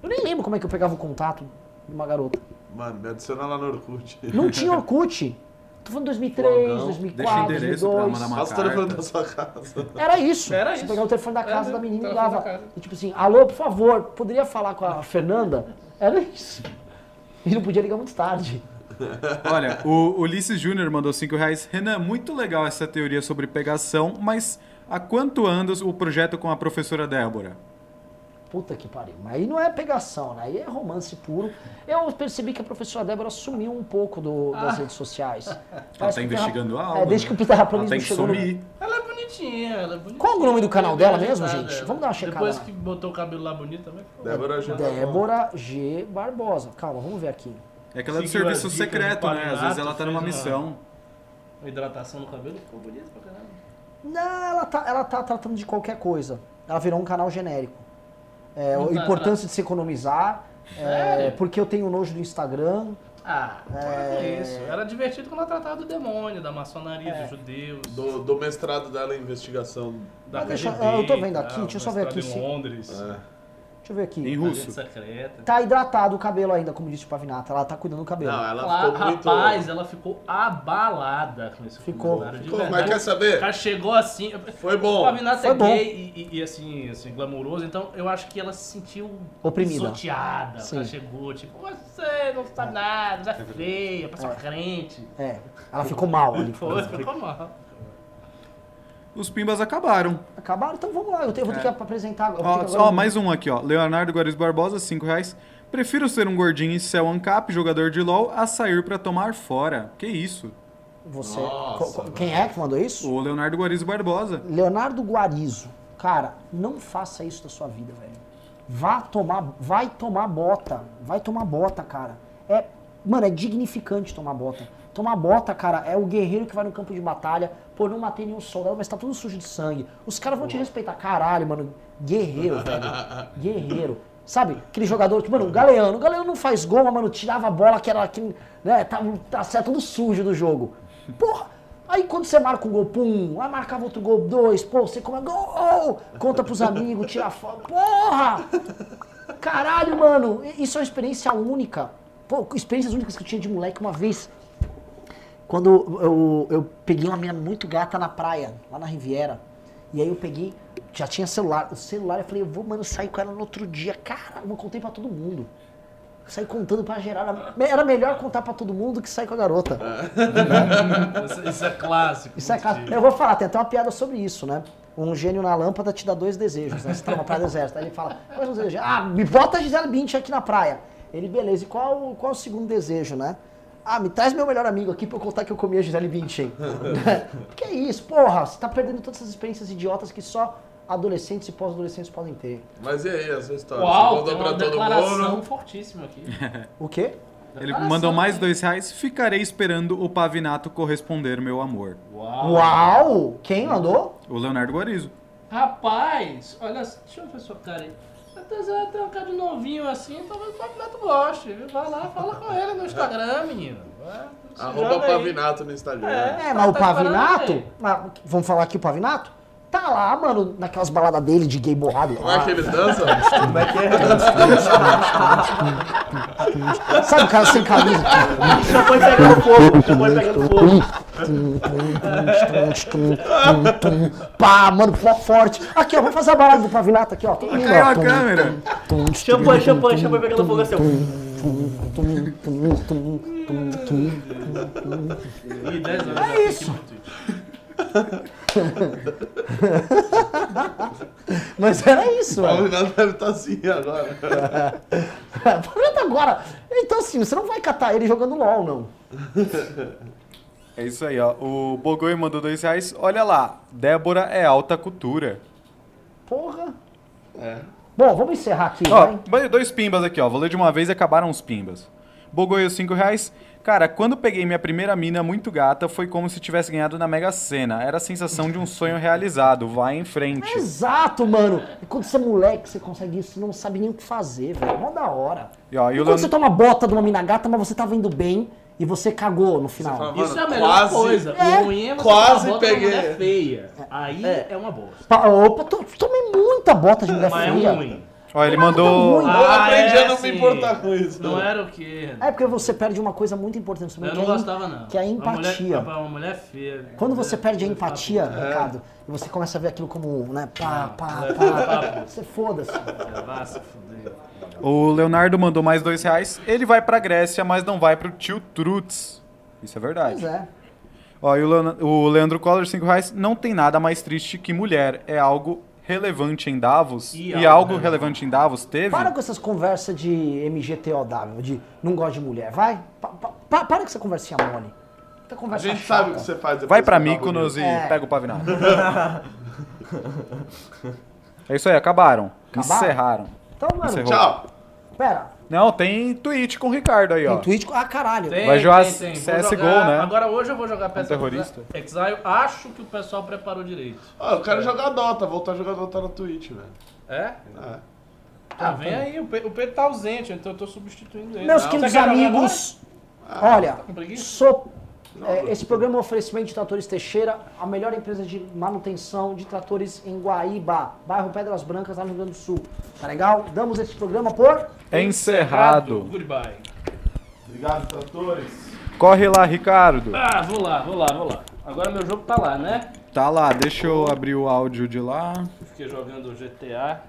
Eu nem lembro como é que eu pegava o contato de uma garota. Mano, me adiciona lá no Orkut. Não tinha Orkut. Tô falando 2003, Flogão. 2004, Deixa o endereço pra 2002. mandar uma Passa o telefone da sua casa. Era isso. Era você isso. pegava o telefone da Era casa mesmo, da menina e dava. E tipo assim, alô, por favor, poderia falar com a Fernanda? Era isso. E não podia ligar muito tarde. Olha, o Ulisses Júnior mandou 5 reais. Renan, muito legal essa teoria sobre pegação, mas há quanto anda o projeto com a professora Débora? Puta que pariu. Mas aí não é pegação, né? Aí é romance puro. Eu percebi que a professora Débora sumiu um pouco do- das redes sociais. Ela tá investigando algo. É, desde né? que o terraplanismo Ela tem que chegou no- sumir. Ela é bonitinha, ela é bonitinha. Qual o nome do canal dela mesmo, gente? ela. Vamos dar uma checada Depois lá. que botou o cabelo lá bonito também. Débora já. Débora G. Barbosa. Calma, vamos ver aqui. É que ela é do serviço secreto, né? Às vezes ela tá numa missão. Uma hidratação no cabelo ficou bonito pra caramba. Não, ela tá, ela tá tratando de qualquer coisa. Ela virou um canal genérico. É, a tá importância de se economizar. é, porque eu tenho nojo do Instagram. Ah, com É. isso. Era divertido quando ela tratava do demônio, da maçonaria, dos judeus. Do, do mestrado dela em investigação. Da KGB, eu tô vendo aqui, tá? deixa eu só ver aqui Em se- Londres. É. Deixa eu ver aqui. Em Agente russo. secreta. Tá hidratado o cabelo ainda, como disse o Pavinato. Ela tá cuidando do cabelo. Não, ela Claro, ficou muito. rapaz, ela ficou abalada com esse Ficou. comentário, de Ficou, mas quer O saber? cara chegou assim. Foi O bom. Pavinato Foi é bom. gay e, e- e, assim, assim, glamouroso, então eu acho que ela se sentiu Oprimida. sorteada. Sim. Ela chegou, tipo, você não sabe nada, você é feia, pessoa crente. É, ela ficou mal ali. Foi, ficou mal. Os pimbas acabaram. Acabaram? Então vamos lá, eu, tenho, eu vou ter que apresentar. É. Ó, ó, mais um aqui, ó. Leonardo Guaris Barbosa, 5 reais. Prefiro ser um gordinho em céu ancap, jogador de LOL, a sair pra tomar fora. Que isso? Você. Nossa, quem é que mandou isso? O Leonardo Guaris Barbosa. Leonardo Guarizo. Cara, não faça isso da sua vida, velho. Vá tomar, vai tomar bota. Vai tomar bota, cara. É, mano, é dignificante tomar bota. Tomar bota, cara, é o guerreiro que vai no campo de batalha. Pô, não matei nenhum soldado, mas tá tudo sujo de sangue. Os caras vão te respeitar. Caralho, mano. Guerreiro, velho. Guerreiro. Sabe? Aquele jogador que, mano, o Galeano. O Galeano não faz gol, mas, mano, tirava a bola que era. Que, né, tá, tá certo, tudo sujo do jogo. Porra! Aí quando você marca um gol, pum, aí marcava outro gol, dois, pô, você come gol, conta pros amigos, tira foto. Porra! Caralho, mano, isso é uma experiência única. Pô, experiências únicas que eu tinha de moleque uma vez. Quando eu, eu peguei uma menina muito gata na praia, lá na Riviera. E aí eu peguei, já tinha celular. O celular, eu falei, eu vou, mano, sair com ela no outro dia. Cara, eu contei pra todo mundo. Saí contando pra geral. Era melhor contar pra todo mundo que sair com a garota. Isso, isso é clássico. Isso é típico. Eu vou falar, tem até uma piada sobre isso, né? Um gênio na lâmpada te dá dois desejos, né? Você tá numa praia deserta. Aí ele fala, quais os desejos? Ah, me bota a Gisele Bündchen aqui na praia. Ele, beleza, e qual, qual é o segundo desejo, né? Ah, me traz meu melhor amigo aqui pra eu contar que eu comi a Gisele Bündchen. que é isso, porra? Você tá perdendo todas essas experiências idiotas que só adolescentes e pós-adolescentes podem ter. Mas e aí, essa história? Uau, Você uma pra todo declaração mundo? fortíssima aqui. O quê? Ele Declaração, mandou mais hein? dois reais. Ficarei esperando o Pavinato corresponder, meu amor. Uau. Uau! Quem mandou? O Leonardo Guarizo. Rapaz, olha, deixa eu ver sua cara aí. Um cara de novinho assim, talvez o Pavinato goste. Vai lá, fala com ele no Instagram, menino. Se Arroba aí. Pavinato no Instagram. É, Tá- mas o tá esperando Pavinato, mas vamos falar aqui o Pavinato? Tá lá, mano, naquelas baladas dele de gay borrado. Como é que ele dança? Como é que é? Sabe o cara sem camisa? Champanhe pegando fogo, champanhe pegando fogo. Pá, mano, fó forte. Aqui, ó, vamos fazer a balada do Pavinato aqui, ó. Todo mundo, Caiu a câmera. Champanhe, champanhe, champanhe pegando fogo assim. ó. Ih, 10 horas É já isso. Mas era isso, O mano. Pavinato deve estar assim agora. Pavinato agora. Então, assim, você não vai catar ele jogando LOL, não. É isso aí, ó. O Bogoi mandou dois reais. Olha lá, Débora é alta cultura. Porra. É. Bom, vamos encerrar aqui, Ó, vai- dois pimbas aqui, ó. Vou ler de uma vez e acabaram os pimbas. Bogoi, os cinco reais. Cara, quando peguei minha primeira mina muito gata, foi como se tivesse ganhado na Mega Sena. Era a sensação de um sonho realizado. Vai em frente. Exato, mano. E quando você é moleque, você consegue isso, você não sabe nem o que fazer, velho. Mó da hora. E, ó, E e quando você Leon... toma bota de uma mina gata, mas você tava indo bem e você cagou no final. fala, Isso é a melhor quase- coisa. É, o ruim é você quase bota peguei. uma mulher feia. Aí É. é, uma bosta. Pa- Opa, to- tomei muita bota de mulher Mas é feia. ruim. Ó, ele mandou... ruim. Eu aprendi a não me importar com isso. Não era o quê? É porque você perde uma coisa muito importante também, Eu não é, gostava, não. que é a Uma mulher- empatia. Uma mulher feia. Quando você perde a empatia, falo, Ricardo, e você começa a ver aquilo como, né, pá, pá, é, pá, você foda-se. "É, Vá se fuder. O Leonardo mandou mais dois reais. Ele vai pra Grécia, mas não vai pro tio Trutz. Isso é verdade. Pois é. Ó, e o Leandro Collor, 5 reais. Não tem nada mais triste que mulher. É algo relevante em Davos. E E, algo algo relevante. em Davos teve? Para com essas conversas de MGTOW, de não gosto de mulher, vai? Pa- pa- pa- para com essa conversinha mole. Muita A gente chata. sabe o que você faz depois Vai pra tá Mykonos e É. pega o Pavinato. é isso aí, acabaram. Acabaram? Encerraram. Então, mano, Encerrou. Tchau. pera, Não, tem tweet com o Ricardo aí, ó. Tem tweet. Ah, caralho. Tem, Vai jogar tem, tem. CSGO, jogar- né? Agora hoje eu vou jogar PS terrorista. Exile. Acho que o pessoal preparou direito. Ah, eu quero jogar Dota, voltar a jogar Dota na Twitch, velho. É? É. Ah, vem aí. O Pe- o Pedro tá ausente, então eu tô substituindo ele. Meus Não. queridos amigos, olha, agora? Com preguiça? sou, é, esse programa é um oferecimento de Tratores Teixeira, a melhor empresa de manutenção de tratores em Guaíba, bairro Pedras Brancas, lá no Rio Grande do Sul. Tá legal? Damos esse programa por... Encerrado. Goodbye. Obrigado, tratores. Corre lá, Ricardo. Ah, vou lá, vou lá, vou lá. Agora meu jogo tá lá, né? Tá lá, deixa eu abrir o áudio de lá. Fiquei jogando GTA.